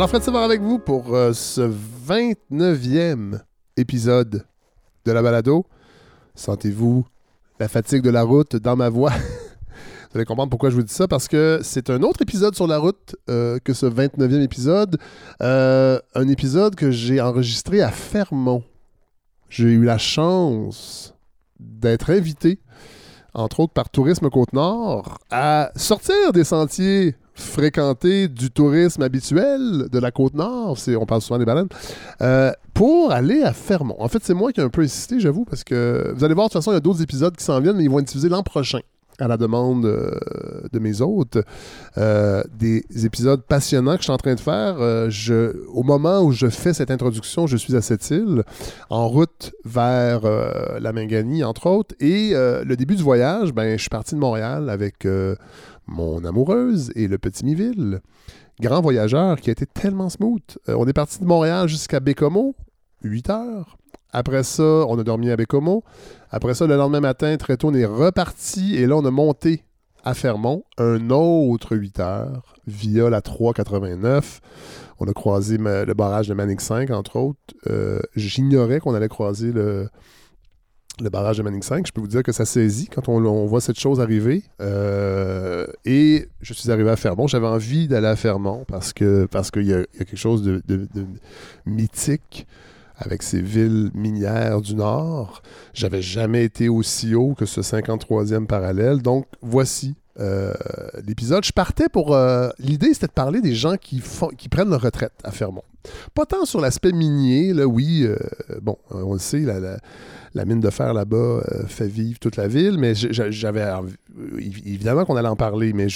Alors, Fred Savard avec vous pour euh, ce 29e épisode de la balado. Sentez-vous la fatigue de la route dans ma voix? vous allez comprendre pourquoi je vous dis ça, parce que c'est un autre épisode sur la route euh, que ce 29e épisode. Euh, un épisode que j'ai enregistré à Fermont. J'ai eu la chance d'être invité, entre autres par Tourisme Côte-Nord, à sortir des sentiers fréquenter du tourisme habituel de la Côte-Nord, on parle souvent des baleines, euh, pour aller à Fermont. En fait, c'est moi qui ai un peu insisté, j'avoue, parce que vous allez voir, de toute façon, il y a d'autres épisodes qui s'en viennent, mais ils vont être diffusés l'an prochain à la demande euh, de mes hôtes, euh, des épisodes passionnants que je suis en train de faire. au moment où je fais cette introduction, je suis à cette île, en route vers la Minganie, entre autres, et le début du voyage, ben, je suis parti de Montréal avec mon amoureuse et le petit Miville. Grand voyageur qui a été tellement smooth. Euh, on est parti de Montréal jusqu'à Bécomo, 8 heures. Après ça, on a dormi à Bécomo. Après ça, le lendemain matin, très tôt, on est reparti et là, on a monté à Fermont un autre 8 heures via la 389. On a croisé le barrage de Manic 5, entre autres. Euh, j'ignorais qu'on allait croiser le, le barrage de Manning 5. Je peux vous dire que ça saisit quand on, voit cette chose arriver. Euh, et je suis arrivé à Fermont. J'avais envie d'aller à Fermont parce que parce qu'il y, a quelque chose de, mythique avec ces villes minières du Nord. J'avais jamais été aussi haut que ce 53e parallèle. Donc, voici euh, l'épisode. Je partais pour... Euh, l'idée, c'était de parler des gens qui, prennent leur retraite à Fermont. Pas tant sur l'aspect minier, là, oui, bon, on le sait, la mine de fer là-bas euh, fait vivre toute la ville, mais j'avais évidemment qu'on allait en parler, mais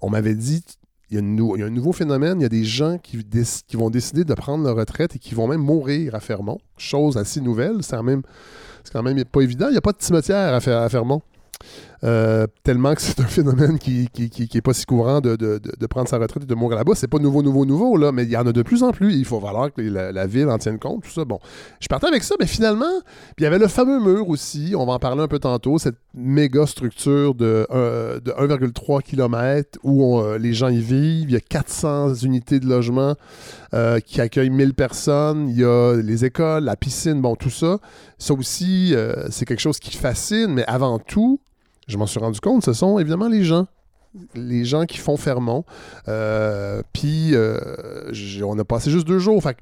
on m'avait dit il y, a un nouveau phénomène, il y a des gens qui, vont décider de prendre leur retraite et qui vont même mourir à Fermont. Chose assez nouvelle, c'est quand même, quand même pas évident. Il n'y a pas de cimetière à, à Fermont. Euh, tellement que c'est un phénomène qui n'est pas si courant de, prendre sa retraite et de mourir là-bas. C'est pas nouveau, nouveau, nouveau, là, mais il y en a de plus en plus. Il faut falloir que la, ville en tienne compte, tout. Bon, je partais avec ça, mais finalement, il y avait le fameux mur aussi, on va en parler un peu tantôt, cette méga structure de, 1,3 km où euh, les gens y vivent. Il y a 400 unités de logement euh, qui accueillent 1000 personnes. Il y a les écoles, la piscine, bon, tout ça. Ça aussi, c'est quelque chose qui fascine, mais avant tout, je m'en suis rendu compte, ce sont évidemment les gens. Les gens qui font Fermont. Euh, puis, euh, on a passé juste deux jours. Fait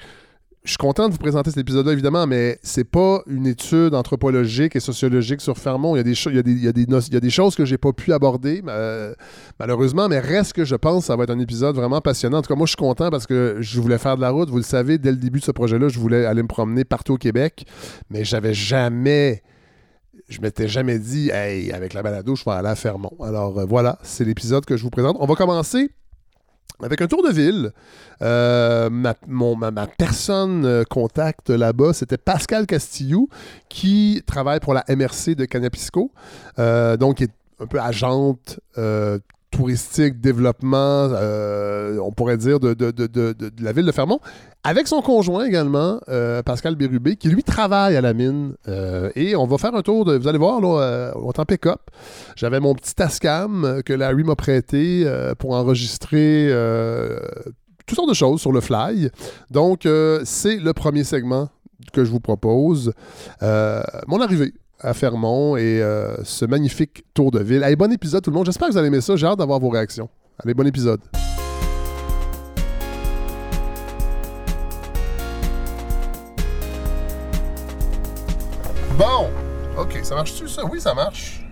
je suis content de vous présenter cet épisode-là, évidemment, mais c'est pas une étude anthropologique et sociologique sur Fermont. Il y a des, il y a des, il y a des, il y a des choses que j'ai pas pu aborder, malheureusement, mais reste que je pense que ça va être un épisode vraiment passionnant. En tout cas, moi, je suis content parce que je voulais faire de la route. Vous le savez, dès le début de ce projet-là, je voulais aller me promener partout au Québec, mais j'avais jamais je m'étais jamais dit, hey, avec la balado, je vais aller à Fermont. Alors euh, voilà, c'est l'épisode que je vous présente. On va commencer avec un tour de ville. Euh, ma, personne euh, contact là-bas, c'était Pascal Castillou, qui travaille pour la MRC de Canapisco, donc qui est un peu agente touristique, développement, euh, on pourrait dire, de, la ville de Fermont, avec son conjoint également, euh, Pascal Bérubé, qui lui travaille à la mine. Euh, et on va faire un tour de. Vous allez voir, là, on est en pick-up. J'avais mon petit Tascam que Larry m'a prêté pour enregistrer toutes sortes de choses sur le fly. Donc, c'est le premier segment que je vous propose. mon arrivée à Fermont et euh, ce magnifique tour de ville. Allez, bon épisode tout le monde. J'espère que vous allez aimer ça. J'ai hâte d'avoir vos réactions. Allez, bon épisode. Bon, ok, ça marche-tu ça? Oui, ça marche.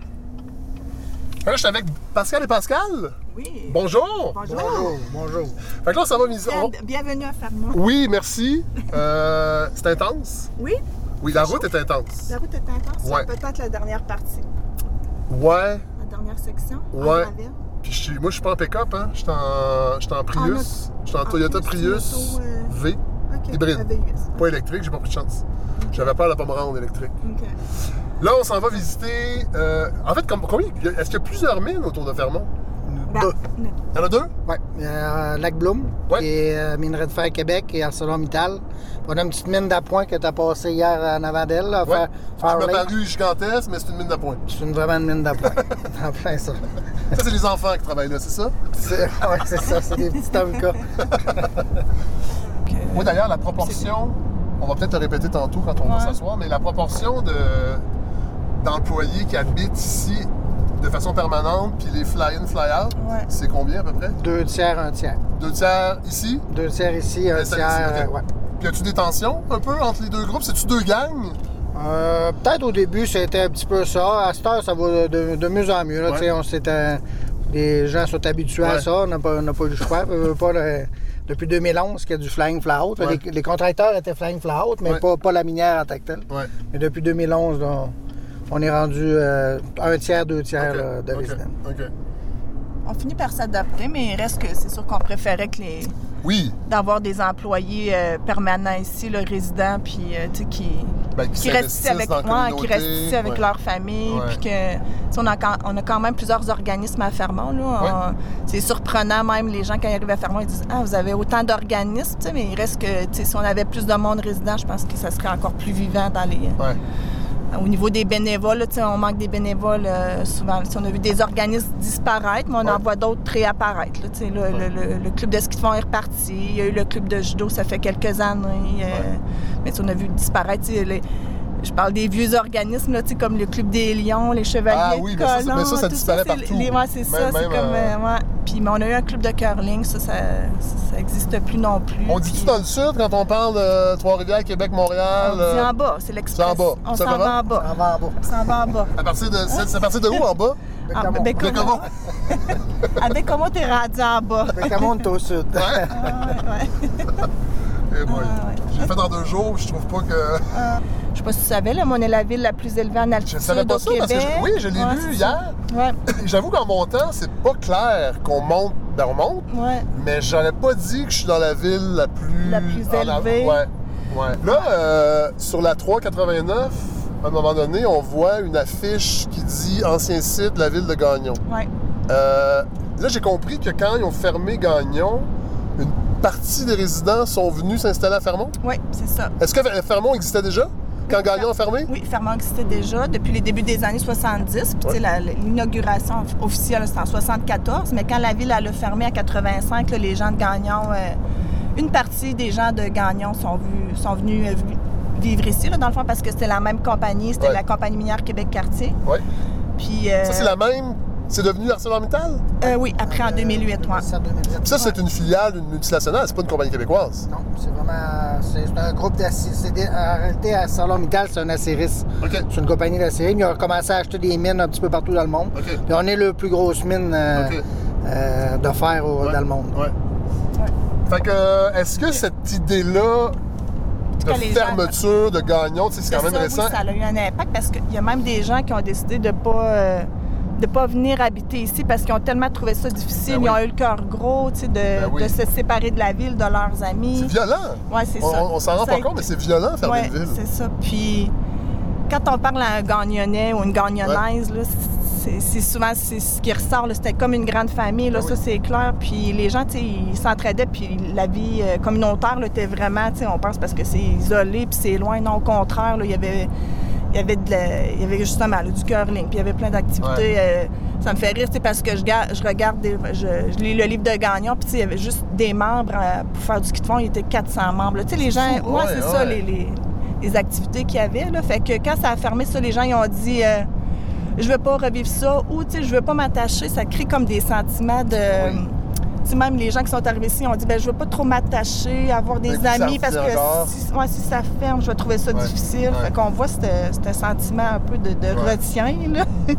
Là, je suis avec Pascal et Pascal. Oui. Bonjour. Bonjour. Bonjour. Fait que là, ça va Bienvenue à Fermont. Oui, merci. Euh, c'est intense. Oui. Oui, la route est intense. La route est intense? Ouais. Peut-être la dernière partie. Ouais. La dernière section? Ouais. Puis moi, je suis pas en pick-up, hein. Je suis en, en, Prius. Je suis en, Toyota Prius euh, V. Hybride. Pas électrique, j'ai pas pris de chance. J'avais peur de pas me rendre électrique. Là, on s'en va visiter. Euh, en fait, combien Est-ce qu'il y a plusieurs mines autour de Fermont Ben, Deux. ne- Il y en a deux? Oui. Euh, Lac Bloom, Ouais. qui est euh, Minerai de Fer Québec et ArcelorMittal. On a une petite mine d'appoint que tu as passée hier en avant d'elle, Ouais. Fair- Fair Ça m'a paru gigantesque, mais c'est une mine d'appoint. C'est une vraiment une mine d'appoint. en plein ça. Ça, c'est les enfants qui travaillent là, c'est ça? C'est ouais, c'est ça, c'est des petits avocats. que- Oui, d'ailleurs, la proportion, on va peut-être le répéter tantôt quand on va s'asseoir, mais la proportion de, d'employés qui habitent ici de façon permanente, puis les fly-in, fly-out, Ouais. c'est combien à peu près? Deux tiers, un tiers. Deux tiers ici? Deux tiers ici, un tiers. ici, ok. euh, ouais. Puis as-tu des tensions un peu entre les deux groupes? C'est-tu deux gangs? Euh, Peut-être au début, c'était un petit peu ça. À cette heure, ça va de, de mieux en mieux. là. Ouais. Tu sais, On s'était- les gens sont habitués Ouais. à ça. On n'a pas, on n'a pas eu le choix. Veut pas le- depuis 2011 qu'il y a du flying fly-out. Ouais. Les, les contracteurs étaient flying fly-out, mais Ouais. pas, pas la minière en tant que telle. Mais depuis 2011, là, on est rendu euh, un tiers, deux tiers là, de résidents. On finit par s'adapter, mais il reste que c'est sûr qu'on préférait que les Oui, d'avoir des employés euh, permanents ici, le résident, puis euh, tu sais, qui, ben, qui qui restent ici avec moi, qui restent ici avec Ouais. leur famille, Ouais. puis que on a, quand, on a quand même plusieurs organismes à Fermont. Là. Ouais. On- c'est surprenant même, les gens quand ils arrivent à Fermont, ils disent Ah, vous avez autant d'organismes, tu sais, mais il reste que tu sais, si on avait plus de monde résident, je pense que ça serait encore plus vivant dans les. Ouais. Au niveau des bénévoles, là, on manque des bénévoles euh, souvent. On a vu des organismes disparaître, mais on en voit d'autres réapparaître. là. Le, le- le club de ski de fond est reparti. Il y a eu le club de judo, ça fait quelques années. euh. Mais on a vu disparaître. les- je parle des vieux organismes, là, comme le club des Lions, les Chevaliers Ah oui, mais ça, ça- Colomb, mais ça, ça tout disparaît c'est partout. les- ouais, c'est ça. C'est comme. euh. Puis, mais on a eu un club de curling, ça, ça, ça n'existe plus non plus. On dit-tu Puis- dans le sud quand on parle de Trois-Rivières, Québec, Montréal? on dit euh, en bas, c'est l'express. c'est en bas. On s'en va? en bas. En bas, en bas. On s'en va en bas. À partir de, c'est, c'est à partir de où en bas? Ah, De t'es rendu en bas? Au sud. Ouais. Ah, ouais, ouais. Eh. Ah, ouais. J'ai fait en deux jours, je trouve pas que. Je sais pas si tu savais, là, mais on est la ville la plus élevée en Je altitude savais pas au ça parce que je- oui, je l'ai Ouais, vu c'est hier. Ouais, J'avoue qu'en montant, c'est pas clair qu'on monte. Ben, on monte, ouais. mais j'aurais pas dit que je suis dans la ville la plus. La plus élevée. Ouais. Là, euh, sur la 389, à un moment donné, on voit une affiche qui dit ancien site de la ville de Gagnon. ouais. Euh, là, j'ai compris que quand ils ont fermé Gagnon, une partie des résidents sont venus s'installer à Fermont? Oui, c'est ça. Est-ce que Fermont existait déjà? Quand Gagnon a fermé? Oui, Fermont existait déjà depuis les débuts des années 70. Puis, l'inauguration officielle, c'était en 74. Mais quand la ville elle a fermé à 85, là, les gens de Gagnon, euh, une partie des gens de Gagnon sont, vus- sont venus euh, vi- vivre ici, là, dans le fond, parce que c'était la même compagnie. C'était Ouais. la compagnie minière Québec-Cartier. Oui. Puis, euh, Ça, c'est la même. C'est devenu ArcelorMittal? euh, oui, après en 2008, ouais. Ça, 2008. Ça, c'est une filiale d'une multinationale, c'est pas une compagnie québécoise. Non, c'est vraiment. C'est un groupe d'acéris. c'est des- En réalité, à ArcelorMittal, c'est un acéris. OK. C'est une compagnie d'acéris. Ils ont commencé à acheter des mines un petit peu partout dans le monde. OK. Puis on est le plus grosse mine euh, euh, de fer au- Ouais. dans le monde. Ouais. Fait que, euh, est-ce que cette idée-là de gens- fermeture de Gagnon, c'est quand même ça, récent? Oui, ça a eu un impact parce qu'il y a même des gens qui ont décidé de pas de pas venir habiter ici parce qu'ils ont tellement trouvé ça difficile. Ben Ils ont oui. eu le cœur gros, tu sais, de, Ben oui. de se séparer de la ville, de leurs amis. C'est violent. Ouais, c'est ça. on- on s'en rend Ça pas compte, mais c'est violent fermer Ouais, une ville. c'est ça. Puis quand on parle à un gagnonnais ou une gagnonnaise, là, c'est souvent ce qui ressort. C'était comme une grande famille, là, Ah ça oui. c'est clair. Puis les gens, ils s'entraidaient, puis la vie euh, communautaire là, était vraiment, on pense parce que c'est isolé, puis c'est loin. Non, au contraire, là, il y avait... Il y, avait de la- il y avait justement là, du curling, puis il y avait plein d'activités. euh, ça me fait rire, parce que je, je regarde, des- je, je lis le livre de Gagnon, puis il y avait juste des membres euh, pour faire du ski de fond, il était 400 membres. Tu sais, les gens, ouais, ouais, c'est ça, les, les- les activités qu'il y avait. Là. Fait que quand ça a fermé ça, les gens ils ont dit euh, je veux pas revivre ça ou tu sais, je veux pas m'attacher. Ça crée comme des sentiments de. Oui. Même les gens qui sont arrivés ici ont dit ben je veux pas trop m'attacher, avoir des Mais qui amis parce que si, ouais, si ça ferme, je vais trouver ça Ouais, difficile. ouais. Fait qu'on voit ce sentiment un peu de, de retien, là.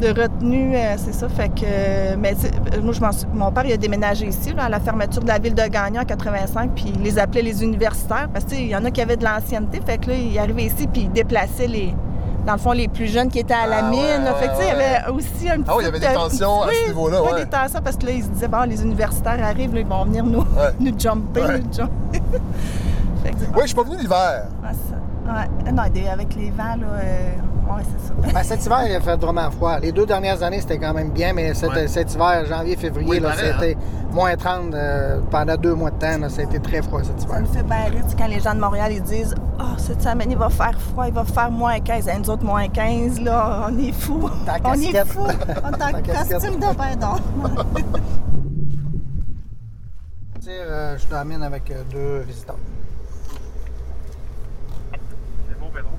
de retenue, euh, c'est ça. Fait que, euh, mais moi, je sou- mon père, il a déménagé ici, là, à la fermeture de la ville de Gagnon en 85, puis il les appelait les universitaires, parce qu'il y en a qui avaient de l'ancienneté. Fait que là, il arrivait ici, puis il déplaçait les, dans le fond, les plus jeunes qui étaient à la Ah, mine. ouais, là. fait que, il y avait aussi un petit. Ah oui, il y avait des tensions à ce niveau-là, ouais. des tensions, parce que là, ils se disaient, bon, les universitaires arrivent, là, ils vont venir nous, nous jumper, Ouais. nous jumper. Oui, je suis pas venu l'hiver. C'est ça. Ouais. Non, avec les vents, là, euh, ouais, c'est ça. Ben, cet hiver, il a fait vraiment froid. Les deux dernières années, c'était quand même bien, mais cet, Ouais. cet hiver, janvier, février, Oui, là, pareil, c'était moins 30 euh, pendant deux mois de temps. là, ça a été très froid cet Ça hiver. me fait bien rire quand les gens de Montréal ils disent Ah, cette semaine, il va faire froid, il va faire moins 15. Et nous autres, moins 15, là, on est fous. On est fous. On est en costume de sais, euh, je termine avec euh, deux visiteurs. C'est beau, Pedro.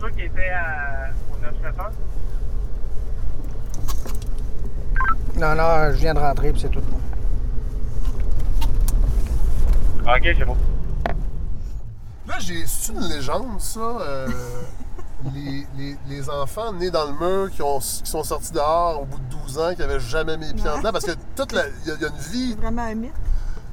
Toi qui étais à, au 960, Non, non, je viens de rentrer, puis c'est tout. Ok, c'est beau. Là, j'ai. C'est une légende, ça. euh, les, les- les enfants nés dans le mur qui, ont, qui sont sortis dehors au bout de 12 ans, qui n'avaient jamais mis les pieds en dedans, parce que toute la. Il y, a- il y a une vie. C'est vraiment un mythe.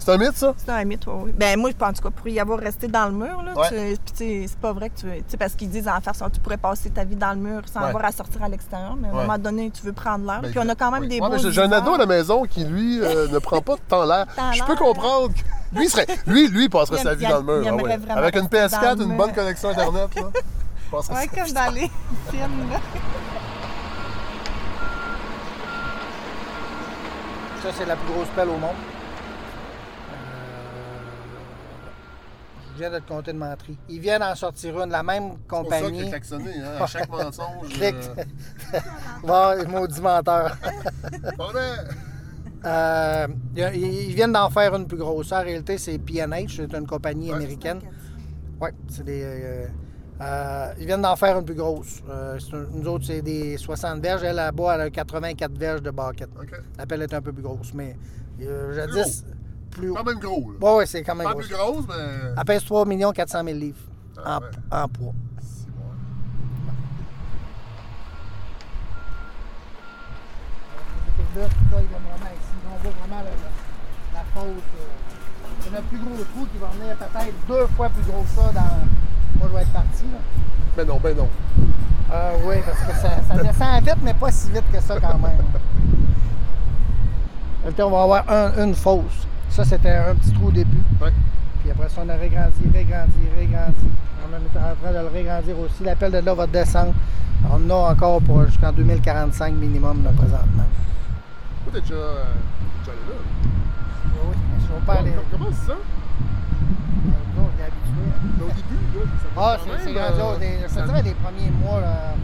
C'est un mythe, ça? C'est un mythe, oui. oui. Ben moi, je pense en tout cas, pour y avoir resté dans le mur, là, Ouais. tu- puis tu sais, c'est pas vrai que tu... Tu sais, parce qu'ils disent en faire ça, tu pourrais passer ta vie dans le mur sans Ouais. avoir à sortir à l'extérieur, mais à un moment donné, tu veux prendre l'air. Ben, puis on a quand même oui. des Ouais, beaux j'ai- un ado à la maison qui, lui, euh, ne prend pas de temps l'air. Je peux comprendre. que- Lui, serait, lui, lui, il passerait Il sa vie dans le mur. il ah ouais. Avec une rester dans PS4, le une bonne connexion Internet. Là. il passerait Ouais, sa comme vie dans les films, là. Ça, c'est la plus grosse pelle au monde. Je viens de te compter de menterie. Ils viennent en sortir une, la même C'est pour ça compagnie. klaxonné. Hein, à chaque mensonge. Euh, Va, maudit menteur. vrai. Euh, ils viennent d'en faire une plus grosse. En réalité, c'est P&H, c'est une compagnie Ouais. américaine. Oui, c'est des. euh, euh, ils viennent d'en faire une plus grosse. C'est nous autres, c'est des 60 verges. Elle, là-bas, elle a 84 verges de baquette. OK. La pelle est un peu plus grosse, mais jadis, plus haut. Quand même gros. Là. Oui, c'est quand même Pas gros. plus grosse, mais. Elle pèse 3 400 000 livres Ah en, ouais. en poids. C'est bon. Là, il vraiment ici. On voit vraiment la, la, euh, C'est notre plus gros trou qui va venir peut-être deux fois plus gros que ça dans. Moi, je vais être parti. Là. Ben non, ben non. Ah oui, parce que ça, ça descend vite, mais pas si vite que ça quand même. On va avoir un- une fosse. Ça, c'était un petit trou au début. Ouais. Puis après ça, on a régrandi, régrandi, régrandi. On est en train de le régrandir aussi. L'appel de là va descendre. On en a encore pour jusqu'en 2045 minimum là, présentement. Toi, t'es déjà, euh, déjà allé là? Oui, si on parle. Comment- Comment c'est ça? On est habitué. Mais Au début, là, ça Ah, c'est euh, grandiose. Je te dirais les premiers mois, là,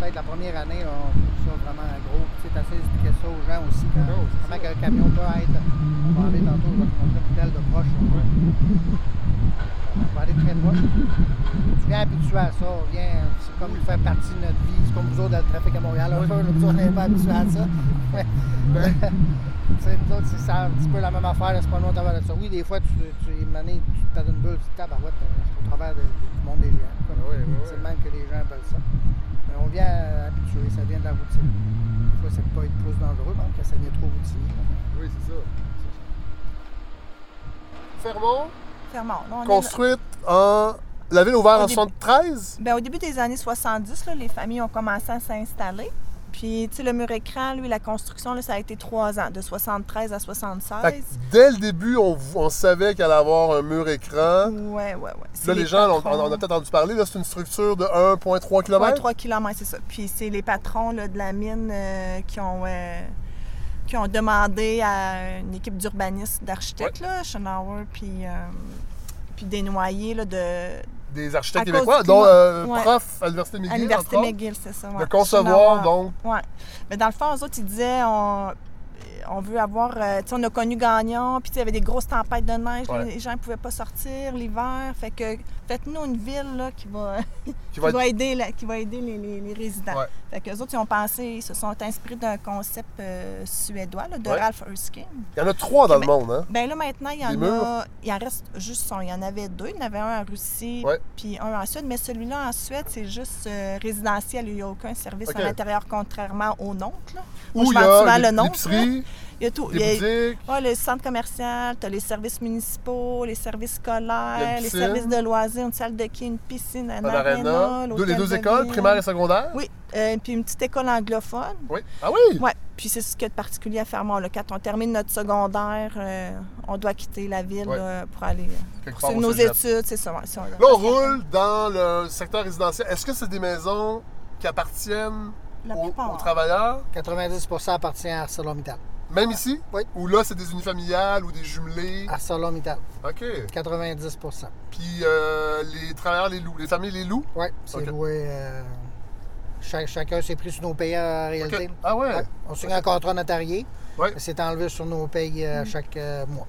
peut-être la première année, on trouve ça vraiment gros. Tu sais, t'essaies d'expliquer ça aux gens aussi. Quand, c'est comment qu'un camion peut être. On va aller tantôt, je vais te montrer une de proche. On va, on va aller très proche. Tu viens habitué à ça. on vient, c'est comme faire partie de notre vie. C'est comme vous autres dans le trafic à Montréal. Un peu, là, nous autres, on n'est pas habitués à ça. Ouais. Tu sais, nous autres, c'est ça, un petit peu la même affaire, là, c'est pas nous au travers de ça. Oui, des fois, tu, tu, tu t'as une bulle, tu te tabarouette, c'est au travers de- du monde des géants. ouais, ouais, C'est le même que les gens appellent ça. Mais on vient euh, habitué, ça vient de la routine. Des fois, c'est pas être plus dangereux, même que ça vient trop routinier. Oui, c'est ça. Fermont, Fermont. Là, on est- construite en. La ville ouverte en début- 73. Ben, au début des années 70, là, les familles ont commencé à s'installer. Puis, tu sais, le mur écran, lui, la construction, là, ça a été trois ans, de 73 à 76. Fait que dès le début, on, on savait qu'elle allait avoir un mur écran. Ouais, ouais, ouais. Là, les gens, on, patrons. on a peut-être entendu parler, là, c'est une structure de 1,3 Ouais, km. 3 km, c'est ça. Puis c'est les patrons là, de la mine euh, qui, ont, euh, qui ont demandé à une équipe d'urbanistes, d'architectes, là, Schenauer, puis, euh, puis des noyers là, de, Des architectes québécois, dont euh, Ouais. prof à l'Université McGill. à l'Université McGill, c'est ça. De ouais. concevoir, Schenauer. donc. Oui. Mais dans le fond, eux autres, ils disaient on, on veut avoir. euh, tu sais, on a connu Gagnon, puis il y avait des grosses tempêtes de neige, Ouais. les gens ne pouvaient pas sortir l'hiver. Fait que faites-nous une ville là, qui va, Qui qui va aider, qui va aider les, les- les résidents. Ouais. Fait que les autres, ils ont pensé, ils se sont inspirés d'un concept euh, suédois là, de Ouais. Ralph Erskine. Il y en a trois dans le Ben- monde, hein? Ben là, maintenant, il y en a. Il en reste juste un. Il y en avait deux. Il y en avait un en Russie, puis un en Suède. Mais celui-là en Suède, c'est juste euh, résidentiel. Il n'y a aucun service à l'intérieur, contrairement au nôtre. Là. Moi, Où je il y a le épiceries, Il y a tout. des Il y a- boutiques. Ouais, le centre commercial, tu as les services municipaux, les services scolaires, les services de loisirs, une salle de quai, une piscine, un aréna. Les deux de écoles, ville. primaire et secondaire? Oui, euh, puis une petite école anglophone. Oui. Ah oui? Oui, puis c'est ce qu'il y a de particulier à Fermont. Là. Quand on termine notre secondaire, euh, on doit quitter la ville Ouais. là, pour aller euh, pour nos études, c'est ça. ouais, si on- Là, on roule dans le secteur résidentiel. Est-ce que c'est des maisons qui appartiennent La aux, plupart. aux travailleurs, 90% appartient à ArcelorMittal. Même ici? Oui. Ou là, c'est des unifamiliales ou des jumelés? ArcelorMittal, OK. 90% Puis euh, les travailleurs les louent, les familles les louent? Oui, c'est loué. euh, cha- chacun s'est pris sur nos payes en réalité. Ah ouais? Ouais. On signe un contrat notarié. Ouais. C'est enlevé sur nos payes euh, Mm. chaque euh, mois.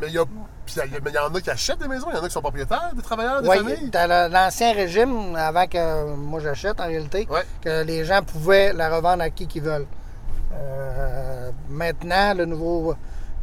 Mais il y, a- puis il y en a qui achètent des maisons, il y en a qui sont propriétaires, des travailleurs, des Oui, familles? le- l'ancien régime, avant que moi j'achète en réalité, Ouais. que les gens pouvaient la revendre à qui qu'ils veulent. Euh, maintenant, le nouveau,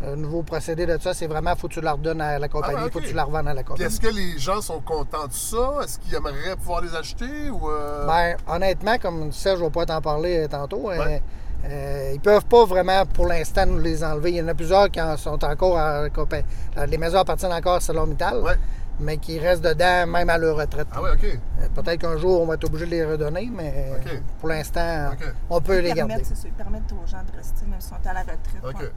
le nouveau procédé de ça, c'est vraiment faut que tu la redonnes à la compagnie, Ah, faut que tu la revendes à la compagnie. est-ce que les gens sont contents de ça? Est-ce qu'ils aimeraient pouvoir les acheter ou... euh, Ben, honnêtement, comme Serge va pas t'en parler euh, tantôt, euh, Ouais. euh, ils peuvent pas vraiment pour l'instant nous les enlever. Il y en a plusieurs qui en sont encore à la compa- Les maisons appartiennent encore à ArcelorMittal, Ouais. Mais qui restent dedans même à leur retraite. Ah ouais, OK. Euh, Peut-être qu'un jour on va être obligé de les redonner, mais euh, pour l'instant, on peut les garder. c'est ils permettent aux gens de rester, même s'ils sont à la retraite. OK. Ouais.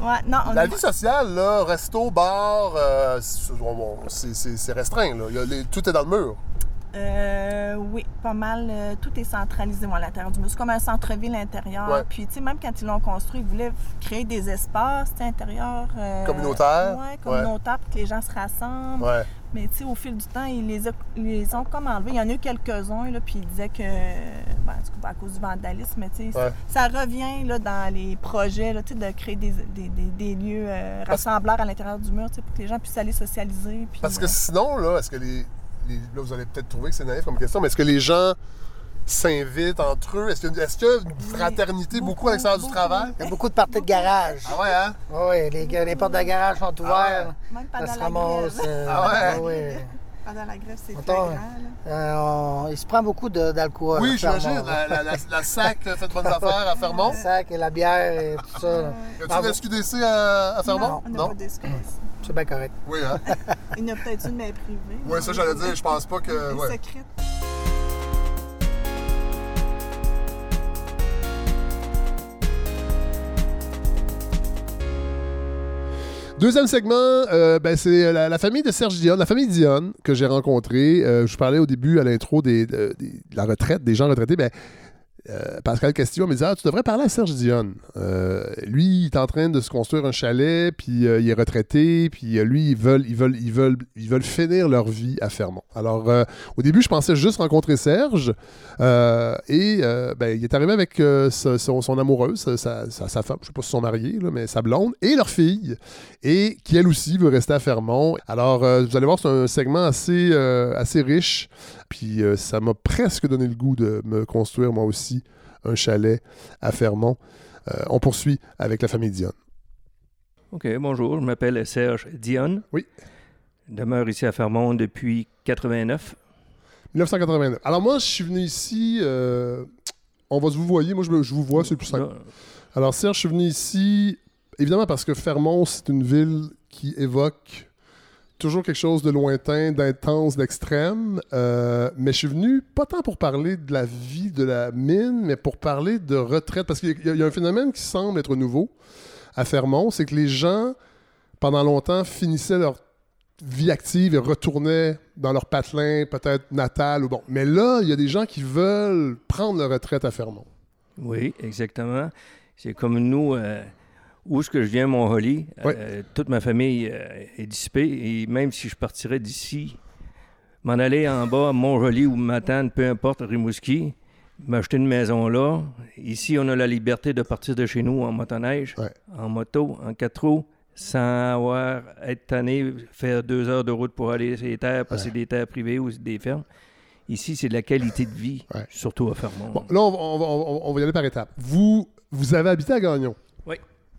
Ouais, non, on La est- vie sociale, là, resto, bar, euh, c'est- restreint. Là. Il y a les- tout est dans le mur. Euh, oui, pas mal. euh, tout est centralisé à l'intérieur du mur. C'est comme un centre-ville intérieur. Ouais. Puis, tu sais, même quand ils l'ont construit, ils voulaient créer des espaces intérieurs. euh, Communautaires. Oui, communautaires pour que les gens se rassemble. Ouais. Mais, tu sais, au fil du temps, ils les, a- ils les ont comme enlevés. Il y en a eu quelques-uns, là, puis ils disaient que, ben, coup, à cause du vandalisme, mais, tu sais, ça revient là, dans les projets là, tu sais, de créer des, des, des- des lieux euh, rassembleurs à l'intérieur du mur tu sais, pour que les gens puissent aller socialiser. Puis, Parce que sinon, là, est-ce que les, Là, vous allez peut-être trouver que c'est naïf comme question, mais est-ce que les gens s'invitent entre eux? Est-ce qu'il y y a une Oui, fraternité beaucoup, beaucoup, à l'extérieur du travail? Il y a beaucoup de parties de garage. Ah ouais, hein? Oui, les, les portes de garage sont ouvertes. Même ça pendant se la ramasse. grève. euh, Ah ouais? ah ouais. Pendant la grève, c'est très grand. Euh, on- il se prend beaucoup de- d'alcool. Oui, j'imagine. La, la, la, la SAC fait bonnes affaires à Fermont. Le sac et la bière et tout ça. Y a-tu une SQDC à, à Fermont? Non, pas. C'est bien correct. Oui, hein? Il y en a peut-être une, mais privée. Oui, ça, j'allais dire, je pense pas que. Ouais. secrètes. Deuxième segment, euh, ben, c'est la, la famille de Serge Dionne, la famille Dionne que j'ai rencontrée. Euh, je parlais au début, à l'intro, des, de, des- de la retraite, des gens retraités. Ben, euh, Pascal Castillo me disait ah, Tu devrais parler à Serge Dionne. Euh, lui, il est en train de se construire un chalet, puis euh, il est retraité, puis lui, ils veulent, ils, veulent, ils, veulent, ils finir leur vie à Fermont. Alors, au début, je pensais juste rencontrer Serge, et ben, il est arrivé avec son, son amoureuse, sa, femme, je ne sais pas si sont mariés, là, mais sa blonde, et leur fille, et qui elle aussi veut rester à Fermont. Alors, vous allez voir, c'est un segment assez riche. Puis euh, ça m'a presque donné le goût de me construire moi aussi un chalet à Fermont. Euh, on poursuit avec la famille Dionne. OK, bonjour, je m'appelle Serge Dionne. Oui. Je demeure ici à Fermont depuis 89. 1989. Alors moi, je suis venu ici. euh, on va se vous voyez. Moi, je, me- je vous vois, c'est plus simple. Alors Serge, je suis venu ici, évidemment parce que Fermont, c'est une ville qui évoque toujours quelque chose de lointain, d'intense, d'extrême. Euh, mais je suis venu pas tant pour parler de la vie de la mine, mais pour parler de retraite. Parce qu'il y a- un phénomène qui semble être nouveau à Fermont, c'est que les gens, pendant longtemps, finissaient leur vie active et retournaient dans leur patelin, peut-être natal ou bon. Mais là, il y a des gens qui veulent prendre leur retraite à Fermont. Oui, exactement. C'est comme nous, euh, où est-ce que je viens, Montholly, Ouais. euh, toute ma famille euh, est dissipée. Et même si je partirais d'ici, m'en aller en bas à Montjoli ou Matane, peu importe, Rimouski, m'acheter une maison là. Ici, on a la liberté de partir de chez nous en motoneige, Ouais. en moto, en quatre roues, sans avoir être tanné, faire deux heures de route pour aller sur les terres, c'est des terres privées ou des fermes. Ici, c'est de la qualité de vie, surtout à Fermont. Bon, là, on va, on va- on va- on va y aller par étapes. Vous, vous avez habité à Gagnon?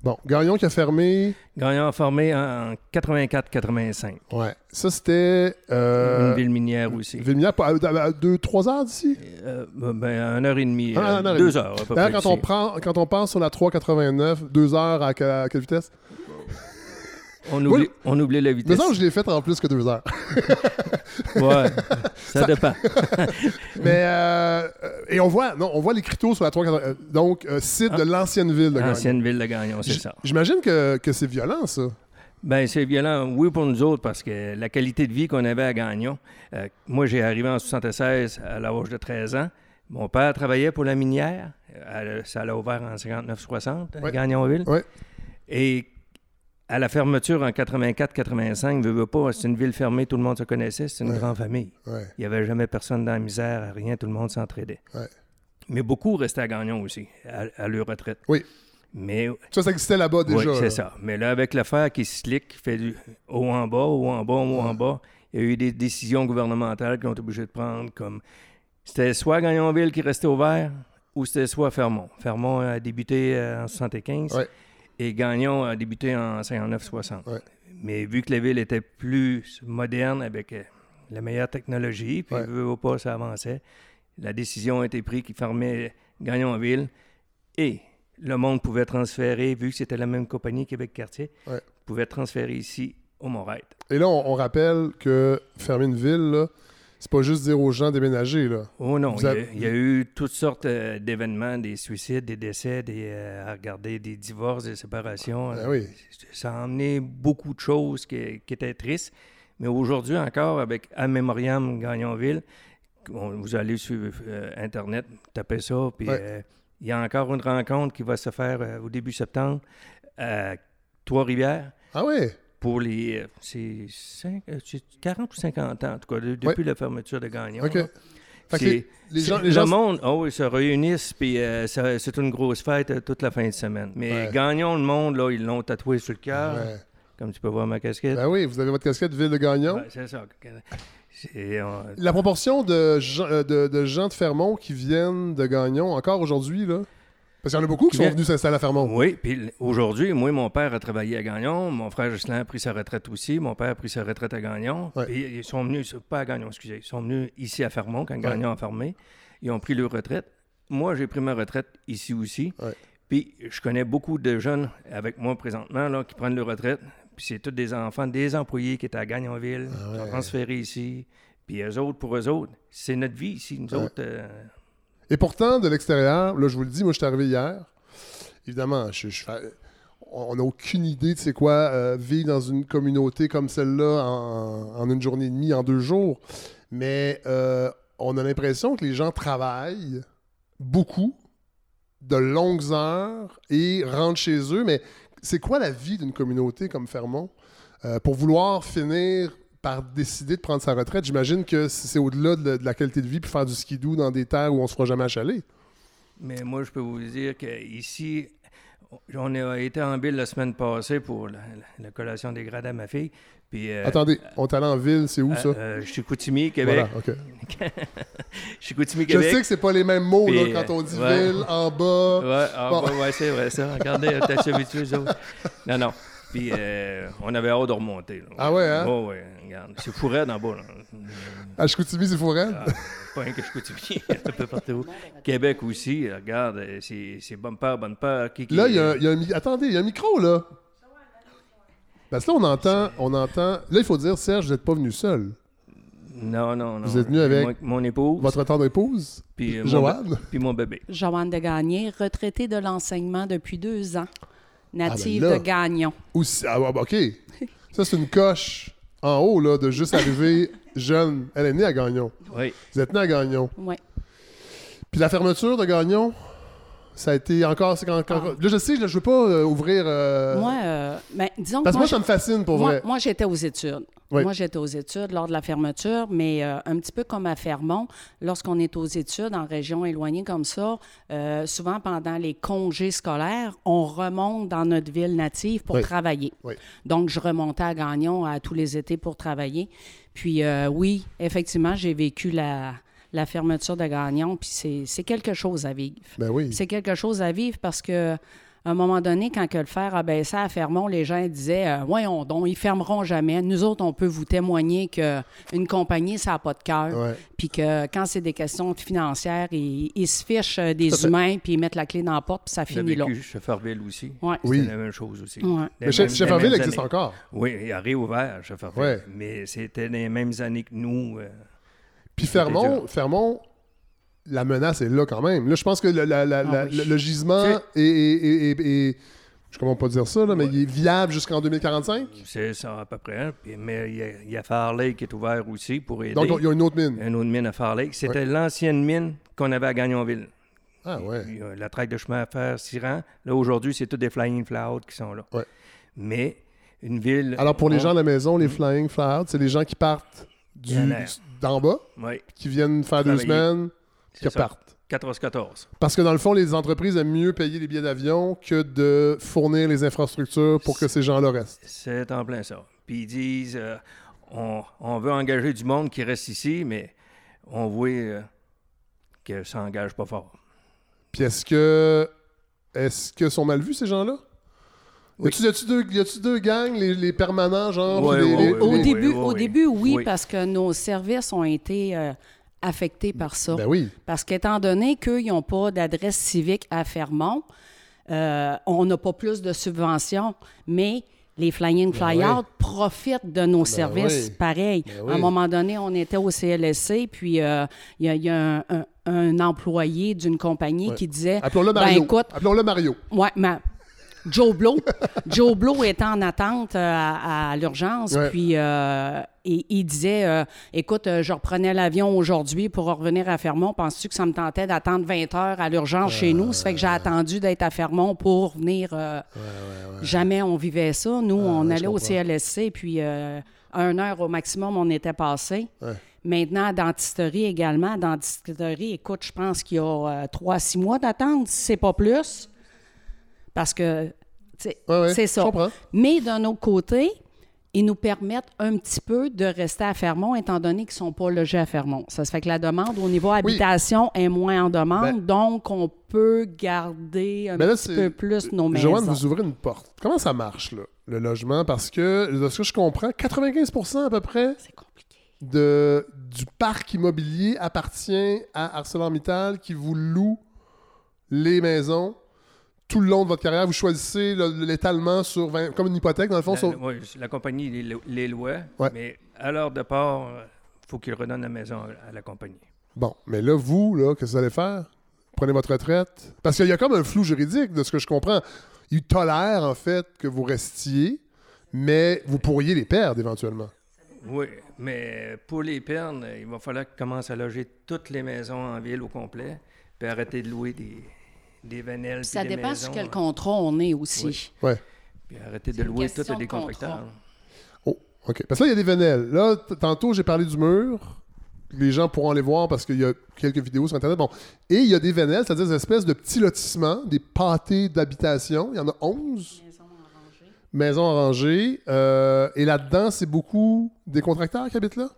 Bon, Gagnon qui a fermé. Gagnant formé en 84-85. Ouais. Ça, c'était. Euh, Une ville minière aussi. ville minière, à, à deux, trois heures d'ici? Euh, ben, une heure et demie. Ah, euh, heures, à peu près. Quand on, prend, quand on passe sur la 389, deux heures à, que- à quelle vitesse? On oublie, on oublie la Mais vitesse. ça, je l'ai fait en plus que deux heures. Ouais, ça dépend. Mais, euh, et on voit, non, on voit les cryptos sur la 389. euh, Donc, euh, site de l'ancienne ville de Gagnon. Ancienne ville de Gagnon, c'est ça. J'imagine que, que c'est violent, ça. Ben c'est violent, oui, pour nous autres, parce que la qualité de vie qu'on avait à Gagnon, euh, moi, j'ai arrivé en 76 à l'âge de 13 ans. Mon père travaillait pour la minière. Ça l'a ouvert en 59-60, à. Gagnonville. Ouais. Et à la fermeture en 84-85, veux, veux pas, c'est une ville fermée, tout le monde se connaissait, c'est une Ouais. grande famille. Ouais. Il n'y avait jamais personne dans la misère, rien, tout le monde s'entraidait. Ouais. Mais beaucoup restaient à Gagnon aussi, à, à leur retraite. Oui. Mais Ça, ça existait là-bas déjà. oui, là. c'est ça. Mais là, avec l'affaire qui se slick, qui fait du haut en bas, haut en bas, haut en bas, il y a eu des décisions gouvernementales qu'ils ont été obligés de prendre, comme c'était soit Gagnonville qui restait ouvert, ou c'était soit Fermont. Fermont a débuté euh, en 75 Ouais. Et Gagnon a débuté en 59-60. Ouais. Mais vu que la ville était plus moderne avec euh, la meilleure technologie, puis Ouais. veut, pas, ça avançait, la décision a été prise qui fermait Gagnonville et le monde pouvait transférer, vu que c'était la même compagnie Québec Quartier, Ouais. pouvait transférer ici au Montréal. Et là, on, on rappelle que fermer une ville, là, c'est pas juste dire aux gens déménager. Là. Oh non, il y, a, avez- il y a eu toutes sortes euh, d'événements, des suicides, des décès, des, euh, à regarder des divorces, des séparations. Ben Euh, oui. Ça a emmené beaucoup de choses qui, qui étaient tristes. Mais aujourd'hui encore, avec À Gagnonville, on- vous allez sur euh, Internet, tapez ça, puis Ouais. il y a encore une rencontre qui va se faire au début septembre à Trois-Rivières Ah ouais? Pour les euh, c'est cinq- euh, c'est 40 ou 50 ans, en tout cas, de- depuis la fermeture de Gagnon. Les, gens, les le gens- monde, oh oui, se réunissent, puis euh, c'est une grosse fête toute la fin de semaine. Mais Ouais. Gagnon, le monde, là, ils l'ont tatoué sur le cœur, Ouais. comme tu peux voir ma casquette. Ben oui, vous avez votre casquette Ville de Gagnon. C'est ça. La proportion de gens, de, de gens de Fermont qui viennent de Gagnon, encore aujourd'hui, là, parce qu'il y en a beaucoup qui Qui sont venus s'installer à Fermont. Oui, puis aujourd'hui, moi, mon père a travaillé à Gagnon, mon frère Justin a pris sa retraite aussi, mon père a pris sa retraite à Gagnon, Ouais. puis ils sont venus, pas à Gagnon, excusez, ils sont venus ici à Fermont quand Gagnon a fermé, ils ont pris leur retraite. Moi, j'ai pris ma retraite ici aussi, Ouais. puis je connais beaucoup de jeunes avec moi présentement là, qui prennent leur retraite, puis c'est tous des enfants, des employés qui étaient à Gagnonville, Ah qui sont transférés ici, puis eux autres, pour eux autres, c'est notre vie ici, nous autres. euh, Et pourtant, de l'extérieur, là, je vous le dis, moi, je suis arrivé hier. Évidemment, on n'a aucune idée de c'est quoi euh, vivre dans une communauté comme celle-là en, en une journée et demie, en deux jours. Mais euh, on a l'impression que les gens travaillent beaucoup, de longues heures et rentrent chez eux. Mais c'est quoi la vie d'une communauté comme Fermont? Euh, pour vouloir finir par décider de prendre sa retraite, j'imagine que c'est au-delà de, la- de la qualité de vie puis faire du skidoo dans des terres où on se fera jamais achaler. Mais moi, je peux vous dire qu'ici, on a été en ville la semaine passée pour la, la- la collation des grades à ma fille. Puis, euh, Attendez, on est allé en ville, c'est où euh, ça? euh, Chicoutimi, Québec. Voilà, ok. Chicoutimi, Je Québec. sais que c'est pas les mêmes mots là, quand on dit ouais. ville, en bas. Ouais, ah, Bon. ouais, ouais, c'est vrai, ça. Regardez, t'as habitué, autres. Non, non. Puis, euh, on avait hâte de remonter. là. Ah ouais, hein? Oh, ouais, regarde. C'est fourré d'en bas, là. À Chicoutimi, c'est Fourel. Ah, pas rien que Chicoutimi, un peu partout. Québec aussi, regarde, c'est bumper, bumper. Qui, qui- Là, il y a, y a un Attendez, il y a un micro, là. Parce que là, on entend, on entend. Là, il faut dire, Serge, vous n'êtes pas venu seul. Non, non, non. Vous êtes venu avec Mon, mon épouse, Votre tendre épouse, puis, euh, Joanne. puis mon bébé. Joanne de Gagné, retraitée de l'enseignement depuis deux ans, native Ah, ben là. de Gagnon. Aussi, ah, ouais, OK. Ça, c'est une coche en haut, là, de juste arriver jeune. Elle est née à Gagnon. Oui. Vous êtes né à Gagnon. Ouais. Puis la fermeture de Gagnon, ça a été encore. Ah. Là, je sais, là, je veux pas euh, ouvrir. euh, Moi, euh, ben, disons Parce que moi, que ça me fascine pour moi, vrai. moi, j'étais aux études. Oui. Moi, j'étais aux études lors de la fermeture, mais euh, un petit peu comme à Fermont, lorsqu'on est aux études en région éloignée comme ça, euh, souvent pendant les congés scolaires, on remonte dans notre ville native pour Oui. travailler. Oui. Donc, je remontais à Gagnon à tous les étés pour travailler. Puis, euh, oui, effectivement, j'ai vécu la, la fermeture de Gagnon, puis c'est- c'est quelque chose à vivre. Ben oui. C'est quelque chose à vivre parce que à un moment donné, quand que le fer a baissé à Fermont, les gens disaient euh, Voyons donc, ils fermeront jamais. Nous autres, on peut vous témoigner qu'une compagnie, ça n'a pas de cœur. Puis que quand c'est des questions financières, ils, ils se fichent euh, des humains, puis ils mettent la clé dans la porte, puis ça J'ai finit là. vécu Cheferville aussi. Ouais. Oui. La même chose aussi. Ouais. Mais Che- mêmes- Cheferville les mêmes existe années. encore. Oui, il a réouvert, Cheferville. Ouais. Mais c'était les mêmes années que nous. euh, Puis Fermont. Fermont, la menace est là quand même. Là, je pense que le, la- la- Ah la- oui. le- le gisement est, est- est- est- est je comment pas dire ça, là, mais il est viable jusqu'en 2045? C'est ça, à peu près. hein. Puis- mais il y, a, il y a Far Lake qui est ouvert aussi pour aider. Donc, il y a une autre mine. Une autre mine à Far Lake. C'était l'ancienne mine qu'on avait à Gagnonville. Ah ouais. Puis, euh, la traque de chemin à faire Siran. Là, aujourd'hui, c'est tous des Flying Fly-Out qui sont là. Ouais. Mais une ville. Alors, pour les gens à la maison, les Flying Fly-Out, c'est les gens qui partent du. D'en bas, Oui, qui viennent faire deux semaines, qui c'est ça. partent. 14-14. Parce que dans le fond, les entreprises aiment mieux payer les billets d'avion que de fournir les infrastructures pour que ces gens-là restent. C'est en plein ça. Puis ils disent euh, on, on veut engager du monde qui reste ici, mais on voit euh, que ça n'engage pas fort. Puis est-ce que est-ce que sont mal vus ces gens-là? Y Oui. a-tu, y a-tu deux, deux gangs, les, les permanents, genre? Les- ouais, les- ouais, Au, les- ouais. début, oui, au début, oui, Oui. parce que nos services ont été euh, affectés par ça. Ben oui. Parce qu'étant donné qu'ils n'ont pas d'adresse civique à Fermont, euh, on n'a pas plus de subventions, mais les Flying Fly-Out profitent de nos services oui. pareil. Ben oui. À un moment donné, on était au CLSC, puis euh, il y a, il y a un, un- un employé d'une compagnie Ouais. qui disait Appelons-le Ben, Mario. écoute- Appelons-le Mario. Ouais, mais Joe Blow. Joe Blow était en attente euh, à, à l'urgence, Ouais. puis euh, et, il disait euh, Écoute, je reprenais l'avion aujourd'hui pour revenir à Fermont. Penses-tu que ça me tentait d'attendre 20 heures à l'urgence chez nous? Ça fait que j'ai attendu d'être à Fermont pour venir. euh, Jamais on vivait ça. Nous, on allait au. CLSC, puis une heure au maximum, on était passé. Maintenant, à dentisterie également. À dentisterie, écoute, je pense qu'il y a trois, six mois d'attente, si c'est pas plus. Parce que, Ouais, ouais, c'est ça. comprends. Mais d'un autre côté, ils nous permettent un petit peu de rester à Fermont, étant donné qu'ils ne sont pas logés à Fermont. Ça se fait que la demande au niveau habitation est moins en demande, Ben- donc on peut garder un Ben là, petit peu plus nos maisons. Joanne, vous ouvrez une porte. Comment ça marche, là, le logement? Parce que, de ce que je comprends, 95% à peu près de, du parc immobilier appartient à ArcelorMittal qui vous loue les maisons tout le long de votre carrière. Vous choisissez le- l'étalement sur 20 comme une hypothèque, dans le fond. La, sur- oui, la compagnie les, les lois, Ouais. mais à leur départ, il faut qu'ils redonnent la maison à, la compagnie. Bon, mais là, vous, là, qu'est-ce que vous allez faire? Prenez votre retraite? Parce qu'il y a comme un flou juridique de ce que je comprends. Ils tolèrent, en fait, que vous restiez, mais vous pourriez les perdre éventuellement. Oui, mais pour les pernes, il va falloir qu'ils commencent à loger toutes les maisons en ville au complet, puis arrêter de louer des, des vanelles. puis Ça des dépend maisons, sur quel hein, contrat on est aussi. Ouais. Puis arrêter C'est de louer question toutes des contracteurs. Oh, OK. Parce que là, il y a des venelles. Là, tantôt, j'ai parlé du mur. Les gens pourront aller voir parce qu'il y a quelques vidéos sur Internet. Bon. Et il y a des venelles, c'est-à-dire des espèces de petits lotissements, des pâtés d'habitation. Il y en a 11 maisons arrangées. Euh, et là-dedans, c'est beaucoup des contracteurs qui habitent là?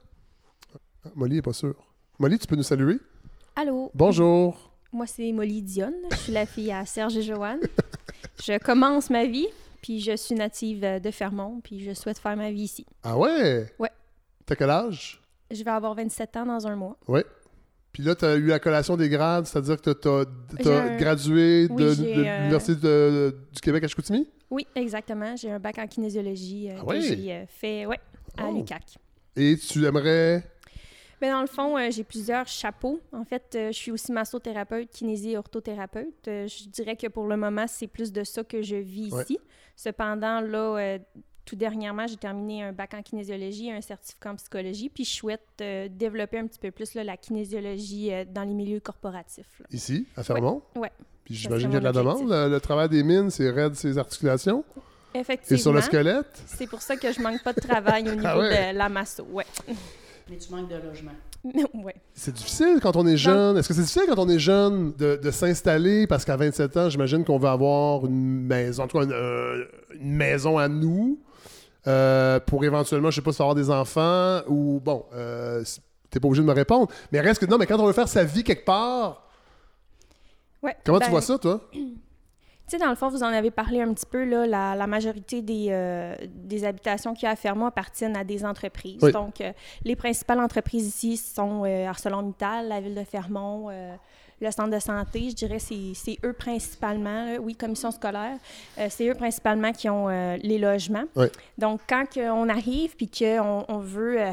Ah, Molly n'est pas sûre. Molly, tu peux nous saluer? Allô, Bonjour. Moi c'est Molly Dionne, je suis la fille à Serge et Joanne. Je commence ma vie, puis je suis native euh, de Fermont, puis je souhaite faire ma vie ici. Ah ouais? Ouais. T'as quel âge? Je vais avoir 27 ans dans un mois. Ouais. Puis là, tu as eu la collation des grades, c'est-à-dire que tu as, un- gradué de, Oui, j'ai, de euh, l'Université du Québec à Chicoutimi? Oui, exactement. J'ai un bac en kinésiologie euh, Ah que j'ai euh, fait ouais, à Oh. l'UQAC. Et tu aimerais. Mais dans le fond, euh, j'ai plusieurs chapeaux. En fait, euh, je suis aussi massothérapeute, kinési et orthothérapeute. Euh, je dirais que pour le moment, c'est plus de ça que je vis Ouais. ici. Cependant, là, tout dernièrement, j'ai terminé un bac en kinésiologie et un certificat en psychologie. Puis je souhaite développer un petit peu plus là, la kinésiologie dans les milieux corporatifs. là. Ici, à Fermont? Ouais. Puis j'imagine qu'il y a de la demande. Le, le travail des mines, c'est raide ses articulations? Et Effectivement. sur le squelette? C'est pour ça que je manque pas de travail au niveau Ah ouais? de la masso. Ouais. Mais tu manques de logement. ouais. C'est difficile quand on est jeune. Est-ce que c'est difficile quand on est jeune de, de s'installer? Parce qu'à 27 ans, j'imagine qu'on veut avoir une maison, en tout cas une, euh, une maison à nous euh, pour éventuellement, je sais pas, avoir des enfants ou bon, euh, t'es pas obligé de me répondre. Mais reste que non, mais quand on veut faire sa vie quelque part, Ouais. comment tu Ben, vois ça, toi? Sais, dans le fond, vous en avez parlé un petit peu, là, la, la majorité des, euh, des habitations qu'il y a à Fermont appartiennent à des entreprises. Oui. Donc, euh, les principales entreprises ici sont euh, ArcelorMittal, la ville de Fermont, le centre de santé. Je dirais c'est c'est eux principalement, là. oui, commission scolaire, euh, c'est eux principalement qui ont euh, les logements. Oui. Donc, quand on arrive puis qu'on on veut... euh,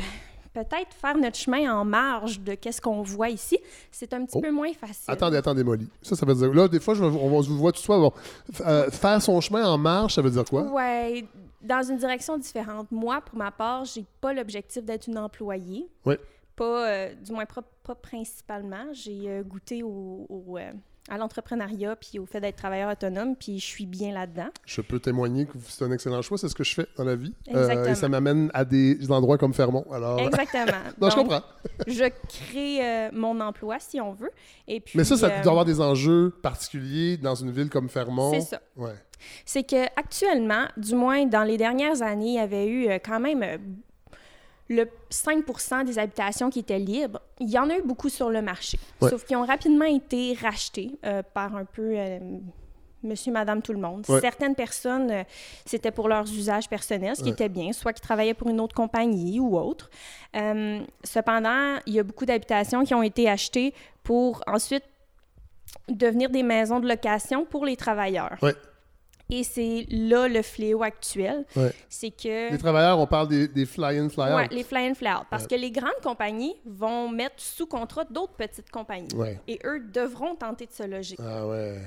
peut-être faire notre chemin en marge de qu'est-ce qu'on voit ici, c'est un petit Oh. peu moins facile. Attendez, attendez, Molly. Ça, ça veut dire. Là, des fois, je, on vous vois tout. Bon, F- euh, faire son chemin en marche, ça veut dire quoi? Ouais, dans une direction différente. Moi, pour ma part, j'ai pas l'objectif d'être une employée. Ouais. Pas, euh, du moins pas, pas principalement. J'ai euh, goûté au, au, à l'entrepreneuriat puis au fait d'être travailleur autonome, puis je suis bien là-dedans. Je peux témoigner que c'est un excellent choix. C'est ce que je fais dans la vie. Euh, Exactement. et ça m'amène à des endroits comme Fermont. Alors. Exactement. non, je Donc, comprends. je crée euh, mon emploi, si on veut. Et puis, Mais ça, ça euh, doit avoir des enjeux particuliers dans une ville comme Fermont. C'est ça. Ouais. c'est que actuellement, du moins dans les dernières années, il y avait eu euh, quand même euh, le 5% des habitations qui étaient libres. Il y en a eu beaucoup sur le marché, Ouais. sauf qu'ils ont rapidement été rachetés euh, par un peu euh, monsieur, madame, tout le monde. Ouais. Certaines personnes, euh, c'était pour leurs usages personnels, ce qui Ouais. était bien, soit qui travaillaient pour une autre compagnie ou autre. Cependant, il y a beaucoup d'habitations qui ont été achetées pour ensuite devenir des maisons de location pour les travailleurs. Et c'est là le fléau actuel. Ouais. C'est que... Les travailleurs, on parle des, des fly-in, fly-out. Ouais, les fly-in, fly-out. Parce Ouais. que les grandes compagnies vont mettre sous contrat d'autres petites compagnies. Ouais. Et eux devront tenter de se loger. Ah ouais.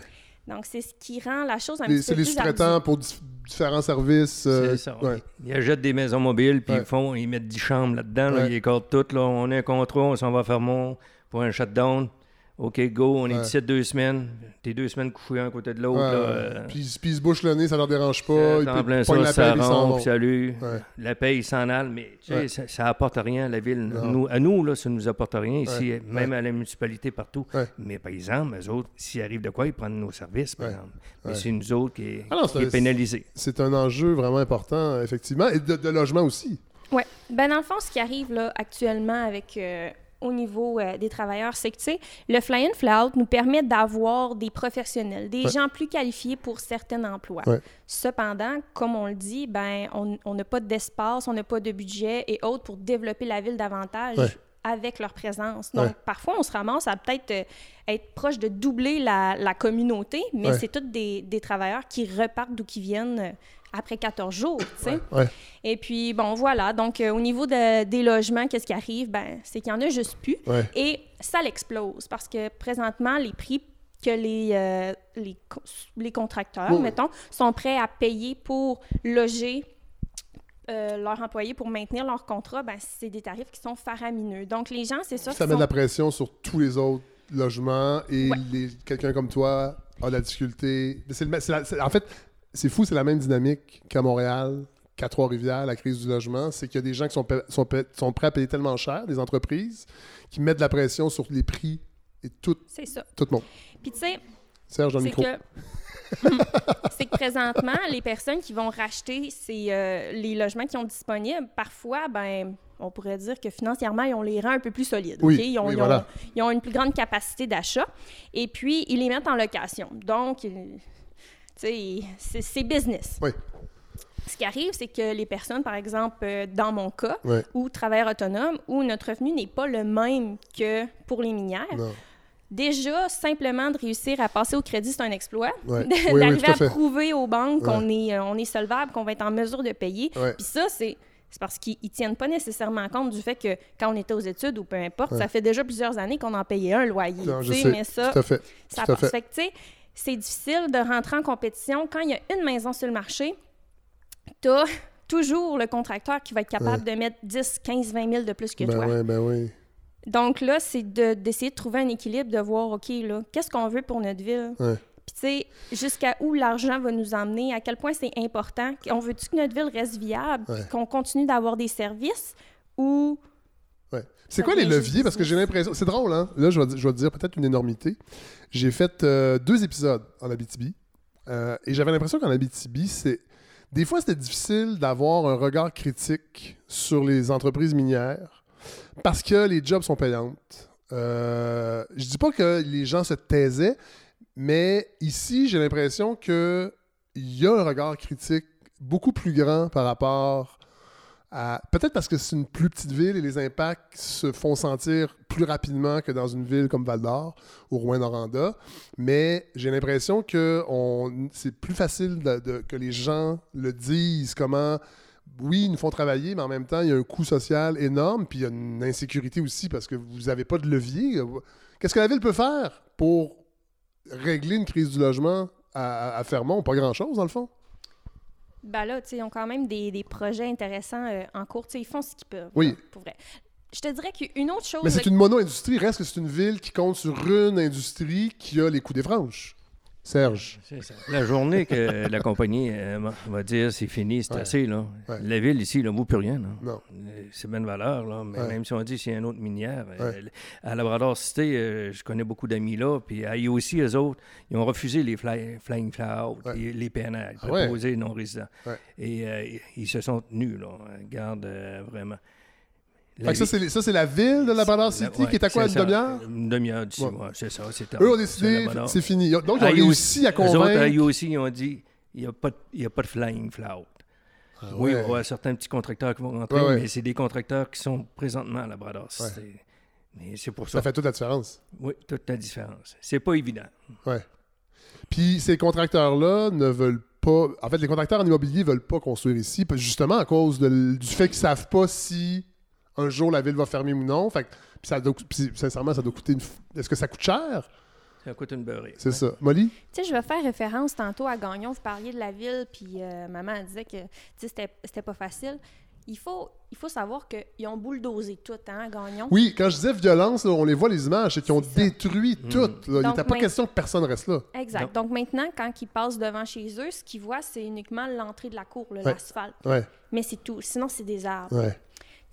Donc, c'est ce qui rend la chose un Les- petit C'est peu les plus sous-traitants ardue. pour dif- différents services. euh, C'est ça. ouais. Ils achètent des maisons mobiles, puis Ouais. ils font, ils mettent 10 chambres là-dedans, là, ils écartent tout. Là. On a un contrat, on s'en va à Fermont pour un shutdown. OK, go, on est Ouais. ici deux semaines. T'es deux semaines couchés un côté de l'autre. Ouais, là, ouais. euh, Puis, puis ils se bouchent le nez, ça leur dérange pas. Ils peuvent plein ça, la ça ils rompt, vont. puis salut. Ouais. La paye, il s'en alle, mais tu sais, ça, ça apporte rien à la ville. Nous, à nous, là, ça ne nous apporte rien ici, Ouais. même à la municipalité partout. Ouais. Mais par exemple, eux autres, s'il arrive de quoi, ils prennent nos services, par Ouais. exemple. Mais Ouais. c'est nous autres qui est, Ah non, c'est qui un- est pénalisé. C'est un enjeu vraiment important, effectivement. Et de, de logement aussi. Ouais. Ben, dans le fond, ce qui arrive là, actuellement avec euh, au niveau euh, des travailleurs, c'est que tu sais, le fly-in, fly-out nous permet d'avoir des professionnels, des Ouais. gens plus qualifiés pour certains emplois. Ouais. Cependant, comme on le dit, ben on n'a pas d'espace, on n'a pas de budget et autres pour développer la ville davantage. Ouais. avec leur présence. Donc, Ouais. parfois, on se ramasse à peut-être euh, être proche de doubler la, la communauté, mais Ouais. c'est tous des, des travailleurs qui repartent d'où qui viennent euh, après 14 jours, tu sais. Ouais. Et puis, bon, voilà. Donc, euh, au niveau de- des logements, qu'est-ce qui arrive? Ben, c'est qu'il y en a juste plus. Ouais. Et ça l'explose parce que présentement, les prix que les, euh, les, les contracteurs, mettons, sont prêts à payer pour loger euh, leurs employés, pour maintenir leur contrat, ben, c'est des tarifs qui sont faramineux. Donc, les gens, c'est ça. Ça met de la pression sur tous les autres logements et Ouais. les- quelqu'un comme toi a de la difficulté. C'est- en fait, c'est fou, c'est la même dynamique qu'à Montréal, qu'à Trois-Rivières, la crise du logement. C'est qu'il y a des gens qui sont, sont, sont prêts à payer tellement cher, des entreprises, qui mettent de la pression sur les prix et tout, C'est ça. tout le monde. Puis, tu sais, Serge, dans le c'est micro. que... c'est que présentement, les personnes qui vont racheter ces, euh, les logements qui sont disponibles, parfois, ben, on pourrait dire que financièrement, ils ont les rangs un peu plus solides. Oui? Ils, ont, oui, ils ont- voilà. ils ont une plus grande capacité d'achat. Et puis, ils les mettent en location. Donc, ils- c'est business. Oui. Ce qui arrive, c'est que les personnes, par exemple, euh, dans mon cas, ou travailleurs autonomes, où notre revenu n'est pas le même que pour les minières, Non. déjà, simplement de réussir à passer au crédit, c'est un exploit. Ouais. De- Oui, oui, D'arriver à prouver aux banques Ouais. qu'on est, euh, on est solvable, qu'on va être en mesure de payer. Ouais. Puis ça, c'est c'est parce qu'ils ne tiennent pas nécessairement compte du fait que quand on était aux études ou peu importe, ça fait déjà plusieurs années qu'on en payait un loyer. Non, je tu sais, sais. mais ça, Tout à fait. ça tout à passe. fait. Fait que, tu sais, c'est difficile de rentrer en compétition. Quand il y a une maison sur le marché, tu as toujours le contracteur qui va être capable de mettre 10, 15, 20 000 de plus que Ben toi. oui, ben oui. Donc là, c'est de- d'essayer de, trouver un équilibre, de voir, OK, là, qu'est-ce qu'on veut pour notre ville? Ouais. Puis, tu sais, jusqu'à où l'argent va nous emmener, à quel point c'est important. On veut-tu que notre ville reste viable, Ouais. puis qu'on continue d'avoir des services ou. C'est quoi les leviers? Parce que j'ai l'impression. C'est drôle, hein? Là, je vais, di- je vais te dire peut-être une énormité. J'ai fait euh, deux épisodes en Abitibi. euh, et j'avais l'impression qu'en Abitibi, c'est. Des fois, c'était difficile d'avoir un regard critique sur les entreprises minières parce que les jobs sont payantes. Euh, je dis pas que les gens se taisaient, mais ici, j'ai l'impression qu'il y a un regard critique beaucoup plus grand par rapport Peut-être parce que c'est une plus petite ville et les impacts se font sentir plus rapidement que dans une ville comme Val-d'Or ou Rouen-Noranda, mais j'ai l'impression que c'est plus facile que les gens le disent, comment oui, ils nous font travailler, mais en même temps, il y a un coût social énorme, puis il y a une insécurité aussi parce que vous n'avez pas de levier. Qu'est-ce que la ville peut faire pour régler une crise du logement à, à Fermont? Pas grand-chose, dans le fond. Ben là, ils ont quand même des, des projets intéressants euh, en cours. Tu sais, ils font ce qu'ils peuvent. Oui. là, pour vrai. Je te dirais qu'une autre chose. Mais c'est une mono-industrie. Reste que c'est une ville qui compte sur une industrie qui a les coups des franges. Serge. C'est ça. La journée que la compagnie euh, va dire c'est fini, c'est Ouais. assez, là. Ouais. La ville ici, ne vaut plus rien. Là. Non. Euh, C'est bien de valeur, là, mais Ouais. même si on dit a une autre minière, euh, à Labrador Cité, euh, je connais beaucoup d'amis là, puis à aussi eux autres, ils ont refusé les fly- Flying Fly-Out, Ouais. les, les PNR, Ah ouais? préposés non résidents. Et euh, ils se sont tenus, là. Garde, vraiment. Fait que ça, c'est ça, c'est la ville de Labrador City Ouais, qui est à quoi, une demi-heure? Une demi-heure d'ici, Ouais. ouais, c'est ça. c'est Eux ont décidé, c'est fini. Donc, ils ont Ah, réussi à Eux autres, convaincre. à aussi, ils ont dit il n'y a, a pas de flying flout. Ah Oui, il va y ouais. avoir certains petits contracteurs qui vont rentrer, mais c'est des contracteurs qui sont présentement à Labrador. City. Mais c'est pour ça. Ça fait toute la différence. Oui, toute la différence. C'est pas évident. Ouais. Puis ces contracteurs-là ne veulent pas. En fait, les contracteurs en immobilier veulent pas construire ici, justement à cause de du fait qu'ils savent pas si un jour la ville va fermer ou non. Fait que, puis ça doit- puis sincèrement, ça doit coûter une. Est-ce que ça coûte cher? Ça coûte une beurrée. C'est ça. Molly? Tu sais, je vais faire référence tantôt à Gagnon. Vous parliez de la ville, puis euh, maman elle disait que tu sais, c'était c'était pas facile. Il faut, il faut savoir qu'ils ont bulldozé tout, hein, à Gagnon. Oui, quand je disais violence, là, on les voit les images, c'est qu'ils ont détruit tout. là. Il Donc, n'était pas question que personne reste là. Exact. Donc maintenant, quand ils passent devant chez eux, ce qu'ils voient, c'est uniquement l'entrée de la cour, l'asphalte. Ouais, Mais c'est tout. Sinon, c'est des arbres.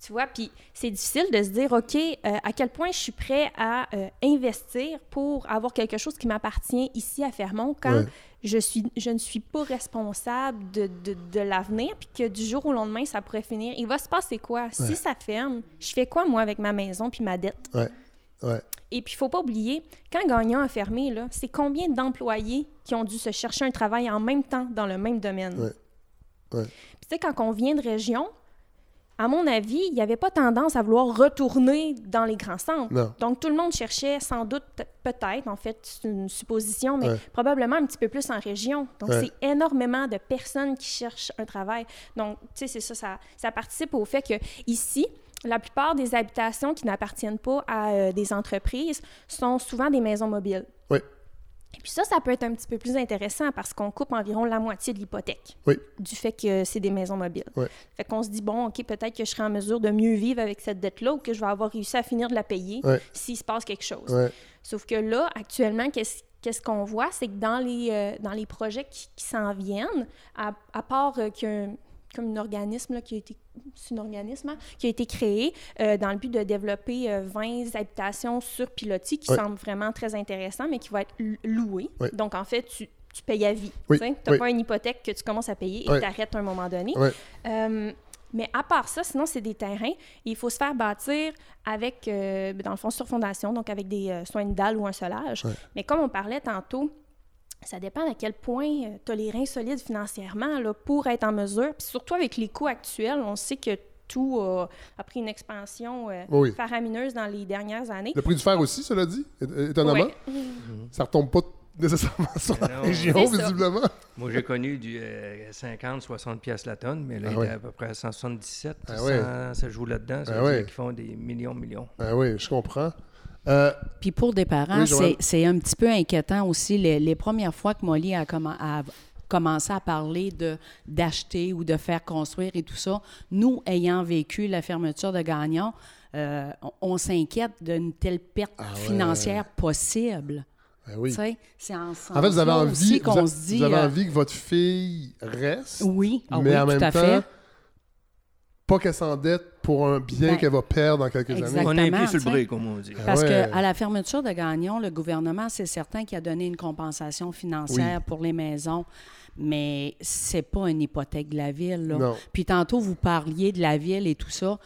Tu vois, puis c'est difficile de se dire, OK, euh, à quel point je suis prêt à euh, investir pour avoir quelque chose qui m'appartient ici à Fermont quand Ouais. je, suis, je ne suis pas responsable de, de, de l'avenir, puis que du jour au lendemain, ça pourrait finir. Il va se passer quoi? Ouais. Si ça ferme, je fais quoi, moi, avec ma maison puis ma dette? Ouais. Ouais. Et puis, il faut pas oublier, quand Gagnon a fermé, là, c'est combien d'employés qui ont dû se chercher un travail en même temps dans le même domaine? Ouais. Ouais. Puis, tu sais, quand on vient de région, à mon avis, il n'y avait pas tendance à vouloir retourner dans les grands centres. Non. Donc, tout le monde cherchait sans doute, pe- peut-être, en fait, c'est une supposition, mais Ouais. probablement un petit peu plus en région. Donc, Ouais. c'est énormément de personnes qui cherchent un travail. Donc, tu sais, c'est ça, ça, ça participe au fait que ici, la plupart des habitations qui n'appartiennent pas à euh, des entreprises sont souvent des maisons mobiles. Oui. Et puis ça, ça peut être un petit peu plus intéressant parce qu'on coupe environ la moitié de l'hypothèque Oui. du fait que c'est des maisons mobiles. Oui. Fait qu'on se dit, bon, OK, peut-être que je serai en mesure de mieux vivre avec cette dette-là ou que je vais avoir réussi à finir de la payer s'il se passe quelque chose. Sauf que là, actuellement, qu'est-ce qu'est-ce qu'on voit? C'est que dans les, euh, dans les projets qui, qui s'en viennent, à, à part euh, qu'il y a un, comme un organisme là, qui a été c'est un organisme hein, qui a été créé euh, dans le but de développer euh, 20 habitations sur pilotis qui Ouais. semble vraiment très intéressant, mais qui va être loué. Donc, en fait, tu, tu payes à vie. Oui, Tu n'as oui. pas une hypothèque que tu commences à payer et tu arrêtes à un moment donné. Euh, mais à part ça, sinon, c'est des terrains. Et il faut se faire bâtir avec, euh, dans le fond, sur fondation, donc avec des soit une dalle ou un solage. Mais comme on parlait tantôt, ça dépend à quel point tu as les reins solides financièrement là, pour être en mesure. Puis surtout avec les coûts actuels, on sait que tout a, a pris une expansion euh, Oui. faramineuse dans les dernières années. Le prix du fer aussi, cela dit, étonnamment. Ouais. Ça retombe pas nécessairement sur la Non. région, visiblement. Moi, j'ai connu du 50-60 pièces la tonne, mais là, Ah il ouais. est à peu près à 177. Ah ça, joue là-dedans. Ça Ah veut dire qu'ils font des millions, millions. Ah oui, je comprends. Euh, Puis pour des parents, Oui, c'est un petit peu inquiétant aussi. Les, les premières fois que Molly a, commen- a commencé à parler de d'acheter ou de faire construire et tout ça, nous, ayant vécu la fermeture de Gagnon, euh, on, on s'inquiète d'une telle perte Ah ouais. financière possible. ben oui. C'est en, En fait, vous avez envie, qu'on se dit... vous avez euh, envie que votre fille reste, oui, ah mais oui, en tout même à temps, fait. Pas qu'elle s'endette pour un bien Ben, qu'elle va perdre dans quelques années. on a un pied sur le break, comme on dit. Ah Parce ouais. qu'à la fermeture de Gagnon, le gouvernement, c'est certain qu'il a donné une compensation financière pour les maisons, mais c'est pas une hypothèque de la ville. là. Non. Puis tantôt, vous parliez de la ville et tout ça.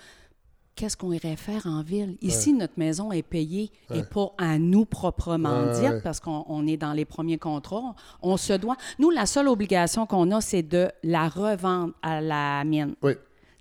Qu'est-ce qu'on irait faire en ville? Ici, notre maison est payée et pas à nous proprement Ouais, dire, ouais. parce qu'on on est dans les premiers contrats. On se doit. Nous, la seule obligation qu'on a, c'est de la revendre à la mine. Oui.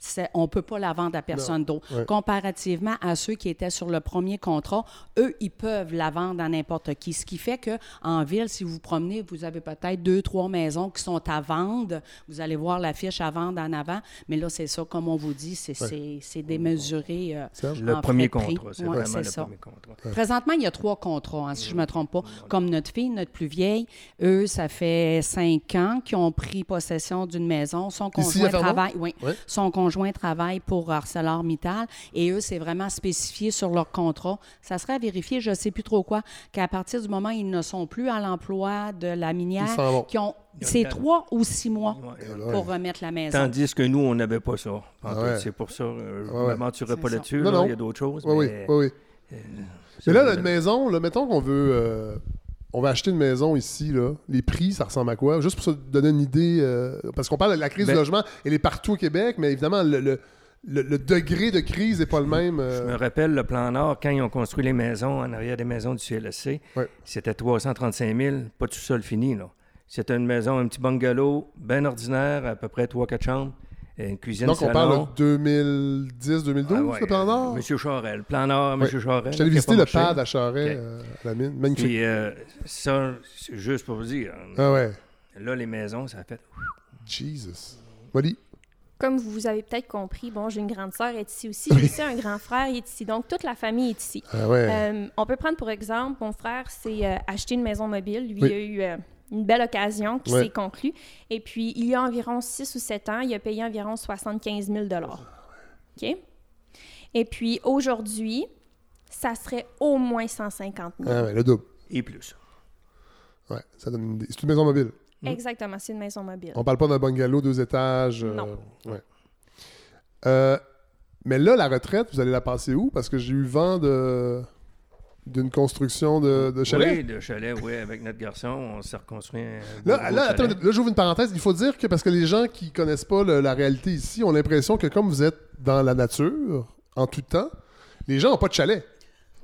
C'est- on ne peut pas la vendre à personne d'autre. ouais. Comparativement à ceux qui étaient sur le premier contrat, eux, ils peuvent la vendre à n'importe qui. Ce qui fait qu'en ville, si vous vous promenez, vous avez peut-être deux, trois maisons qui sont à vendre. Vous allez voir l'affiche à vendre en avant. Mais là, c'est ça, comme on vous dit, c'est c'est- c'est démesuré. euh? Le premier contrat, c'est Ouais, vraiment c'est le ça. premier contrat. Présentement, il y a trois contrats, hein, si je ne me trompe pas. Comme notre fille, notre plus vieille, eux, ça fait cinq ans qu'ils ont pris possession d'une maison. Son conjoint travaille, oui, Ouais. son conjoint travaille pour ArcelorMittal et eux, c'est vraiment spécifié sur leur contrat. Ça serait à vérifier, je ne sais plus trop quoi, qu'à partir du moment où ils ne sont plus à l'emploi de la minière, qui ont, c'est trois ou six mois pour remettre la maison. Tandis que nous, on n'avait pas ça. Ah ouais. C'est pour ça, euh, je Ouais, ne ouais. m'aventurerai pas là-dessus. Là. Il y a d'autres choses. Oui, oui, mais, oui, oui. c'est Mais là, notre maison, là, mettons qu'on veut. euh, on va acheter une maison ici, là. Les prix, ça ressemble à quoi? Juste pour se donner une idée. euh, parce qu'on parle de la crise Ben- du logement, elle est partout au Québec, mais évidemment, le, le- le- le degré de crise n'est pas le même. euh, Je me rappelle le plan Nord, quand ils ont construit les maisons en arrière des maisons du CLSC, Ouais. c'était 335 000, pas tout sol fini. là. C'était une maison, un petit bungalow, bien ordinaire, à peu près 3-4 chambres, une cuisine Donc, on parle de 2010-2012, Ah ouais, le plan Nord? euh, Monsieur Charel, plan Nord, Monsieur Charel. Allé qui a visiter le pad à Charest, Ok. euh, à la mine. Magnifique. Puis euh, ça, c'est juste pour vous dire, Ah ouais. là, les maisons, ça a fait... Jesus. Molly? Comme vous avez peut-être compris, bon, j'ai une grande sœur qui est ici aussi, j'ai aussi un grand frère qui est ici. Donc, toute la famille est ici. Ah ouais. Euh, on peut prendre pour exemple, mon frère s'est euh, acheté une maison mobile. Lui, Oui. il a eu euh, une belle occasion qui Ouais. s'est conclue. Et puis, il y a environ 6 ou 7 ans, il a payé environ 75 000 OK? Et puis, aujourd'hui, ça serait au moins 150 000 Ah ouais, le double. Et plus. Ouais, ça donne une idée. C'est une maison mobile. Exactement, c'est une maison mobile. On parle pas d'un bungalow, deux étages. euh, Non. ouais. Euh, mais là, la retraite, vous allez la passer où? Parce que j'ai eu vent de d'une construction de, de chalet? Oui, de chalet, oui, avec notre garçon, on s'est reconstruit un Là, attends, là, j'ouvre une parenthèse. Il faut dire que parce que les gens qui connaissent pas le- la réalité ici ont l'impression que comme vous êtes dans la nature, en tout temps, les gens n'ont pas de chalet.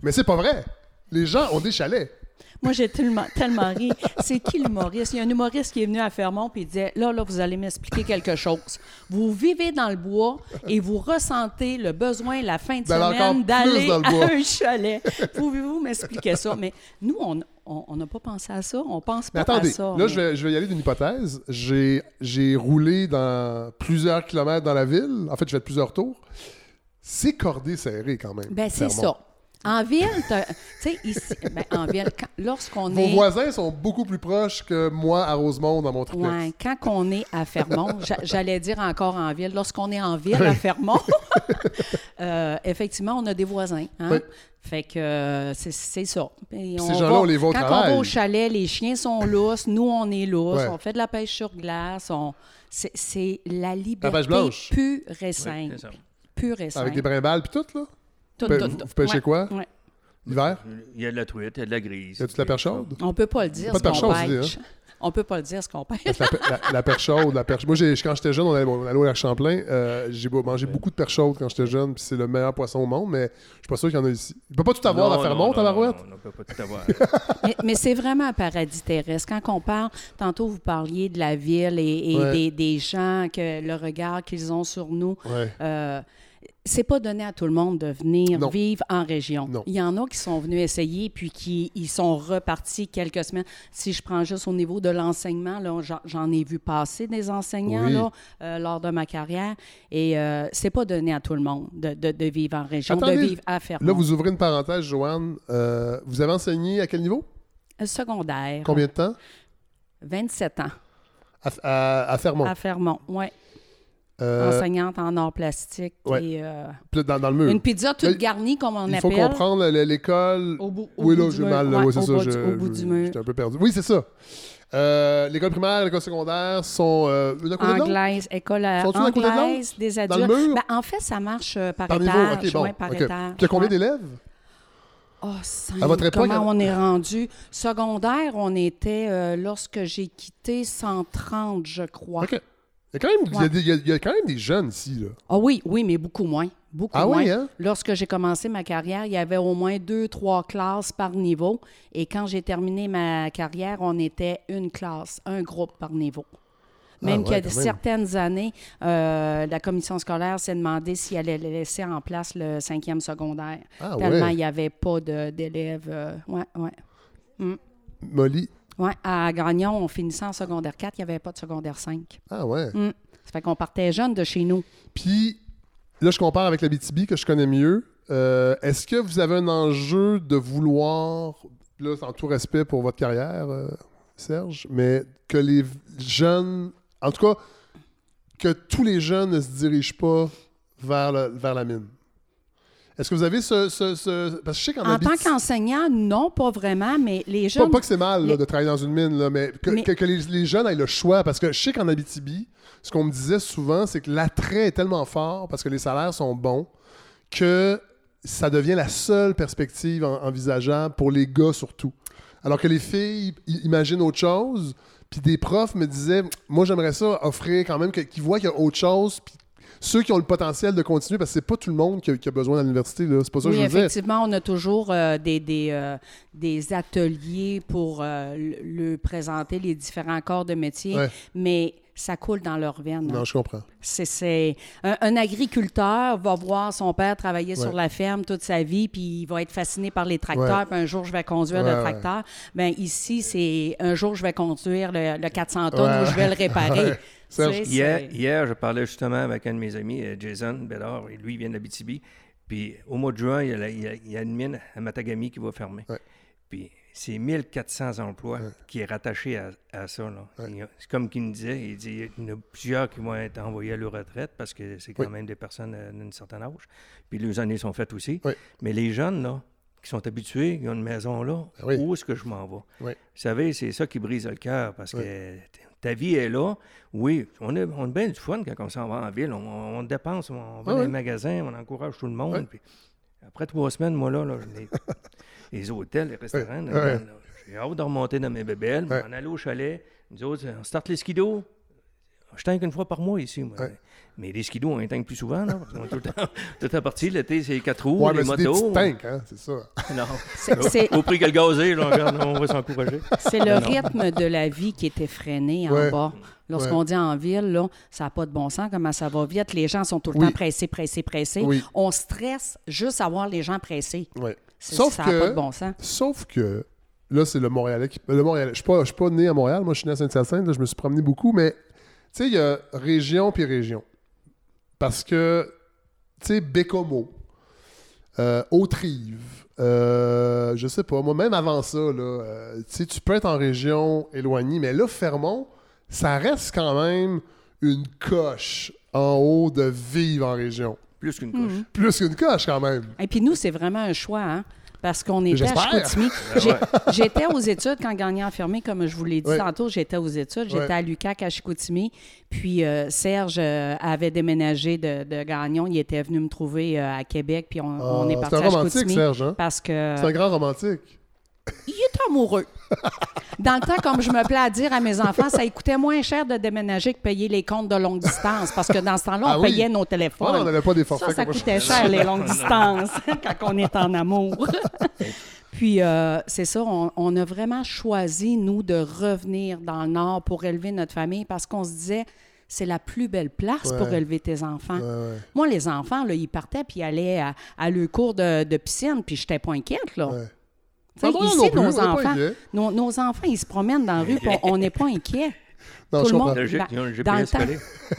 Mais c'est pas vrai. Les gens ont des chalets. Moi, j'ai tellement, tellement ri. C'est qui l'humoriste? Il y a un humoriste qui est venu à Fermont et il disait Là, là, vous allez m'expliquer quelque chose. Vous vivez dans le bois et vous ressentez le besoin la fin de encore semaine d'aller à un chalet. Pouvez-vous m'expliquer ça? Mais nous, on n'a pas pensé à ça. On pense Mais pas attendez, à ça. là, mais- je vais, je vais y aller d'une hypothèse. J'ai roulé dans plusieurs kilomètres dans la ville. En fait, j'ai fait plusieurs tours. C'est cordé serré quand même. Ben, c'est ça. En ville, tu sais, ici, ben, en ville, lorsqu'on Vos est. voisins sont beaucoup plus proches que moi à Rosemont dans mon triplex. Ouais, quand on est à Fermont, j'a- j'allais dire encore en ville, lorsqu'on est en ville à Fermont, euh, effectivement, on a des voisins. hein. Oui. Fait que euh, c'est ça. Et Ces gens-là, on les voit au Quand travail. on va au chalet, les chiens sont lousses, nous, on est lousses, Ouais. on fait de la pêche sur glace. on- C'est la pêche liberté blanche. pure et simple. Pure et simple. Avec des brimbales puis tout, là? Tout, Pe- tout, vous- tout. vous pêchez Ouais, quoi? ouais. L'hiver? Il y a de la truite, il y a de la grise. Y a-tu de la perche chaude? On peut pas le dire Pas ce de qu'on pêche. tu On peut pas le dire ce qu'on pêche. Parce que La, la- la perche chaude, la perche. Moi, j'ai- quand j'étais jeune, on allait, on allait au lac Champlain. euh, j'ai beau- mangé beaucoup de perche chaude quand j'étais jeune, puis c'est le meilleur poisson au monde, mais je suis pas sûr qu'il y en a ici. Il peut pas tout avoir Non, à Fermont, non, non, Tabarouette? Non, non, on peut pas tout avoir. Mais, mais c'est vraiment un paradis terrestre. Quand on parle, tantôt vous parliez de la ville et, et Ouais. des, des gens, que le regard qu'ils ont sur nous. Ouais. Euh, c'est pas donné à tout le monde de venir Non. vivre en région. Non. Il y en a qui sont venus essayer puis qui ils sont repartis quelques semaines. Si je prends juste au niveau de l'enseignement, j'en- ai vu passer des enseignants Oui. là, euh, lors de ma carrière et euh, c'est pas donné à tout le monde de, de- de vivre en région, Attendez, de vivre à Fermont. Là, vous ouvrez une parenthèse, Joanne. Euh, vous avez enseigné à quel niveau? Euh, Secondaire. Combien de temps? 27 ans À, à- à Fermont. à Fermont, ouais. Euh, enseignante en arts plastiques ouais. et euh, puis dans, dans le mur. une pizza toute garnie comme on Il faut appelle. comprendre le- l'école. Au bout, au Oui, bout là, du j'ai mur. mal. Ouais, oui, c'est au ça. bout je- du- au bout du mur. J'étais un peu perdu. Oui, c'est ça. Euh, l'école primaire, l'école secondaire sont euh, une? Anglaise, école euh, anglaise, des Dans adultes. le mur? Ben, en fait, ça marche euh, par, Par niveau, étage. ok, bon. ouais, par ok. étage. Puis il y a combien d'élèves? Oh, Saint, À votre époque, comment à- on est rendu? Secondaire, on était, euh, lorsque j'ai quitté, 130, je crois. OK. Il y, a quand même, il, y a Ouais. des- il y a- il y a quand même des jeunes ici. Là. Ah oui, oui, mais beaucoup moins. Beaucoup Ah moins. oui, hein? Lorsque j'ai commencé ma carrière, il y avait au moins deux, trois classes par niveau. Et quand j'ai terminé ma carrière, on était une classe, un groupe par niveau. Même ouais, qu'il y a certaines années, euh, la commission scolaire s'est demandé si elle allait laisser en place le cinquième secondaire. Ah tellement ouais. il n'y avait pas d'élèves. euh, ouais, ouais. Molly. Ouais, à Gagnon, on finissait en secondaire 4, il n'y avait pas de secondaire 5. Ah ouais. Mm. Ça fait qu'on partait jeune de chez nous. Puis là, je compare avec la BTB que je connais mieux. Euh, Est-ce que vous avez un enjeu de vouloir, là, en tout respect pour votre carrière, euh, Serge, mais que les jeunes, en tout cas, que tous les jeunes ne se dirigent pas vers, le- vers la mine? Est-ce que vous avez ce, ce- ce- Parce que je sais qu'en En tant qu'enseignant, non, pas vraiment, mais les Pas, jeunes. pas que c'est mal là, les- de travailler dans une mine, là, mais, que, Mais- que- que les, les jeunes aient le choix. Parce que je sais qu'en Abitibi, ce qu'on me disait souvent, c'est que l'attrait est tellement fort parce que les salaires sont bons que ça devient la seule perspective en- envisageable pour les gars surtout. Alors que les filles imaginent autre chose. Puis des profs me disaient, moi j'aimerais ça offrir quand même qu'ils voient qu'il y a autre chose. Puis ceux qui ont le potentiel de continuer, parce que c'est pas tout le monde qui a, qui a besoin à l'université. là. C'est pas ça que Oui, je veux dire. effectivement, on a toujours euh, des, des, euh, des ateliers pour euh, le, présenter les différents corps de métier, Ouais. mais ça coule dans leur veine. hein. Non, je comprends. C'est, un, un agriculteur va voir son père travailler Ouais. sur la ferme toute sa vie, puis il va être fasciné par les tracteurs, puis un jour je vais conduire Ouais, le tracteur. Ben ici, c'est un jour je vais conduire le, le 400 tonnes ou je vais le réparer. Serge, Hier, hier, je parlais justement avec un de mes amis, euh, Jason Bédard, et lui, il vient de l'Abitibi. Puis au mois de juin, il y a, la- il y a- il y a une mine à Matagami qui va fermer. Ouais. Puis c'est 1400 emplois Ouais. qui est rattaché à, à ça. là. Ouais. Il y a- C'est comme qu'il me disait, il dit il y en a plusieurs qui vont être envoyés à leur retraite parce que c'est quand Oui. même des personnes euh, d'un certain âge. Puis les années sont faites aussi. Oui. Mais les jeunes, là, qui sont habitués, ils ont une maison là, Ah oui. où est-ce que je m'en vais? Vous savez, c'est ça qui brise le cœur parce que ta vie est là. Oui, on a, on a bien du fun quand on s'en va en ville. On, on dépense, on va Ah dans oui. les magasins, on encourage tout le monde. Oui. puis après trois semaines, moi, là, les hôtels, les restaurants, Oui. j'ai hâte de remonter dans mes bébelles, m'en aller au chalet. Nous autres, on starte les skidos. Je tank une fois par mois ici, moi. Oui. Mais les skidos, on les tank plus souvent, là, parce qu'on est tout le temps, tout le temps parti. L'été, c'est les quatre roues, Ouais, les mais c'est motos. petits tanks, hein, c'est ça. Non. C'est- c'est- Au prix que le gazé, là, regarde, on va s'encourager. C'est le Non, non. rythme de la vie qui est effréné en Ouais. bas. Lorsqu'on dit en ville, là, ça n'a pas de bon sens, comment ça va vite. Les gens sont tout le Oui. temps pressés, pressés, pressés. Oui. On stresse juste à voir les gens pressés. C'est- Sauf ça n'a que- pas de bon sens. Sauf que, là, c'est le Montréalais qui. Le Montréalais. Je suis pas, je suis pas né à Montréal, moi, je suis né à Saint-Hyacinthe, là, je me suis promené beaucoup, mais, tu sais, il y a région puis région. Parce que, tu sais, Bécomo, euh, Autrive, euh, je sais pas, moi, même avant ça, là, euh, tu sais, tu peux être en région éloignée, mais là, Fermont, ça reste quand même une coche en haut de vivre en région. Plus qu'une couche. Mhm. Plus qu'une coche, quand même. Et puis nous, c'est vraiment un choix, hein? Parce qu'on était à. Chicoutimi. Ben. J'étais aux études quand Gagnon a fermé, comme je vous l'ai dit tantôt, j'étais aux études. J'étais à l'UQAC à Chicoutimi. Puis euh, Serge euh, avait déménagé de, de Gagnon. Il était venu me trouver euh, à Québec. Puis on, on est Ah, parti c'est un à romantique, Chicoutimi. Serge, hein? Parce que C'est un grand romantique. Il est amoureux. Dans le temps, comme je me plais à dire à mes enfants, ça coûtait moins cher de déménager que payer les comptes de longue distance. Parce que dans ce temps-là, on Ah oui. payait nos téléphones. on n'avait pas des Ça, forfaits. ça coûtait cher, les longues distances, quand on est en amour. Puis, euh, c'est ça, on, on a vraiment choisi, nous, de revenir dans le Nord pour élever notre famille parce qu'on se disait, c'est la plus belle place pour élever tes enfants. Ouais, ouais, Moi, les enfants, là, ils partaient puis ils allaient à, à le cours de, de piscine, puis j'étais pas inquiète, là. Ici, non plus, nos enfants, nos, nos enfants, ils se promènent dans la rue, puis on n'est pas inquiets. Non, Tout je le comprends. monde- Logique, Ben, le dans le temps-.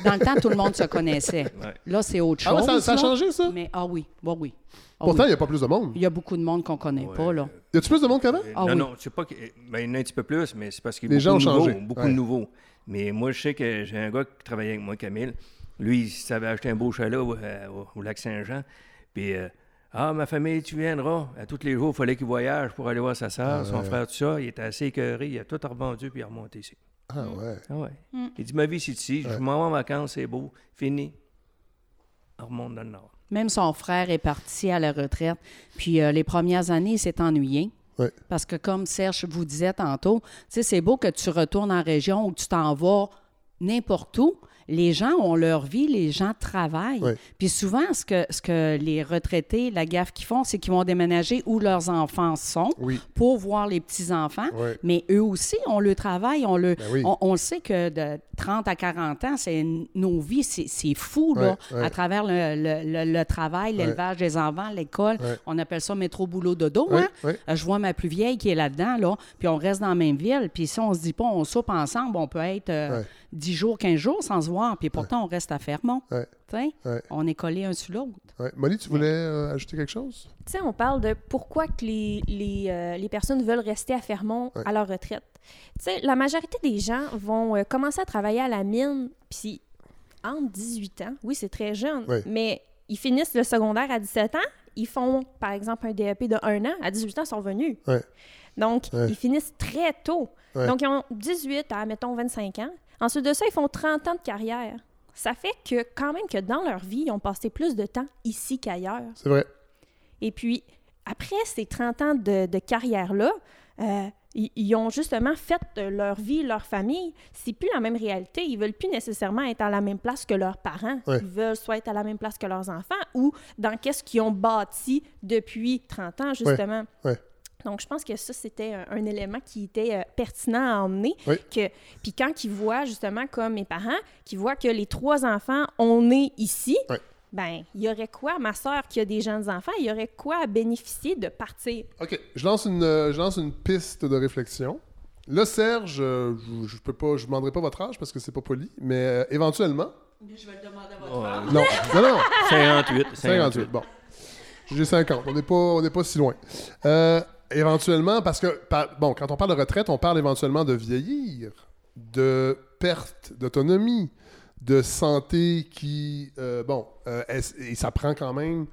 Dans le temps, tout le monde se connaissait. Ouais. Là, c'est autre Ah chose. ouais, ça, ça a changé, ça? Mais, ah oui, bah oui. Ah Pourtant, il oui. n'y a pas plus de monde. Il y a beaucoup de monde qu'on connaît Ouais. pas, là. Y a-tu plus de monde qu'avant? Ah non, oui. non, c'est pas que. Ben, il y en a un petit peu plus, mais c'est parce qu'il y a Les beaucoup gens de ont nouveaux. changé. Beaucoup Ouais. de nouveaux. Mais moi, je sais que j'ai un gars qui travaillait avec moi, Camille. Lui, il s'avait acheté un beau chalet au, euh, au- au lac Saint-Jean. Puis, euh, ah, ma famille, tu viendras. À tous les jours, il fallait qu'il voyage pour aller voir sa soeur, Ah, son ouais. frère, tout ça. Il était assez écœuré. Il a tout revendu, puis il est remonté ici. Ah ouais. Ah ouais. Mm. Il dit, ma vie, c'est ici. Ouais. Je m'en vais en vacances, c'est beau. Fini. On remonte dans le nord. Même son frère est parti à la retraite. Puis euh, les premières années, il s'est ennuyé. Ouais. Parce que comme Serge vous disait tantôt, tu sais, c'est beau que tu retournes en région ou que tu t'en vas n'importe où. Les gens ont leur vie, les gens travaillent. Puis souvent, ce que, ce que les retraités, la gaffe qu'ils font, c'est qu'ils vont déménager où leurs enfants sont Oui. pour voir les petits-enfants. Mais eux aussi, on le travaille, on le, Ben on, on sait que de 30 à 40 ans, c'est nos vies, c'est fou, là, à travers le, le- le- le travail, l'élevage des enfants, l'école. On appelle ça métro, boulot, dodo. Hein? Euh, Je vois ma plus vieille qui est là-dedans, là, puis on reste dans la même ville, puis si on se dit pas, on soupe ensemble, on peut être euh. 10 jours, 15 jours sans se voir, puis pourtant on reste à Fermont. On est collés un sur l'autre. Ouais. Molly, tu voulais euh, ajouter quelque chose? Tu sais, on parle de pourquoi que les, les, euh, les personnes veulent rester à Fermont Ouais. à leur retraite. Tu sais, la majorité des gens vont euh, commencer à travailler à la mine, puis entre 18 ans, oui, c'est très jeune, Ouais. mais ils finissent le secondaire à 17 ans, ils font, par exemple, un DEP de 1 an, à 18 ans, ils sont revenus. Ouais. Donc, Ouais. ils finissent très tôt. Ouais. Donc, ils ont 18 à, mettons, 25 ans. Ensuite de ça, ils font 30 ans de carrière. Ça fait que, quand même, que dans leur vie, ils ont passé plus de temps ici qu'ailleurs. C'est vrai. Et puis, après ces 30 ans de, de carrière-là, euh, ils, ils ont justement fait leur vie, leur famille. C'est plus la même réalité. Ils veulent plus nécessairement être à la même place que leurs parents. Ouais. Ils veulent soit être à la même place que leurs enfants ou dans qu'est-ce qu'ils ont bâti depuis 30 ans, justement. Ouais. Donc, je pense que ça, c'était un, un élément qui était euh, pertinent à emmener. Oui. Que, puis quand ils voient, justement, comme mes parents, qui voient que les trois enfants, on est ici, Ouais. ben, il y aurait quoi, ma soeur qui a des jeunes enfants, il y aurait quoi à bénéficier de partir? OK. Je lance une, euh, je lance une piste de réflexion. Là, Serge, euh, je, pas, je demanderai pas votre âge parce que c'est pas poli, mais euh, éventuellement. Je vais le demander à Oh, Non, non, non. 58. 58. Bon. J'ai 50. On n'est pas, on n'est pas si loin. Euh, éventuellement, parce que, bon, quand on parle de retraite, on parle éventuellement de vieillir, de perte d'autonomie, de santé qui, euh, bon, euh, et ça prend quand même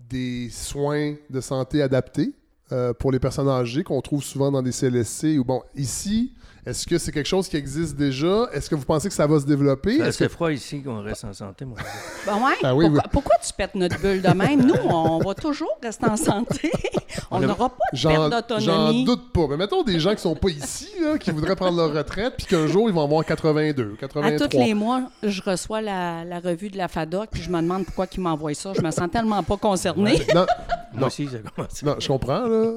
des soins de santé adaptés euh, pour les personnes âgées qu'on trouve souvent dans des CLSC ou bon, ici. Est-ce que c'est quelque chose qui existe déjà? Est-ce que vous pensez que ça va se développer? C'est Est-ce que- froid ici qu'on reste en santé, moi. Ben ouais. Ah oui, pourquoi, oui. pourquoi tu pètes notre bulle de même? Nous, on va toujours rester en santé. on n'aura pas de J'en perte j'en d'autonomie. doute pas. Mais mettons des gens qui sont pas ici, là, qui voudraient prendre leur retraite, puis qu'un jour, ils vont avoir 82, À 83. tous les mois, je reçois la, la revue de la FADOC, puis je me demande pourquoi ils m'envoient ça. Je me sens tellement pas concernée. Non, Moi aussi, ça commence. non, je comprends, là.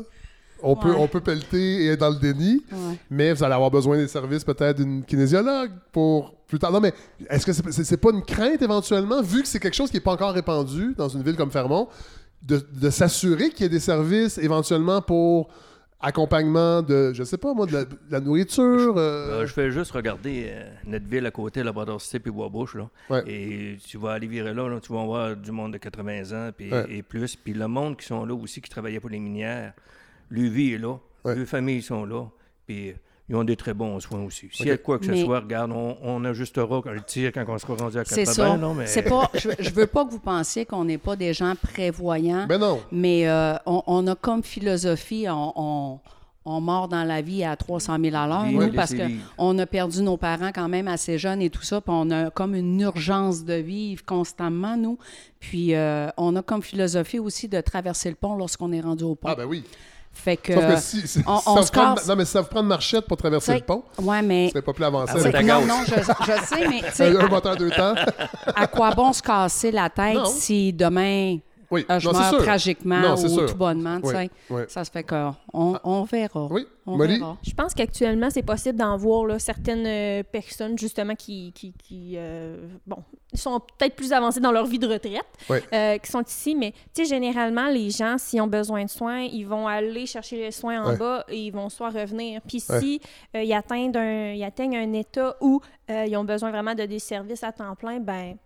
On, peut, on peut pelleter et être dans le déni, Ouais. mais vous allez avoir besoin des services peut-être d'une kinésiologue pour plus tard. Non, mais est-ce que c'est c'est- c'est pas une crainte éventuellement, vu que c'est quelque chose qui n'est pas encore répandu dans une ville comme Fermont, de, de s'assurer qu'il y ait des services éventuellement pour accompagnement de, je sais pas moi, de la, de la nourriture? euh, Euh, je fais juste regarder euh, notre ville à côté, Labrador City puis Boisbouche. Là. Ouais. Et tu vas aller virer là, là, tu vas voir du monde de 80 ans Ouais. et plus. Puis le monde qui sont là aussi, qui travaillaient pour les minières, lui vie est là, Ouais. les familles sont là. Puis euh, ils ont des très bons soins aussi. S'il y a quoi que Mais- ce soit, regarde, on, on ajustera le tir quand on sera rendu à 80. C'est ça. non, mais... C'est pas, je, je veux pas que vous pensiez qu'on n'est pas des gens prévoyants, Ben non. mais euh, on, on a comme philosophie, on, on, on mord dans la vie à 300 000 à l'heure, nous, parce qu'on a perdu nos parents quand même assez jeunes et tout ça, puis on a comme une urgence de vivre constamment, nous. Puis euh, on a comme philosophie aussi de traverser le pont lorsqu'on est rendu au pont. Ah ben oui. Fait que... Sauf que si, si- on- si on se prend- non, mais si ça vous prend une marchette pour traverser le pont, Ouais, mais... ce serait pas plus avancé. Ah, c'est avec non, non, je, je sais, mais un, moteur deux temps. à quoi bon se casser la tête Non. si demain Oui, euh, je non, meurs tragiquement Non, ou sûr. tout bonnement, Oui, oui. Ça se fait qu'on on, verra. Oui, On verra. Je pense qu'actuellement, c'est possible d'en voir là, certaines euh, personnes, justement, qui, qui, qui, euh, bon, sont peut-être plus avancées dans leur vie de retraite, euh, qui sont ici, mais, tu sais, généralement, les gens, s'ils ont besoin de soins, ils vont aller chercher les soins en bas et ils vont soit revenir. Puis si euh, ils, atteignent un, ils atteignent un état où euh, ils ont besoin vraiment de des services à temps plein, ben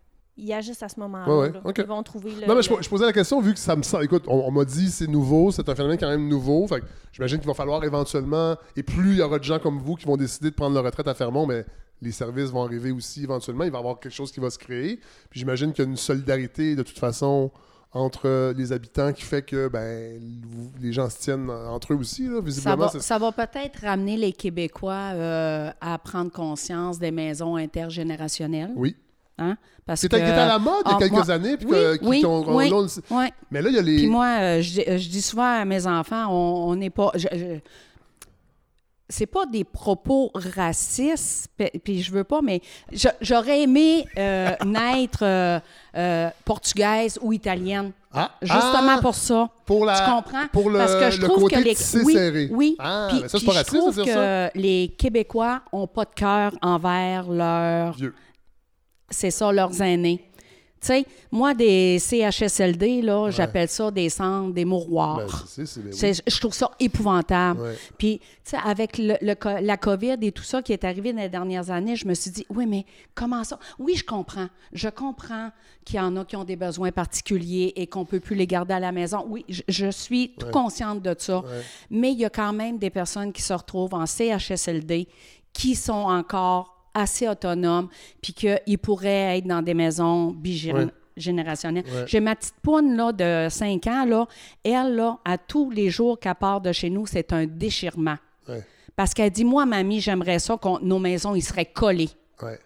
ils agissent à ce moment-là. Ouais, ouais, là. ok. Ils vont trouver le... Non, mais je, le- je posais la question vu que ça me semble. Écoute, on, on m'a dit c'est nouveau, c'est un phénomène quand même nouveau. Fait j'imagine qu'il va falloir éventuellement. Et plus il y aura de gens comme vous qui vont décider de prendre leur retraite à Fermont, mais les services vont arriver aussi éventuellement. Il va y avoir quelque chose qui va se créer. Puis j'imagine qu'il y a une solidarité de toute façon entre les habitants qui fait que ben vous- les gens se tiennent entre eux aussi, là, Ça visiblement. va, ça va peut-être ramener les Québécois euh, à prendre conscience des maisons intergénérationnelles? Oui. Hein? Parce C'était à la mode il y a ah, quelques moi- années. Puis oui, que- qui- oui, ont- oui. on. Mais là, il y a les. Puis moi, euh, je, dis- je dis souvent à mes enfants, on n'est pas. je- je- c'est pas des propos racistes, puis je veux pas, mais j'aurais aimé euh, naître euh, euh, portugaise ou italienne. Ah, Justement ah, pour ça. pour la, tu comprends? Pour le, Parce que je trouve côté que les oui, serré. oui. Ah, Puis- ça, c'est puis pas je raciste trouve que ça. les Québécois ont pas de cœur envers leurs Vieux. C'est ça, leurs aînés. Tu sais, moi, des CHSLD, là, j'appelle ça des centres, des mouroirs. Ben, ben oui. Je trouve ça épouvantable. Ouais. Puis, tu sais, avec le, la COVID et tout ça qui est arrivé dans les dernières années, je me suis dit, oui, mais comment ça? Oui, je comprends. Je comprends qu'il y en a qui ont des besoins particuliers et qu'on ne peut plus les garder à la maison. Oui, je, je suis tout consciente de ça. Mais il y a quand même des personnes qui se retrouvent en CHSLD qui sont encore assez autonomes puis qu'ils pourraient être dans des maisons bigénérationnelles. Ouais. J'ai ma petite poune là, de 5 ans, là, elle, là, à tous les jours qu'elle part de chez nous, c'est un déchirement. Ouais. Parce qu'elle dit, moi, mamie, j'aimerais ça que nos maisons, ils seraient collées. Ouais.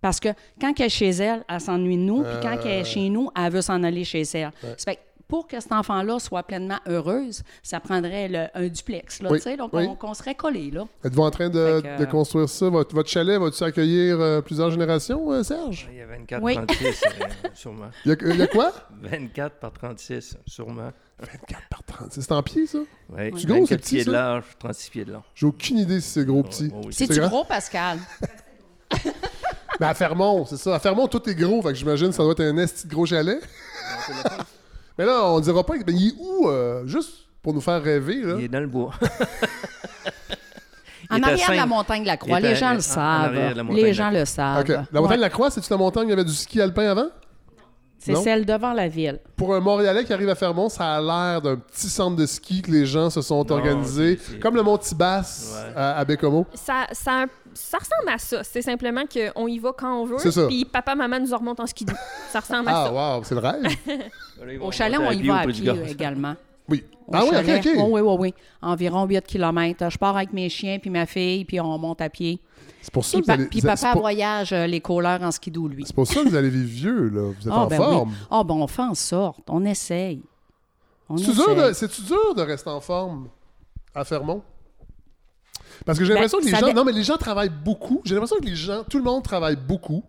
Parce que quand elle est chez elle, elle s'ennuie de nous, puis quand elle Euh. est chez nous, elle veut s'en aller chez elle. Ça fait pour que cet enfant-là soit pleinement heureuse, ça prendrait le- un duplex, là, Oui, donc oui. on, serait collés, là. Êtes-vous en train de, Fait que, de euh, construire ça? Votre, votre chalet va-tu accueillir euh, plusieurs générations, euh, Serge? Il y a 24 Oui. 36, euh, sûrement. Il y a, il y a quoi? 24 par 36, sûrement. 24 par 30. C'est en pied, ça? Ouais. C'est gros, c'est 24 petit, pieds ça? de large, 36 pieds de long. J'ai aucune idée si c'est gros ou petit. Ouais, oui. C'est-tu C'est gros, Pascal? Mais à Fermont, c'est ça. À Fermont, tout est gros. Fait que j'imagine que ça doit être un esti de gros chalet. Mais là, on dira pas. Ben, il est où? euh, juste pour nous faire rêver, là? Il est dans le bois. En arrière de la montagne de la Croix, les gens en le savent. Les de gens la le savent. La montagne Ouais. de la Croix, c'est-tu la montagne où il y avait du ski alpin avant? C'est celle devant la ville. Pour un Montréalais qui arrive à Fermont, ça a l'air d'un petit centre de ski que les gens se sont Non, organisés. Comme le Mont Tibas Ouais. à, à Bécomo. Ça, ça, ça ressemble à ça. C'est simplement qu'on y va quand on veut. C'est ça. Puis papa, maman nous remonte en skidoo. Ça ressemble à Ah, ça. wow, c'est le rêve. Vont Au chalet, on y va à pied également. Oui. Au ah, oui. OK, OK. Oh, oui, oui, oui. Environ 8 km. Je pars avec mes chiens puis ma fille, puis on monte à pied. C'est pour ça Puis, que vous allez. puis papa pour- voyage euh, les couleurs en skidoo, lui. C'est pour ça que vous allez vivre vieux, là. Vous êtes Ah, en ben forme. oui. Ah, ben on fait en sorte. On essaye. On C'est-tu dur, essaye. de- c'est-tu dur de rester en forme à Fermont? Parce que j'ai Ben, l'impression que les gens. dé- Non, mais les gens travaillent beaucoup. J'ai l'impression que les gens. Tout le monde travaille beaucoup.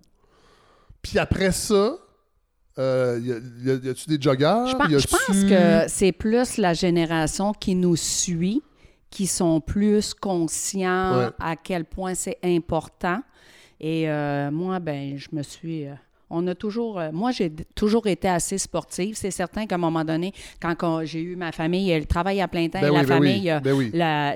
Puis après ça, euh, y a- y a- y a-tu des joggeurs? Je je pense que c'est plus la génération qui nous suit, qui sont plus conscients Ouais. à quel point c'est important. Et euh, moi, ben, je me suis. euh, on a toujours. euh, moi, j'ai toujours été assez sportive. C'est certain qu'à un moment donné, quand j'ai eu ma famille, elle travaille à plein temps, Ben et oui, la ben oui, famille, euh, ben oui.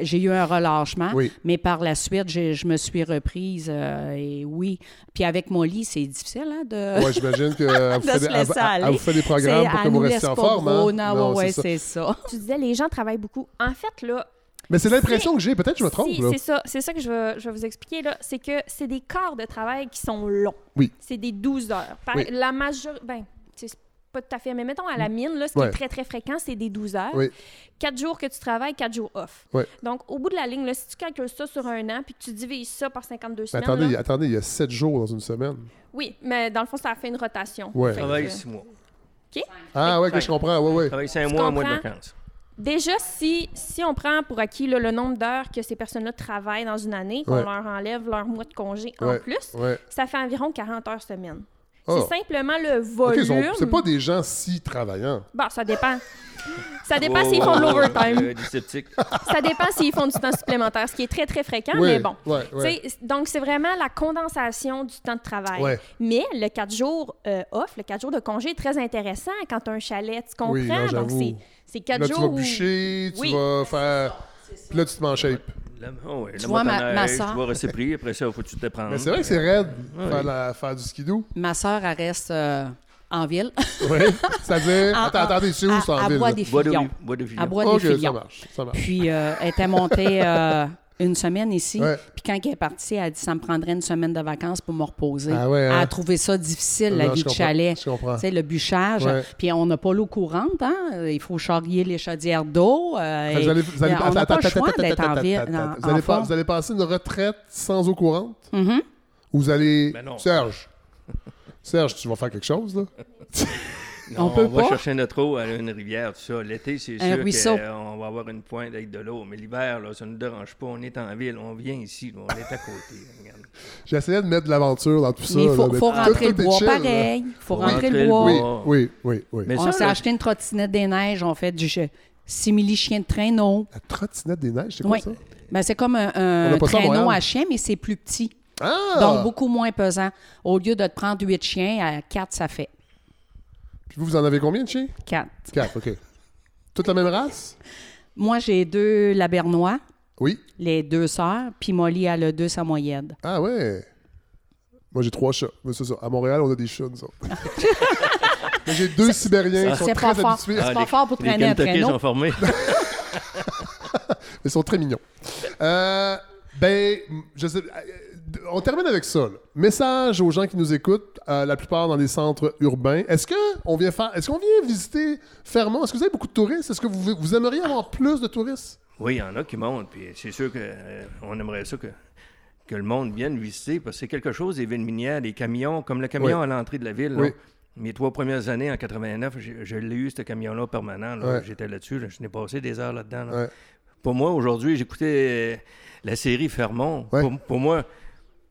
j'ai eu un relâchement. Oui. Mais par la suite, je me suis reprise. euh, et oui. Puis avec Molly, c'est difficile hein, de. Ouais, j'imagine qu'elle vous, fait des- elle- laisser elle- aller. elle vous fait des programmes pour que vous restiez en forme. hein? non, Non, ouais, c'est ça. c'est ça. Tu disais, les gens travaillent beaucoup. En fait, là, Mais c'est l'impression que j'ai. Peut-être que je me trompe. Si, là. c'est ça, c'est ça que je vais, je vais vous expliquer là, c'est que c'est des quarts de travail qui sont longs. Oui. C'est des 12 heures. Par- Oui. La majorité, ben, c'est pas tout à fait, mais mettons à la mine, là, ce qui Ouais. est très très fréquent, c'est des 12 heures. Oui. Quatre jours que tu travailles, quatre jours off. Ouais. Donc, au bout de la ligne, là, si tu calcules ça sur un an, puis que tu divises ça par 52 Mais semaines, attendez, là- attendez, il y a 7 jours dans une semaine. oui, mais dans le fond, ça a fait une rotation. Ouais. Travaille euh, 6 mois. Ah, ouais, que je comprends. Ouais, ouais. travaille 5 Tu mois, un mois de vacances. Déjà, si, si on prend pour acquis là, le nombre d'heures que ces personnes-là travaillent dans une année, qu'on Ouais. leur enlève leur mois de congé Ouais. en plus, Ouais. ça fait environ 40 heures semaine. Ah. C'est simplement le volume. sont- c'est pas des gens si travaillants. Bon, ça dépend. Ça dépend Oh, s'ils font de l'overtime. euh. Ça dépend s'ils font du temps supplémentaire, ce qui est très, très fréquent, mais bon. ouais, ouais. Donc, c'est vraiment la condensation du temps de travail. Ouais. Mais le 4 jours euh, off, le 4 jours de congé est très intéressant quand tu as un chalet, tu comprends? Oui, non, Donc, c'est- c'est 4 Là, tu jours vas où... bûcher, tu Oui. vas faire. Puis là, tu te mets en shape. La, oh, ouais, Tu la vois, ma- ma sœur- Tu vas rester pris, après ça, il faut que tu te prendre. Mais c'est vrai que c'est raide, Ouais. faire, la- faire du skidoo. Ma sœur, elle reste euh, en ville. Oui. C'est-à-dire. En- Attends, en- attendez, c'est où, à- ça, en à ville? bois là? des Bois de, filions. bois de filion. À bois Ok, des ça marche. Ça marche. Puis euh, elle était montée euh, une semaine ici. Ouais. Puis quand elle est partie, elle a dit ça me prendrait une semaine de vacances pour me reposer. Ah ouais, Elle hein? a trouvé ça difficile, la vie de chalet. Je comprends. Tu sais, le bûchage. Ouais. Puis on n'a pas l'eau courante, hein? Il faut charrier les chaudières d'eau. euh, Vous allez, vous allez, on n'a attends, pas le attends, choix attends, d'être en ville. Vous allez, en pas- forme. vous allez passer une retraite sans eau courante? Ou vous allez. Ben. Serge. Serge, tu vas faire quelque chose, là? On peut va pas. chercher notre eau à une rivière, tout ça. L'été, c'est Un sûr ruisseau. qu'on va avoir une pointe avec de l'eau. Mais l'hiver, là, ça ne nous dérange pas. On est en ville, on vient ici, là, on est à côté. J'essayais de mettre de l'aventure dans tout ça. Mais il là, faut, mais faut tout- rentrer tout le bois chill, pareil. Il faut Faut rentrer rentrer le bois. Oui, oui, oui, oui. Mais On ça, s'est acheté une trottinette des neiges, on fait du jeu. simili-chien de traîneau. La trottinette des neiges, c'est quoi Oui. ça? Ben, c'est comme un, On traîneau à chien, mais c'est plus petit. Ah! Donc, beaucoup moins pesant. Au lieu de te prendre huit chiens, à quatre, ça fait Puis vous, vous en avez combien de chiens? quatre. Quatre, OK. Toute la même race? Moi, j'ai deux labernois, Oui. les deux sœurs, puis Molly, elle a deux samoyèdes. Ah ouais. Moi, j'ai trois chats. Mais c'est ça. À Montréal, on a des chats, nous autres. Mais j'ai deux Sibériens qui sont C'est très pas fort. habitués. C'est pas fort pour les traîner un Kentucky traîneau. sont formés. Ils sont très mignons. Euh, ben, je sais, on termine avec ça. là. Message aux gens qui nous écoutent, euh, la plupart dans des centres urbains. Est-ce que on vient faire, est-ce qu'on vient visiter Fermont? Est-ce que vous avez beaucoup de touristes? Est-ce que vous, vous aimeriez avoir plus de touristes? Oui, il y en a qui montent, puis c'est sûr qu'on aimerait ça que, que le monde vienne visiter, parce que c'est quelque chose, des villes minières, des camions, comme le camion Oui. à l'entrée de la ville. là. Mes trois premières années, en 89, j'ai- je l'ai eu, ce camion-là, permanent. là. Ouais. J'étais là-dessus, là. je n'ai passé des heures là-dedans. Ouais. Pour moi, aujourd'hui, j'écoutais euh, la série Fermont. Ouais. Pour, pour moi,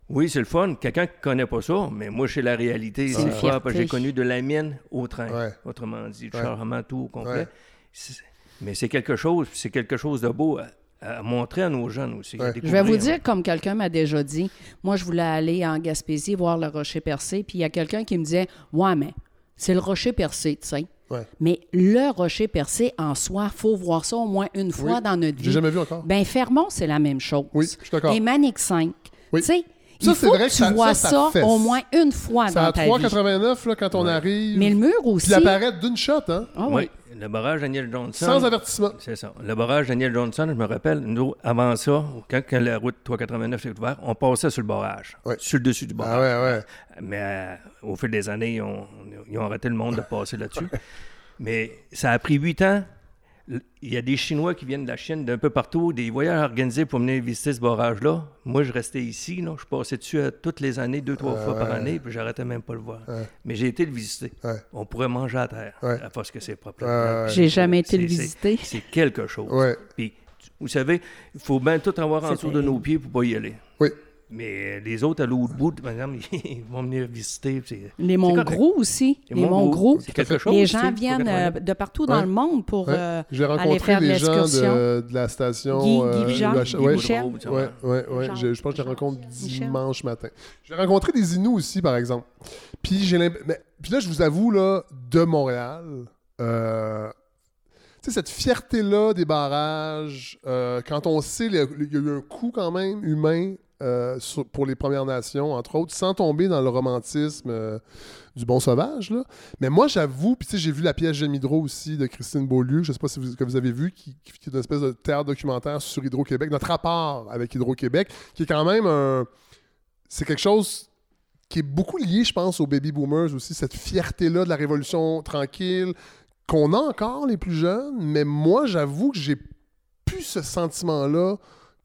oui, c'est le fun. Quelqu'un qui ne connaît pas ça, mais moi, c'est la réalité. C'est fois, fierté. parce que j'ai connu de la mienne au train. Ouais. Autrement dit, Ouais. chargement tout au complet. Mais c'est quelque chose, c'est quelque chose de beau à, à montrer à nos jeunes aussi. Ouais. Je vais vous dire, comme quelqu'un m'a déjà dit, moi, je voulais aller en Gaspésie voir le rocher percé, puis il y a quelqu'un qui me disait Ouais, mais c'est le rocher percé, tu sais. Ouais. Mais le rocher percé en soi, faut voir ça au moins une fois Oui. dans notre J'ai vie. jamais vu encore. Ben, Fermont, c'est la même chose. Oui, je suis d'accord. Et Manic 5. Oui. Tu sais, Ça, il faut vrai que que tu ça- vois ça, ça, ça fesse. au moins une fois C'est à dans ta vie. 3,89 là, quand on arrive. Mais le mur aussi. Puis il apparaît d'une shot, hein? Ah Oui, oui. le barrage Daniel Johnson. Sans avertissement. C'est ça. Le barrage Daniel Johnson, je me rappelle, nous, avant ça, quand, quand la route 389 s'est ouverte, on passait sur le barrage, Ouais. sur le dessus du Ah barrage. ouais, ouais. Mais euh, au fil des années, ils ont, ils ont arrêté le monde de passer là-dessus. Mais ça a pris huit ans. Il y a des Chinois qui viennent de la Chine, d'un peu partout, des voyages organisés pour venir visiter ce barrage-là. Moi, je restais ici. là. Je passais dessus toutes les années, deux, trois fois par année, puis j'arrêtais même pas le voir. Ouais. Mais j'ai été le visiter. On pourrait manger à terre, à force que c'est propre. Ouais. J'ai jamais été le visiter. C'est quelque chose. Ouais. Puis, vous savez, il faut bien tout avoir en dessous de nos pieds pour pas y aller. Oui. Mais les autres à l'autre bout, par exemple, ils vont venir visiter. c'est- Les. Monts-Gros aussi. Les Monts-Gros. C'est quelque chose. Les gens viennent euh, de partout dans Ouais. le monde pour Ouais. euh, J'ai aller rencontré faire des gens de, de la station. Guy- euh, Guy Guy ouais, Michel. Ouais, ouais, Je, je pense que je les rencontre Michel. dimanche matin. J'ai rencontré des Inuits aussi, par exemple. Puis j'ai mais- Puis là, je vous avoue, là, de Montréal, euh, tu sais, cette fierté-là des barrages, euh, quand on sait, il y a eu un coût quand même humain euh, pour les Premières Nations, entre autres, sans tomber dans le romantisme euh, du bon sauvage. Mais moi, j'avoue, puis j'ai vu la pièce J'aime Hydro aussi de Christine Beaulieu, je sais pas si vous, que vous avez vu, qui, qui est une espèce de théâtre documentaire sur Hydro-Québec, notre rapport avec Hydro-Québec, qui est quand même un... C'est quelque chose qui est beaucoup lié, je pense, aux baby boomers aussi, cette fierté-là de la révolution tranquille, qu'on a encore les plus jeunes, mais moi, j'avoue que j'ai plus ce sentiment-là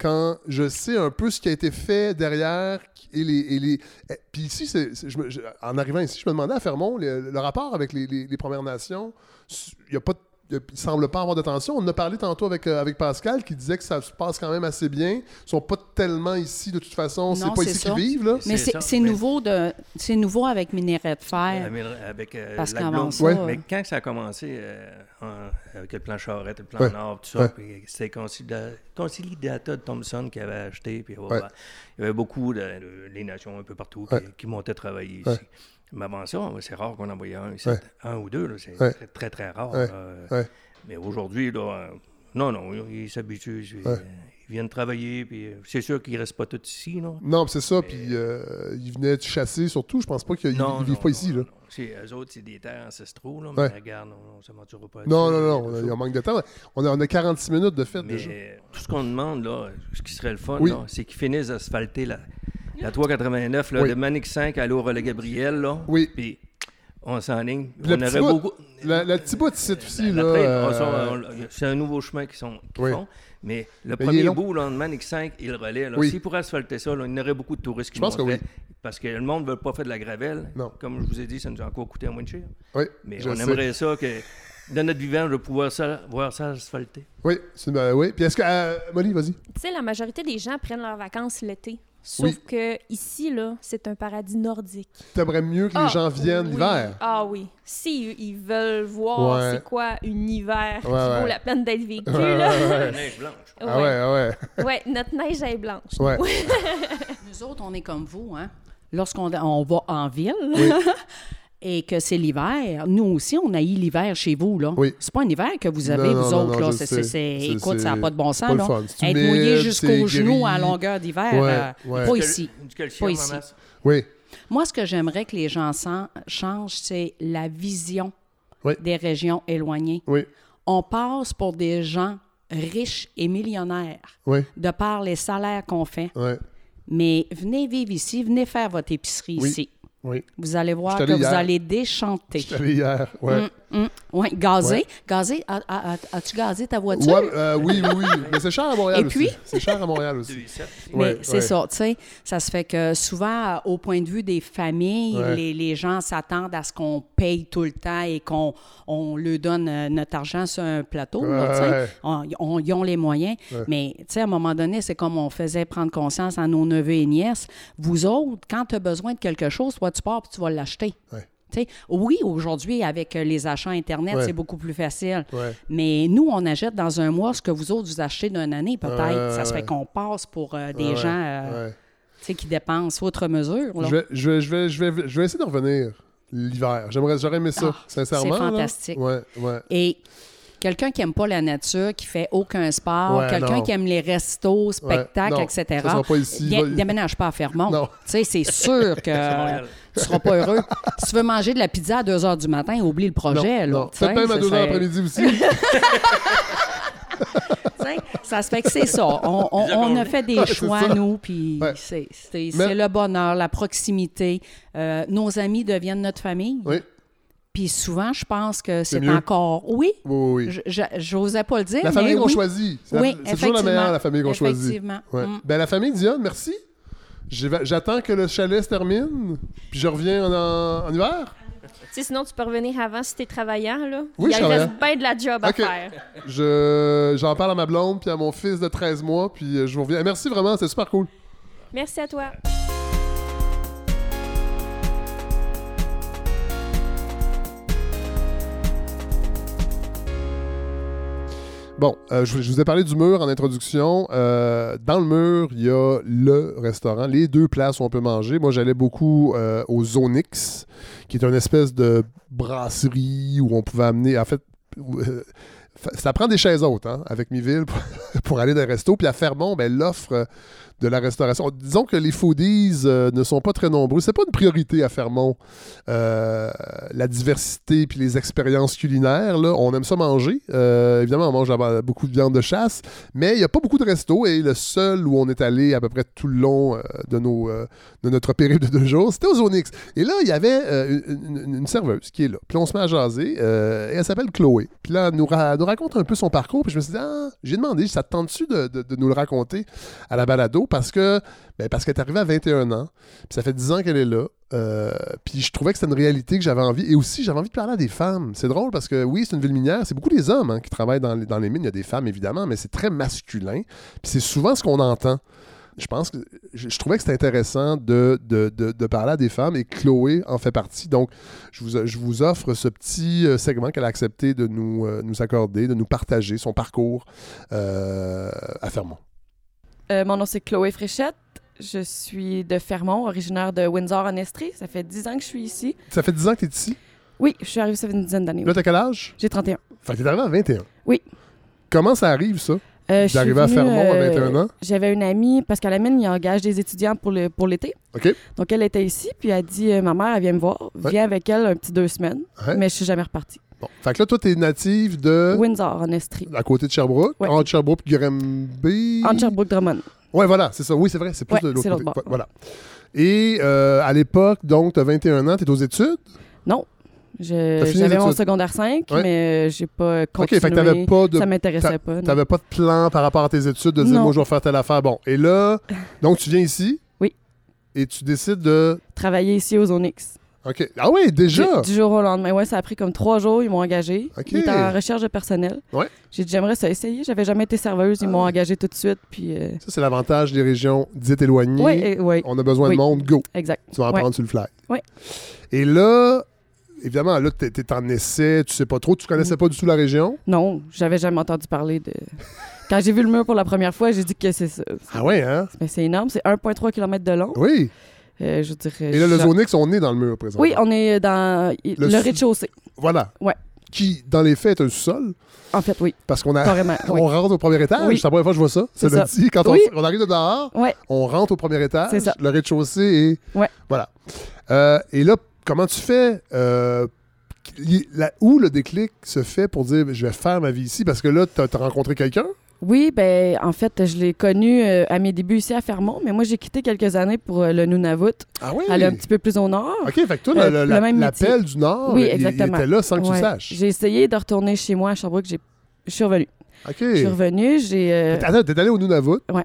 quand je sais un peu ce qui a été fait derrière et les... et les- eh, Puis ici, je- en arrivant ici, je me demandais à Fermont, le, rapport avec les, les- les Premières Nations, il y a pas de- il ne semble pas avoir de tension. On en a parlé tantôt avec, euh, avec Pascal qui disait que ça se passe quand même assez bien. Ils sont pas tellement ici de toute façon. C'est pas c'est ici qu'ils vivent. Là. Mais C'est c'est c'est nouveau, de, c'est nouveau avec Minerai de fer. Avec, avec, euh, Parce la qu'avant Blonde. ça, Ouais. euh, Mais quand ça a commencé euh, en- avec le plan Charrette, le plan Ouais. Nord, tout ça, Ouais. Concilida- Conciliata de Thompson qui avait acheté, puis Ouais. il y avait beaucoup de, de- les nations un peu partout qui, qui montaient travailler Ouais. ici. Mais avant ça, c'est rare qu'on en voyait un. Ouais. Un ou deux, c'est Ouais. très, très, très rare. Ouais. Mais aujourd'hui, là, euh, non, non, ils s'habituent. Ils, viennent travailler, puis euh, c'est sûr qu'ils ne restent pas tous ici. Là. Non, puis c'est ça. Puis euh, ils venaient chasser surtout. Je pense pas qu'ils Non, ils vivent non, pas ici. non, Là. non. Eux autres, c'est des terres ancestraux, là, mais regarde, on ne s'aventurera pas Non, non, non. Il y a un manque de temps. On a, on a 46 minutes de fête Mais déjà. tout ce qu'on demande, là, ce qui serait le fun, Oui. c'est qu'ils finissent d'asphalter la, la 389 là, Oui. de Manic 5 à l'eau Relais Gabriel. Là, Oui. Puis on s'enligne. Le On petit aurait bout, beaucoup. Le, le petit bout de site aussi, La là. euh, c'est un nouveau chemin qu'ils sont- qu'ils Oui. font. Mais le premier bout, là, de Manic 5, il relaie. Là, Oui. S'ils pourraient asphalter ça, là, il y aurait beaucoup de touristes qui Je pense que oui. Parce que le monde ne veut pas faire de la gravelle. Non. Comme je vous ai dit, ça nous a encore coûté un moins cher. Oui, Mais je on sais. aimerait ça que, dans notre vivant, de pouvoir ça, voir ça asphalté. Oui, c'est- ben, oui. Puis est-ce que. euh, Molly, vas-y. Tu sais, la majorité des gens prennent leurs vacances l'été. Sauf Oui. que ici, là, c'est un paradis nordique. T'aimerais mieux que les Ah, gens viennent oui. l'hiver. Ah oui. Si ils veulent voir Ouais. c'est quoi un hiver qui Ouais, ouais. vaut la peine d'être vécu, là. ouais. La neige blanche. Ah ouais, ah ouais. Ouais, notre neige est blanche. Ouais. Nous autres, on est comme vous, hein? Lorsqu'on on va en ville Oui. et que c'est l'hiver, nous aussi, on a eu l'hiver chez vous, là. Oui. C'est pas un hiver que vous avez, Non, vous non, autres, non, là. C'est- sais. c'est- c'est- C'est- écoute, ça n'a pas de bon pas sens, le là. Être humide, mouillé jusqu'aux genoux à longueur d'hiver, Ouais, euh, ouais. pas ici. calcium Pas ici. Oui. Moi, ce que j'aimerais que les gens changent, c'est la vision Oui. des régions éloignées. Oui. On passe pour des gens riches et millionnaires Oui. de par les salaires qu'on fait. Oui. Mais venez vivre ici, venez faire votre épicerie Oui. ici. Oui. Vous allez voir que vous allez déchanter. J'étais allé hier. Ouais. Hum, Oui, gazé. Ouais. Gazé, as-tu gazé ta voiture? Ouais, euh, oui, oui, oui. Mais c'est cher à Montréal Et aussi. puis? C'est cher à Montréal aussi. 2,7. Mais Ouais, c'est ouais. ça, tu sais. Ça se fait que souvent, au point de vue des familles, Ouais. les, les gens s'attendent à ce qu'on paye tout le temps et qu'on on leur donne euh, notre argent sur un plateau. là. On- on- ils ont les moyens. Ouais. Mais, tu sais, à un moment donné, c'est comme on faisait prendre conscience à nos neveux et nièces. Vous autres, quand tu as besoin de quelque chose, toi, tu pars et tu vas l'acheter. Ouais. Oui, aujourd'hui, avec euh, les achats Internet, Ouais. c'est beaucoup plus facile. Ouais. Mais nous, on achète dans un mois ce que vous autres, vous achetez d'une année, peut-être. Ça se fait qu'on passe pour euh, des gens euh, qui dépensent outre mesure. Je vais, je, vais, je, vais, je, vais, je vais essayer de revenir l'hiver. J'aimerais, j'aurais aimé ça, Ah, sincèrement. c'est fantastique. Ouais, ouais. Et quelqu'un qui aime pas la nature, qui fait aucun sport, Ouais, quelqu'un qui aime les restos, spectacles, non, etc., ça sera pas ici. dé- Va- déménage pas à Fermont. Non. Tu sais, c'est sûr que tu seras pas heureux. si tu veux manger de la pizza à 2 h du matin, oublie le projet. Peut-être même à ça 2 h l'après-midi aussi. Ça se fait que c'est ça. On, on- Déjà on a fait des choix, nous, puis Ouais. c'est c'est- Mais- c'est le bonheur, la proximité. Euh, nos amis deviennent notre famille. oui, Puis souvent, je pense que c'est encore... Oui, oui, oui. j'osais pas le dire, La famille qu'on oui. choisit. C'est, la- Oui, c'est toujours la meilleure, la famille qu'on choisit. Effectivement. Ouais. Mm. Ben, la famille Dionne, merci. J'attends que le chalet se termine, puis je reviens en, en- en hiver. Tu sais, sinon, tu peux revenir avant si t'es travaillant, là. Oui, Il reste bien de la job à faire. Je, j'en parle à ma blonde, puis à mon fils de 13 mois, puis euh, je vous reviens. Merci vraiment, c'est super cool. Merci à toi. Bon, euh, je, vous- ai parlé du mur en introduction. Euh, dans le mur, il y a le restaurant, les deux places où on peut manger. Moi, j'allais beaucoup euh, au Zonix, qui est une espèce de brasserie où on pouvait amener. En fait, ça prend des chaises hautes hein, avec Miville pour, pour aller dans les restos. Puis à Fermont, ben, l'offre de la restauration. Disons que les foodies euh, ne sont pas très nombreux. C'est pas une priorité à Fermont, euh, la diversité puis les expériences culinaires. On aime ça manger. Euh, évidemment, on mange beaucoup de viande de chasse, mais il n'y a pas beaucoup de restos. Et le seul où on est allé à peu près tout le long de, notre période de deux jours, c'était aux Onyx. Et là, il y avait une, serveuse qui est là. Puis on se met à jaser. et elle s'appelle Chloé. Puis là, elle nous, raconte un peu son parcours. Puis je me suis dit, ah, j'ai demandé, ça te tente-tu de, de- de nous le raconter à la balado? Parce que ben, parce qu'elle est arrivée à 21 ans. Puis ça fait 10 ans qu'elle est là. Euh, puis je trouvais que c'était une réalité que j'avais envie. Et aussi, j'avais envie de parler à des femmes. C'est drôle parce que oui, c'est une ville minière. C'est beaucoup des hommes hein, qui travaillent dans les, mines. Il y a des femmes, évidemment, mais c'est très masculin. Puis c'est souvent ce qu'on entend. Je pense que je, trouvais que c'était intéressant de, de, de- parler à des femmes et Chloé en fait partie. Donc, je vous, je vous offre ce petit euh, segment qu'elle a accepté de nous, euh, nous accorder, de nous partager son parcours à Fermont. Euh, mon nom, c'est Chloé Fréchette. Je suis de Fermont, originaire de Windsor en Estrie. Ça fait 10 ans que je suis ici. Ça fait 10 ans que tu es ici? Oui, je suis arrivée, ça fait une dizaine d'années. Là, t'as quel âge? J'ai 31. Fait que t'es arrivé à 21. Oui. Comment ça arrive, ça? Euh, D'arriver à Fermont à euh, 21 ans? J'avais une amie, parce qu'à la mine, il engage des étudiants pour le- pour l'été. OK. Donc, elle était ici, puis elle a dit euh, Ma mère, elle vient me voir. Ouais. Viens avec elle un petit deux semaines. Ouais. Mais je suis jamais repartie. Bon. Fait que là, toi, t'es native de... Windsor en Estrie. À côté de Sherbrooke. Ouais. Entre Sherbrooke et Granby. Entre Sherbrooke-Drummond. Ouais, voilà, c'est ça. Oui, c'est vrai, c'est plus Ouais, de l'autre côté. bord. Voilà. Et euh, à l'époque, donc, t'as 21 ans, t'es aux études? Non. J'avais mon secondaire 5, Ouais. mais euh, j'ai pas OK, continué. fait que t'avais pas de... Ça m'intéressait pas. T'avais pas de plan par rapport à tes études de dire, Non. moi, je vais faire telle affaire. Bon, et là, donc tu viens ici? Oui. Et tu décides de... Travailler ici aux Onyx. OK. Ah oui, déjà? Du, du jour au lendemain. Ouais, ça a pris comme trois jours. Ils m'ont engagé. OK. Ils étaient en recherche de personnel. Ouais. J'ai dit, j'aimerais ça essayer. J'avais jamais été serveuse. Ils Ah. m'ont engagé tout de suite. Puis, euh, Ça, c'est l'avantage des régions dites éloignées. euh, ouais, On a besoin Oui. de monde, go. exact. Tu vas en Ouais. prendre sur le fly. Ouais. Et là, évidemment, là, t'es t'es en essai, tu sais pas trop, tu connaissais pas du tout la région? Non, j'avais jamais entendu parler de. Quand j'ai vu le mur pour la première fois, j'ai dit que c'est ça. Ah ouais, hein? Mais c'est énorme. C'est 1,3 km de long. Oui. Euh. Et là, le Zonix, on est dans le mur, présentement. Oui, on est dans Le le, rez-de-chaussée. Voilà. Ouais. Qui, dans les faits, est un sous-sol, En fait, oui, parce qu'on a... carrément. oui. On rentre au premier étage. Oui. C'est la première fois que je vois ça. C'est ça. dit, quand on, Oui. on arrive de dehors, on rentre au premier étage. C'est ça. Le rez-de-chaussée et... Ouais. Voilà. Euh, et là, comment tu fais... euh, la- où le déclic se fait pour dire je vais faire ma vie ici? Parce que là, tu as rencontré quelqu'un? Oui, ben en fait, je l'ai connu euh, à mes débuts ici à Fermont, mais moi j'ai quitté quelques années pour euh, le Nunavut, Ah oui? aller un petit peu plus au nord. OK, fait que toi, Euh, l'appel du Nord, Oui, il- il, exactement. était là sans que tu Ouais. saches. J'ai essayé de retourner chez moi à Sherbrooke, j'ai je suis revenue. OK. Je suis revenue, j'ai euh, Attends, t'es allé au Nunavut Ouais.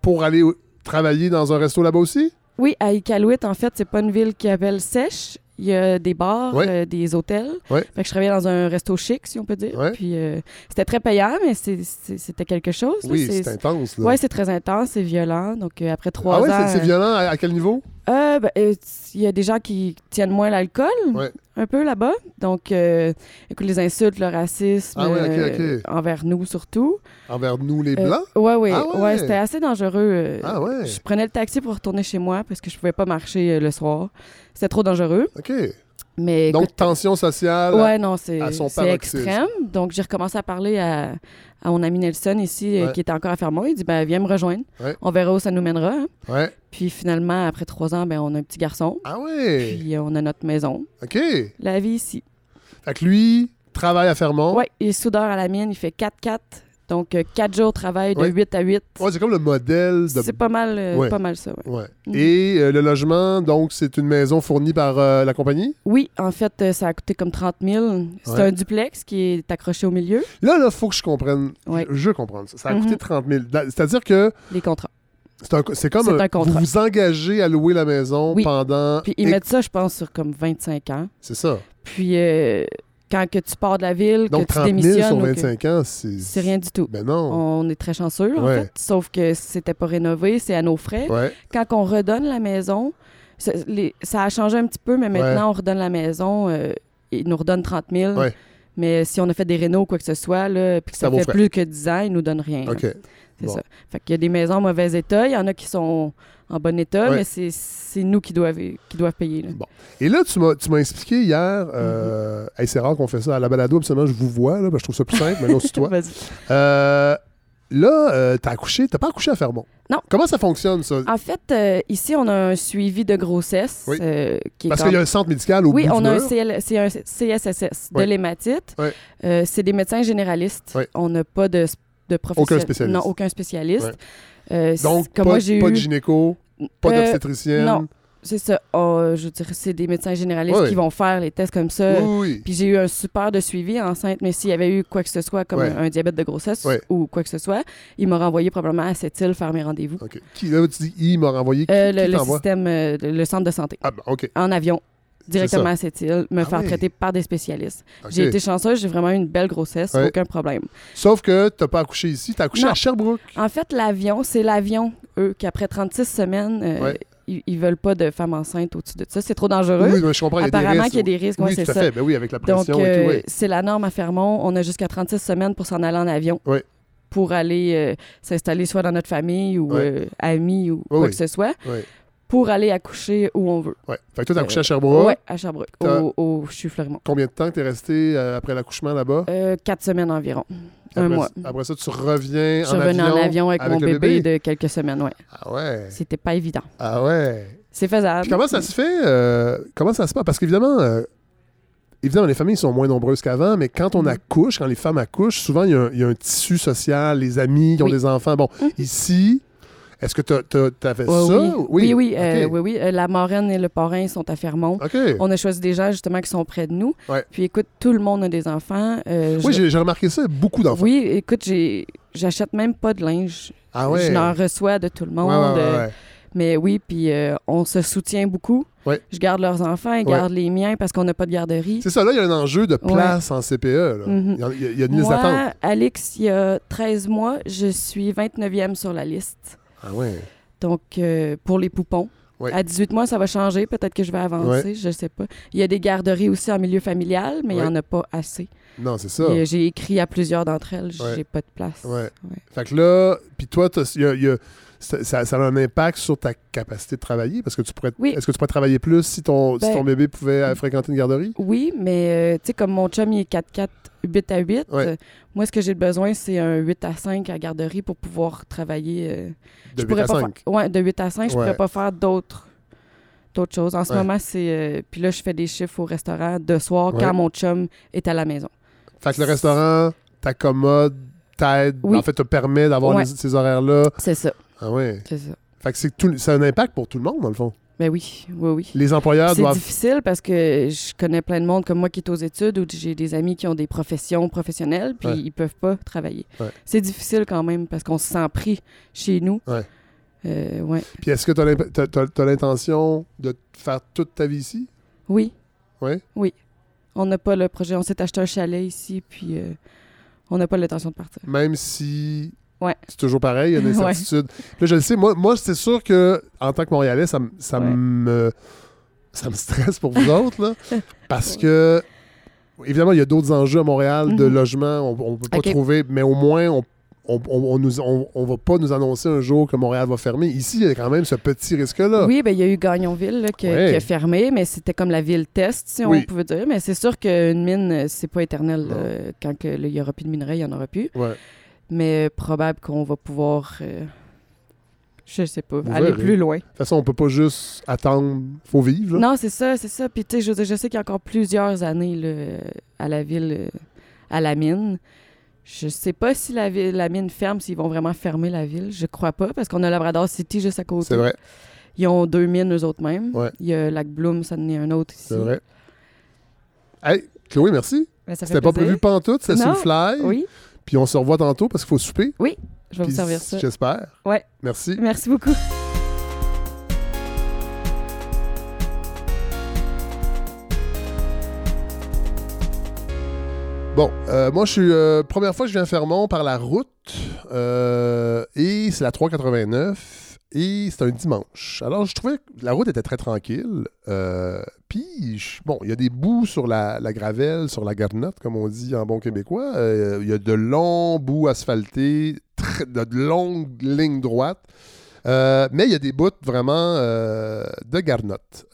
pour aller travailler dans un resto là-bas aussi? Oui, à Iqaluit, en fait, c'est pas une ville qui appelle sèche. Il y a des bars, Ouais. euh, des hôtels. Ouais. Fait que je travaillais dans un resto chic, si on peut dire. Ouais. Puis euh, c'était très payant, mais c'était quelque chose. là. Oui, C'est- intense. Ouais, c'est très intense, c'est violent. Donc euh, après trois ah ouais, ans, c'est- violent. À, à quel niveau? ben, il y a des gens qui tiennent moins l'alcool, un peu là-bas. Donc, écoute, les insultes, le racisme, Ah envers nous surtout. Envers nous, les Blancs? ouais, ouais, Ah ouais? c'était assez dangereux. Ah. Je prenais le taxi pour retourner chez moi parce que je pouvais pas marcher le soir. C'était trop dangereux. OK. Mais Donc, écoute, tension sociale. ouais, non, c'est à son c'est extrême. Donc, j'ai recommencé à parler à, à mon ami Nelson ici, euh, Ouais. qui était encore à Fermont. Il dit ben, Viens me rejoindre. Ouais. On verra où ça nous mènera. hein. Ouais. Puis finalement, après trois ans, ben, on a un petit garçon. Ah ouais. Puis euh, on a notre maison. OK. Fait La vie ici. que lui, travaille à Fermont. Ouais, il est soudeur à la mine. Il fait 4-4. Donc, 4 jours de travail de Ouais. 8 à 8. Ouais, c'est comme le modèle de. C'est pas mal, euh, Ouais. pas mal ça, ouais. Mhm. Et euh, le logement, donc, c'est une maison fournie par euh, la compagnie? Oui, en fait, euh, ça a coûté comme 30 000. C'est un duplex qui est accroché au milieu, Là, là, faut que je comprenne. Je, je comprends ça. Ça a Mhm. coûté 30 000. Da- C'est-à-dire que les contrats. c'est comme un, un contrat. Vous vous engagez à louer la maison Oui. pendant. Puis ils et- mettent ça, je pense, sur comme 25 ans. C'est ça. Puis euh, quand que tu pars de la ville, Donc, que tu 30 000 démissionnes, sur ou que- 25 ans, c'est. c'est rien du tout. Ben non. On est très chanceux, en fait. Sauf que c'était pas rénové, c'est à nos frais. Ouais. Quand on redonne la maison, ça, les- ça a changé un petit peu, mais maintenant, on redonne la maison, euh, ils nous redonnent 30 000. Ouais. Mais si on a fait des rénaux ou quoi que ce soit, là, puis que ça fait plus que 10 ans, ils nous donnent rien. là. C'est Bon. ça. Fait qu'il y a des maisons en mauvais état, il y en a qui sont en bon état, Ouais. mais c'est- c'est nous qui doivent, qui doivent payer. là. Et là, tu m'as, tu m'as expliqué hier, euh, Mhm. hey, c'est rare qu'on fait ça à la balado, absolument, je vous vois, là, je trouve ça plus simple, mais non, c'est toi. Euh, là, euh, t'as accouché, t'as pas accouché à Fermont? Non. Comment ça fonctionne, ça? En fait, euh, ici, on a un suivi de grossesse Oui. euh, qui est Parce qu'il y a un centre médical au Oui, bout on du a un. CL c'est un CSSS de Oui. l'hématite. Oui. Euh, c'est des médecins généralistes. Oui. On n'a pas de, de professionnel- spécialiste. Non, aucun spécialiste. Ouais. Euh, Donc, comme pas, moi, j'ai pas eu... de gynéco, pas Euh, d'obstétricienne. non. C'est ça. Oh, je dirais c'est des médecins généralistes Oui. qui vont faire les tests comme ça. Oui, oui. Puis j'ai eu un super de suivi enceinte, mais s'il y avait eu quoi que ce soit, comme un, un diabète de grossesse ou quoi que ce soit, il m'a renvoyé probablement à cette île faire mes rendez-vous. OK. Qui, là, tu dis, il m'a renvoyé. Qui, Euh, qui le, système, euh, le, le centre de santé, Ah, ben, OK. en avion, directement à cette île, me Ah faire traiter par des spécialistes. J'ai été chanceuse, j'ai vraiment eu une belle grossesse, aucun problème. Sauf que t'as pas accouché ici, t'as accouché Non. à Sherbrooke. En fait, l'avion, c'est l'avion, eux, qui après 36 semaines, euh, Ouais. ils, veulent pas de femmes enceintes au-dessus de ça. C'est trop dangereux. Oui, mais je comprends, Apparemment qu'il y a des risques, oui, c'est tout à ça. fait. Ben oui, avec la pression Donc, et tout, euh, oui. c'est la norme à Fermont. On a jusqu'à 36 semaines pour s'en aller en avion. Oui. Pour aller euh, s'installer soit dans notre famille ou euh, amis ou quoi que ce soit, Oui. Pour aller accoucher où on veut. Ouais. Fait que toi, t'as Euh, accouché à Sherbrooke? Ouais, à Sherbrooke, au, au CHU Fleurimont. Combien de temps t'es resté euh, après l'accouchement là-bas? Euh, quatre semaines environ. Un après, mois. Après ça, tu reviens Je en avion en avion avec, mon bébé, de quelques semaines, ouais. Ah ouais. C'était pas évident. Ah ouais. C'est faisable. Puis comment ça se fait? euh, comment ça se passe? Parce qu'évidemment, euh, évidemment, les familles sont moins nombreuses qu'avant, mais quand on Mhm. accouche, quand les femmes accouchent, souvent, il y, a un- il y a un tissu social, les amis qui ont Oui. des enfants. Bon, Mhm. ici, Est-ce que tu Ouais, ça? oui, oui, oui, euh, oui, oui. Euh, la marraine et le parrain sont à Fermont. On a choisi des gens justement qui sont près de nous. Ouais. Puis écoute, tout le monde a des enfants. Euh, Oui, j'ai remarqué ça, beaucoup d'enfants. Oui, écoute, j'achète même pas de linge. Ah ouais? Je n'en reçois de tout le monde. ouais, euh. Mais oui, puis euh, on se soutient beaucoup. Ouais. Je garde leurs enfants, ils Ouais. gardent les miens parce qu'on n'a pas de garderie. C'est ça, là, il y a un enjeu de place en CPE. là. Mhm. il, y a, il y a- il y a une liste d'attente. Alex, il y a 13 mois, je suis 29e sur la liste. Ah ouais. Donc, euh, pour les poupons. Ouais. À 18 mois, ça va changer. Peut-être que je vais avancer, je sais pas. Il y a des garderies aussi en milieu familial, mais il n'y en a pas assez. Non, c'est ça. Et, J'ai écrit à plusieurs d'entre elles, j'ai Ouais. pas de place. Ouais. Fait que là, puis toi, y a- il y a- ça, ça- ça a un impact sur ta capacité de travailler? Parce que tu pourrais. Oui. Est-ce que tu pourrais travailler plus si ton, si Ben- ton bébé pouvait euh, fréquenter une garderie? Oui, mais euh, tu sais, comme mon chum, il est 4-4, 8 à 8, Ouais. euh, moi, ce que j'ai besoin, c'est un 8 à 5 à garderie pour pouvoir travailler. De je 8 pourrais à pas 5. faire- ouais, de 8 à 5, je pourrais pas faire d'autres d'autres choses. En ce Ouais. moment, c'est... euh, Puis là, je fais des chiffres au restaurant de soir Ouais. quand mon chum est à la maison. Fait que le restaurant t'accommode, t'aide, Oui. en fait, te permet d'avoir Ouais. ces horaires-là. C'est ça, Ah ouais. c'est ça. Fait que c'est tout, c'est un impact pour tout le monde, dans le fond. Ben oui, oui, oui. Les employeurs C'est doivent. difficile parce que je connais plein de monde comme moi qui est aux études ou j'ai des amis qui ont des professions professionnelles puis Ouais. ils peuvent pas travailler. Ouais. C'est difficile quand même parce qu'on se sent pris chez nous. Ouais. Euh, ouais. Puis est-ce que tu as, l'intention de faire toute ta vie ici? Oui. Ouais? Oui. On n'a pas le projet. On s'est acheté un chalet ici puis euh, on n'a pas l'intention de partir. Même si Ouais. c'est toujours pareil, il y a des Ouais. incertitudes. Là, je le sais, moi, moi c'est sûr que en tant que Montréalais, ça, me- ça Ouais. me ça me stresse pour vous autres, là, parce que évidemment, il y a d'autres enjeux à Montréal de Mhm. logement, on, on peut pas trouver, mais au moins, on on, on, on nous, on, on va pas nous annoncer un jour que Montréal va fermer. Ici, il y a quand même ce petit risque-là. Oui, ben il y a eu Gagnonville là, qui, a- Ouais. qui a fermé, mais c'était comme la ville test, si Oui. on pouvait dire. Mais c'est sûr qu'une mine, euh, c'est pas éternel. Là. Quand il y aura plus de minerai, il y en aura plus. Ouais. Mais euh, probable qu'on va pouvoir, euh, je sais pas, Vous aller verrez. plus loin. De toute façon, on peut pas juste attendre. faut vivre. là. Non, c'est ça, c'est ça. Puis tu sais, je, sais qu'il y a encore plusieurs années là, euh, à la ville, euh, à la mine. Je sais pas si la, ville, la mine ferme, s'ils vont vraiment fermer la ville. Je crois pas, parce qu'on a Labrador City juste à côté. C'est vrai, Ils ont deux mines, eux autres mêmes. Ouais. Il y a Lac Bloom, ça en est un autre ici. c'est vrai. Hey, Chloé, merci. Ben, C'était pas prévu pantoute, c'était sur le fly. Oui, Puis on se revoit tantôt parce qu'il faut souper. je vais vous servir ça. J'espère. Ouais. Merci. Merci beaucoup. Bon, euh, moi, je suis. euh, première fois je viens à Fermont par la route. euh, et c'est la 389. Et c'est un dimanche. Alors, je trouvais que la route était très tranquille. Puis, bon, il y a des bouts sur la, gravelle, sur la garnotte, comme on dit en bon québécois. Il y a de longs bouts asphaltés, de longues lignes droites. Mais il y a des bouts vraiment de garnotte.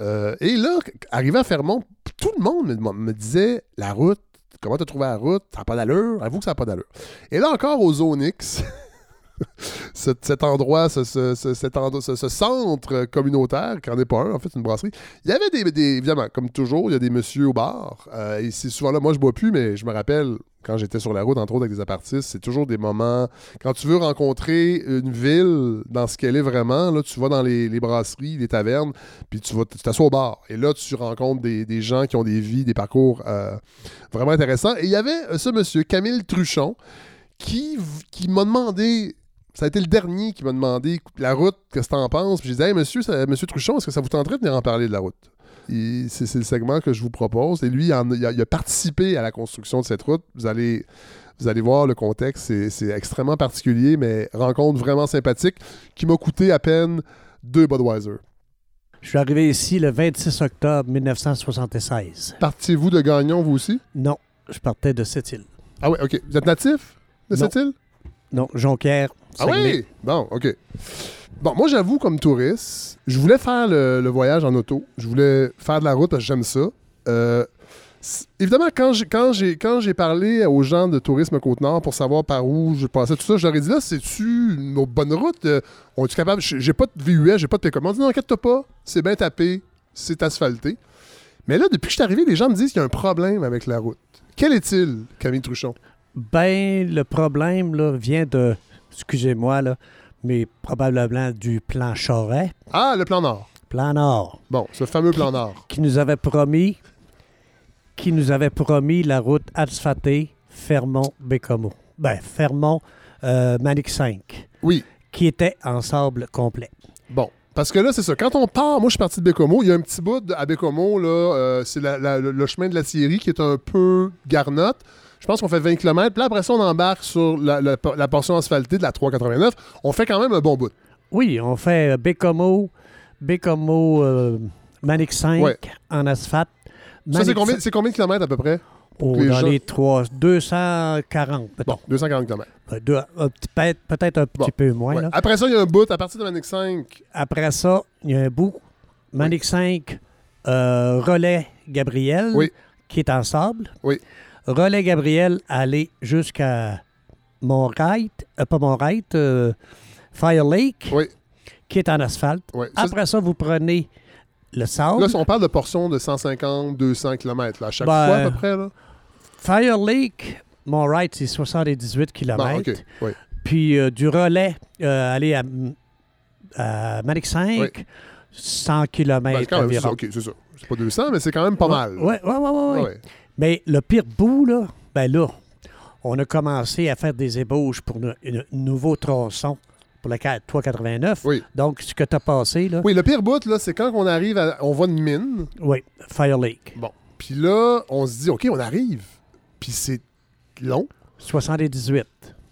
Et là, arrivé à Fermont, tout le monde me disait la route, comment tu as trouvé la route, ça pas d'allure, avoue que ça n'a pas d'allure. Et là encore au Zone X, cet, endroit, ce, ce- ce- cet ce- ce centre communautaire, qui n'en est pas un, en fait, une brasserie, il y avait des, évidemment, comme toujours, il y a des messieurs au bar. euh, et c'est souvent là, moi je bois plus, mais je me rappelle quand j'étais sur la route, entre autres avec des apartistes, c'est toujours des moments. Quand tu veux rencontrer une ville dans ce qu'elle est vraiment, là, tu vas dans les, brasseries, les tavernes, puis tu vas t'assois au bar. Et là, tu rencontres des, des gens qui ont des vies, des parcours euh, vraiment intéressants. Et il y avait euh, ce monsieur, Camille Truchon, qui, qui m'a demandé. Ça a été le dernier qui m'a demandé la route, qu'est-ce que t'en penses? Puis j'ai dit, hey, monsieur, ça- monsieur Truchon, est-ce que ça vous tenterait de venir en parler de la route? C'est le segment que je vous propose. Et lui, il, en a- il a, il a participé à la construction de cette route. Vous allez, vous allez voir le contexte. C'est- extrêmement particulier, mais rencontre vraiment sympathique qui m'a coûté à peine deux Budweiser. Je suis arrivé ici le 26 octobre 1976. Partiez-vous de Gagnon, vous aussi? Non, je partais de cette île. Ah oui, OK. Vous êtes natif de cette île? Non, Jonquière. Ah Saguenay. oui? Bon, OK. Bon, moi, j'avoue, comme touriste, je voulais faire le, le voyage en auto. Je voulais faire de la route parce que j'aime ça. Euh, évidemment, quand j'ai, quand, j'ai, quand j'ai parlé aux gens de Tourisme Côte-Nord pour savoir par où je passais, tout ça, je leur ai dit là, c'est-tu nos bonnes routes? Euh, on est capable? J'ai pas de VUS, j'ai pas de télécommande. Ils ont dit non, inquiète-toi pas, c'est bien tapé, c'est asphalté. Mais là, depuis que je suis arrivé, les gens me disent qu'il y a un problème avec la route. Quel est-il, Camille Truchon? Ben, le problème là, vient de, excusez-moi, là, mais probablement du plan Charret, Ah, le plan Nord. plan Nord, Bon, ce fameux plan Nord. qui nous avait promis, qui nous avait promis la route asphaltée Fermont-Bécomo. Ben, Fermont-Manic 5, Oui. qui était en sable complet. Bon. Parce que là, c'est ça. Quand on part, moi, je suis parti de Bécomo. Il y a un petit bout de- à Bécomo, là. euh, c'est la- la- le, le chemin de la Thierry qui est un peu garnotte. Je pense qu'on fait 20 km. Puis là, après ça, on embarque sur la, la- la portion asphaltée de la 389. On fait quand même un bon bout. Oui, on fait euh, Bécomo, Bécomo, euh, Manic 5 Ouais. en asphalte. Ça, c'est combien, 5 c'est combien de kilomètres à peu près? oh, les dans gens- les trois, 240 peut-être. Bon, 240 km. Deux- un petit- peut-être, peut-être un petit peu moins. là. Après ça, il y a un bout à partir de Manic 5. Après ça, il y a un bout. Manic 5, euh, relais Gabriel, Oui. qui est en sable. Oui. Relais Gabriel, aller jusqu'à Montright, euh, pas Montright, euh, Fire Lake, Oui. qui est en asphalte. Après ça, vous prenez le sable. Là, on parle de portions de 150, 200 km là, à chaque Ben, fois à peu près. Là? Fire Lake, Montright, c'est 78 km. Bon, OK. Oui. Puis euh, du relais, euh, aller à, à Manic 5, Oui. 100 km Ben, environ. OK, c'est ça. C'est pas 200, mais c'est quand même pas mal. Oui, oui, oui. Mais le pire bout, là, ben là, on a commencé à faire des ébauches pour un nouveau tronçon pour la 389. Oui. Donc, ce que tu as passé, là, Oui, le pire bout, là, c'est quand on arrive, à- on voit une mine. oui, Fire Lake. Bon. Puis là, on se dit, OK, on arrive. Puis c'est long, 78.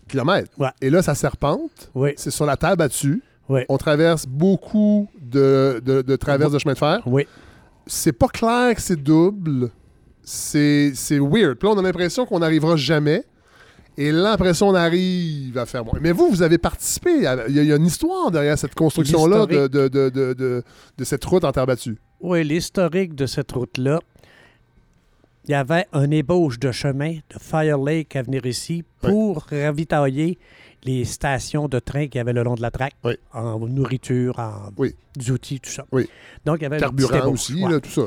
kilomètres. Ouais. Et là, ça serpente. Oui, C'est sur la terre battue. oui, On traverse beaucoup de, de, de traverses de chemin de fer. oui. C'est pas clair que c'est double. C'est c'est weird. Puis là, on a l'impression qu'on n'arrivera jamais. Et là, après ça, on arrive à faire moins. Mais vous, vous avez participé. à- Il y, a- une histoire derrière cette construction-là de, L'historique. de, de, de, de- de cette route en terre battue. Oui, l'historique de cette route-là, il y avait un ébauche de chemin de Fire Lake à venir ici pour ravitailler les stations de train qu'il y avait le long de la traque, Oui. en nourriture, en Oui. outils, tout ça. Oui. Donc, il y avait Carburant aussi, ouais. là, tout ça.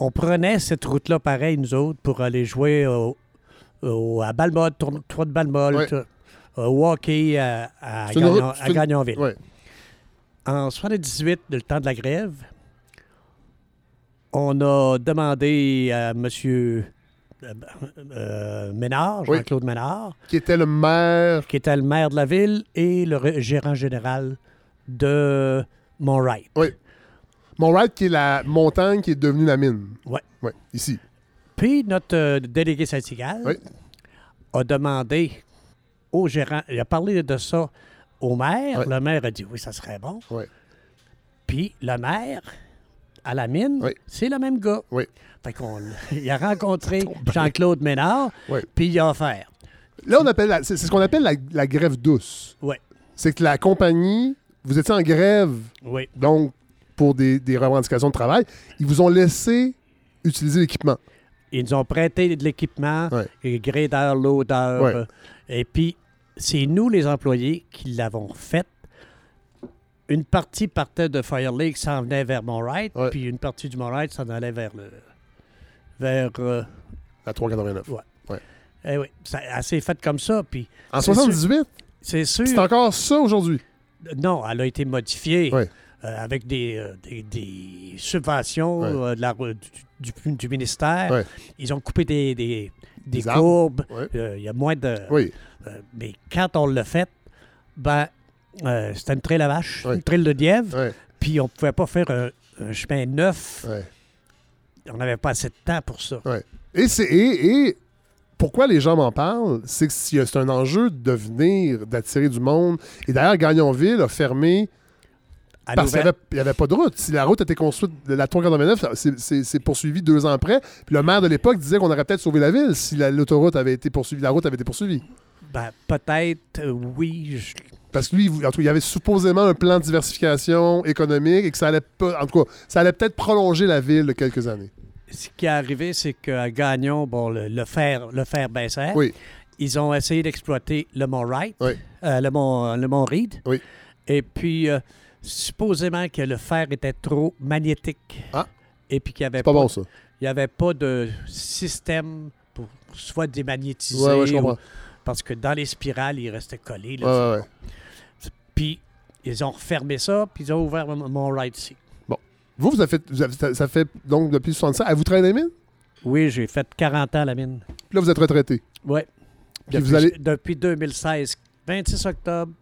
On prenait cette route-là pareil, nous autres, pour aller jouer au, au- à tournoi tournoi de Ouais. tout, au hockey à, à, C'est une Gagnon- route- à c'est une- Gagnonville. Ouais. En 78, le temps de la grève, on a demandé à M. Ménard, Oui. Jean-Claude Ménard, Qui était le maire. qui était le maire de la ville et le gérant général de Montright. Montright, qui est la montagne qui est devenue la mine. Ouais. Ouais, ici. Puis notre euh, délégué syndical Oui. a demandé au gérant, il a parlé de ça au maire. Le maire a dit oui, ça serait bon. Ouais. Puis le maire, à la mine, Oui. c'est le même gars. Oui. Fait qu'on il a rencontré Jean-Claude Ménard, Oui. puis il a offert. Là, on appelle la- c'est c'est ce qu'on appelle la, la grève douce. Ouais. C'est que la compagnie, vous étiez en grève, Oui. donc pour des, des revendications de travail, ils vous ont laissé utiliser l'équipement. Ils nous ont prêté de l'équipement, Ouais. et. Ouais. euh, et puis, c'est nous, les employés, qui l'avons fait. Une partie partait de Fire Lake, s'en venait vers Montright, Ouais. puis une partie du Montright s'en allait vers le. vers. euh, La 389. eh oui, ça, s'est faite comme ça, puis En C'est 78, c'est sûr. c'est encore ça aujourd'hui? Non, elle a été modifiée Ouais. Avec des, euh, des, des subventions Ouais. euh, de la- du, du- du ministère. Ouais. Ils ont coupé des, des, courbes. Ouais. Euh, Il y a moins de. Oui. Euh, mais quand on l'a fait, ben, euh, c'était une trail à vache, une trail de lièvre, puis on pouvait pas faire un, un chemin neuf. On n'avait pas assez de temps pour ça. Et, c'est, et, et pourquoi les gens m'en parlent, c'est que c'est un enjeu de venir, d'attirer du monde. Et d'ailleurs, Gagnonville a fermé À parce qu'il n'y avait, pas de route. Si la route était construite, la 389, c'est- c'est c'est poursuivi deux ans après. Puis le maire de l'époque disait qu'on aurait peut-être sauvé la ville si la- l'autoroute avait été poursuivie, la route avait été poursuivie. ben, peut-être, euh, oui. je- Parce que lui, en tout cas, il y avait supposément un plan de diversification économique et que ça allait pas, en tout cas, ça allait peut-être prolonger la ville de quelques années. Ce qui est arrivé, c'est qu'à Gagnon, bon, le, le fer, le fer baissait. Oui. Ils ont essayé d'exploiter le Mont Wright, Oui. euh, le Mont, le Mont Reed. Oui. Et puis, euh, supposément que le fer était trop magnétique. Ah. Et puis qu'il n'y avait, pas pas- bon, ça. il y avait pas de système pour soit démagnétiser. Ouais, ouais, je ou- comprends. parce que dans les spirales, il restait collé. là, Ouais, bon. Puis, Ils ont refermé ça, puis ils ont ouvert mon, ride ici. Vous, vous avez fait, vous avez- ça- ça fait donc depuis 65. Avez-vous travaillé dans les mines? Oui, j'ai fait 40 ans à la mine. Puis là, vous êtes retraité. Oui. Puis Depuis, vous allez- depuis 2016, 26 octobre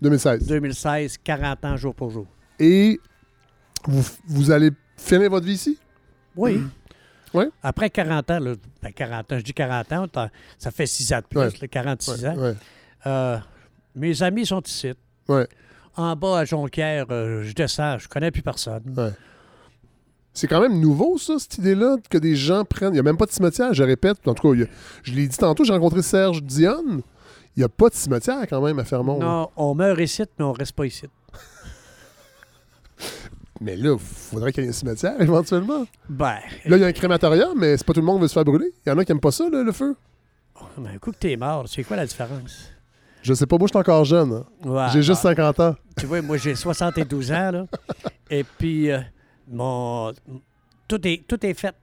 2016. 2016, 40 ans jour pour jour. Et vous, vous allez finir votre vie ici? Oui. Ouais. Après 40 ans, là, ben 40 ans, je dis 40 ans, ça fait 6 ans de plus, Ouais. là, 46 Ouais, ans. ouais. Euh, mes amis sont ici. Ouais. En bas à Jonquière, euh, je descends, je connais plus personne. Ouais. C'est quand même nouveau, ça, cette idée-là, que des gens prennent. Il n'y a même pas de cimetière, je répète. En tout cas, a- je l'ai dit tantôt, j'ai rencontré Serge Dionne. Il n'y a pas de cimetière quand même à Fermont. là. Non, on meurt ici, mais on reste pas ici. Mais là, il faudrait qu'il y ait un cimetière éventuellement. Ben, Là, il y a un crématorium, mais c'est pas tout le monde qui veut se faire brûler. Il y en a qui n'aiment pas ça, là, le feu. ben, un coup que t'es mort, c'est quoi la différence? Je sais pas, moi, je suis encore jeune. hein. Ouais, J'ai juste bon. 50 ans. Tu vois, moi, j'ai 72 ans, là. Et puis, euh, mon... Tout est, tout est fait.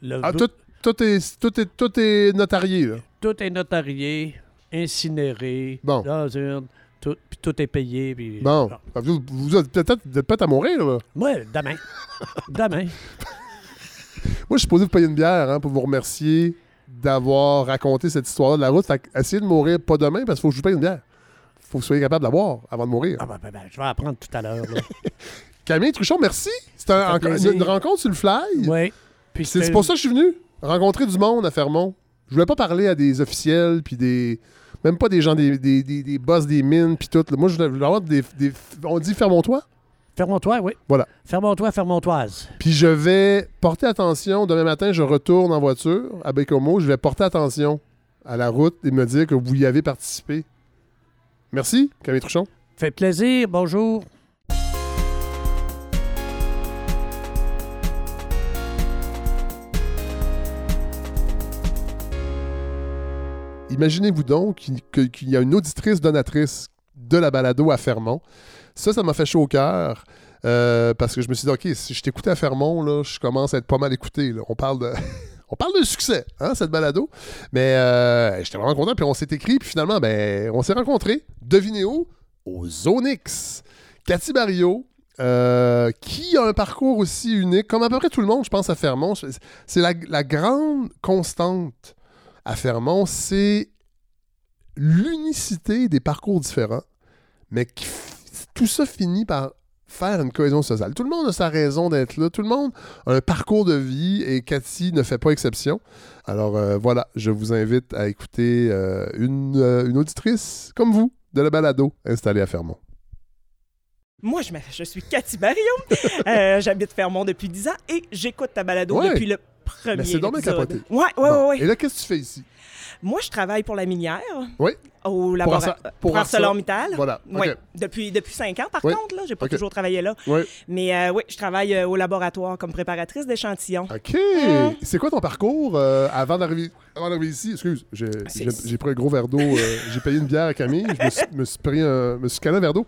Le Ah, tout, tout, est, tout, est, tout est notarié, là. tout est notarié, incinéré, Bon. dans une- tout, puis tout est payé. Puis, Bon. Vous, vous êtes peut-être vous êtes peut-être à mourir, là? Ouais, demain. demain. Moi, je suis supposé vous payer une bière hein, pour vous remercier d'avoir raconté cette histoire-là de la route. Fait essayez de mourir pas demain parce qu'il faut que je vous paye une bière. faut que vous soyez capable de la boire avant de mourir. Ah, ben, ben, ben, je vais apprendre tout à l'heure. Camille Truchon, merci. C'était un- une, une rencontre sur le fly. oui. C'est pour ça que je suis venu. Rencontrer du monde à Fermont. Je voulais pas parler à des officiels, puis des. Même pas des gens, des, des, des, des boss des mines, puis tout. Moi, je voulais avoir des, des- On dit Fermontois. Fermontois, oui. Voilà. Fermontois, Fermontoise. Puis je vais porter attention. Demain matin, je retourne en voiture à Bécomo. Je vais porter attention à la route et me dire que vous y avez participé. Merci, Camille Truchon. Fait plaisir, bonjour. Imaginez-vous donc qu'il y a une auditrice donatrice de la balado à Fermont. Ça, ça m'a fait chaud au cœur. euh, parce que je me suis dit, OK, si je t'écoutais à Fermont, je commence à être pas mal écouté. On parle de. On parle de succès, hein, cette balado. Mais euh, j'étais vraiment content. Puis on s'est écrit. Puis finalement, ben, on s'est rencontrés. Devinez où? Au Zonix. Cathy Barrio, euh, qui a un parcours aussi unique, comme à peu près tout le monde, je pense, à Fermont. C'est la grande constante à Fermont, c'est l'unicité des parcours différents, mais qui tout ça finit par faire une cohésion sociale. Tout le monde a sa raison d'être là, tout le monde a un parcours de vie et Cathy ne fait pas exception. Alors euh, voilà, je vous invite à écouter euh, une, euh, une auditrice comme vous de la balado installée à Fermont. Moi, je, je suis Cathy. Euh, J'habite Fermont depuis 10 ans et j'écoute ta balado Ouais. depuis le premier Mais c'est épisode. capoté. Ouais, ouais, Bon. ouais, Et là, qu'est-ce que tu fais ici? Moi, je travaille pour la minière. Oui. Au laboratoire. pour Arce- ArcelorMittal. Voilà, Oui. Depuis, depuis 5 ans, par Oui. contre. là. J'ai pas toujours travaillé là. Oui. Mais euh, oui, je travaille euh, au laboratoire comme préparatrice d'échantillons. OK. Hum. C'est quoi ton parcours euh, avant d'arriver ici? Excuse, j'ai c'est- j'ai- pris un gros verre d'eau. euh, j'ai payé une bière à Camille. Je me suis, me suis pris un, me suis calé un verre d'eau.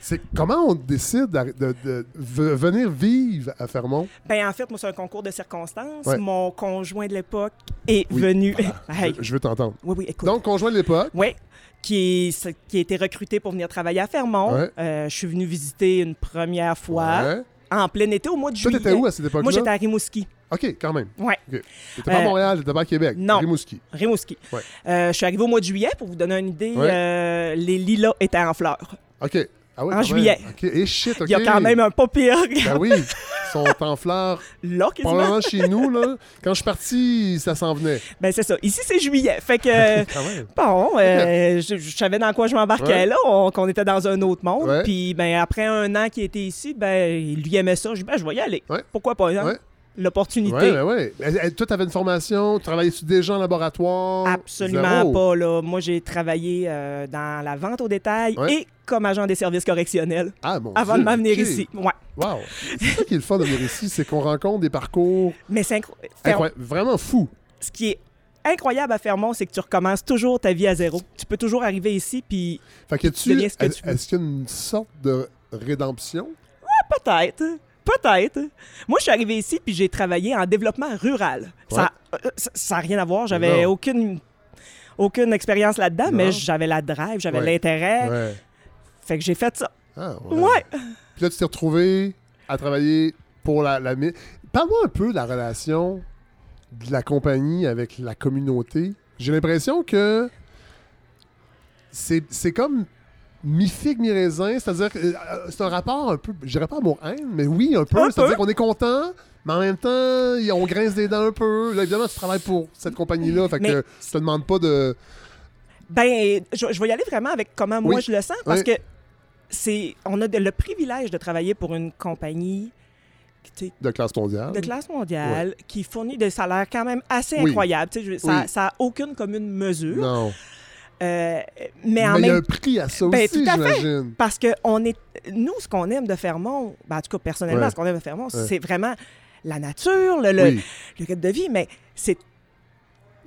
C'est comment on décide de, de venir vivre à Fermont? Ben, en fait, moi, c'est un concours de circonstances. Ouais. Mon conjoint de l'époque est Oui. venu. Hey. Je, je veux t'entendre. Oui, oui, écoute. Donc, conjoint de l'époque? Oui, qui, est- qui a été recruté pour venir travailler à Fermont. Ouais. Euh, je suis venu visiter une première fois Ouais. en plein été au mois de Toi, juillet. t'étais où à cette époque-là? Moi, j'étais à Rimouski. OK, quand même. Ouais. OK. T'étais pas à Euh, Montréal, t'étais pas à Québec. non. Rimouski. Rimouski. Euh, je suis arrivé au mois de juillet, pour vous donner une idée. Euh, les lilas étaient en fleurs. OK. Ah En juillet. Et shit, OK. Il y a quand même un pas pire Ben oui, ils sont en fleurs. là, quasiment. Chez nous, là. Quand je suis parti, ça s'en venait. Ben, c'est ça. Ici, c'est juillet. Fait que... Ah. Bon, euh, je, je savais dans quoi je m'embarquais Ouais. là, on- qu'on était dans un autre monde. Puis ben après un an qu'il était ici, ben il lui aimait ça. Je dis ben je vais y aller. Ouais. Pourquoi pas hein? Ouais. L'opportunité. Ouais, ouais. Toi, t'avais une formation, tu travaillais-tu déjà en laboratoire? Absolument Zéro. pas là. Moi j'ai travaillé euh, dans la vente au détail Ouais. et comme agent des services correctionnels Ah, mon avant Dieu, de m'en venir ok. ici. Ouais. Wow. C'est ça qui est le fun de venir ici, c'est qu'on rencontre des parcours Mais c'est incro- incroya- vraiment fous. ce qui est incroyable à Fermont, c'est que tu recommences toujours ta vie à zéro. Tu peux toujours arriver ici puis Fait que Tu tu, deviens ce que tu veux. est-ce qu'il y a une sorte de rédemption? Peut-être. Peut-être. Moi, je suis arrivé ici puis j'ai travaillé en développement rural. Ça euh, ça- ça n'a rien à voir. J'avais aucune, aucune expérience là-dedans, mais j'avais la drive, j'avais Ouais. l'intérêt. Ouais. Fait que j'ai fait ça. Ah, Ouais. Puis là, tu t'es retrouvé à travailler pour la, la. Parle-moi un peu de la relation de la compagnie avec la communauté. J'ai l'impression que c'est c'est comme mi-figue, mi-raisin. C'est-à-dire que euh, c'est un rapport un peu, je dirais pas amour-haine, mais oui, un peu. C'est-à-dire qu'on est content, mais en même temps, on grince des dents un peu. Là, évidemment, tu travailles pour cette compagnie-là, fait que Mais- tu te demandes pas de... Ben, je, je vais y aller vraiment avec comment moi Oui. je le sens parce Oui. que c'est on a de- le privilège de travailler pour une compagnie de classe mondiale. de classe mondiale qui fournit des salaires quand même assez Oui. incroyables. Je- Ça Oui. ça a aucune commune mesure. Non. Euh, mais Mais en il y a même un prix à ça Ben, aussi, j'imagine. Parce que on est, nous, ce qu'on aime de Fermont, ben, en tout cas, personnellement, Ouais. ce qu'on aime de Fermont, Ouais. c'est vraiment la nature, le, le, Oui. le de vie, mais c'est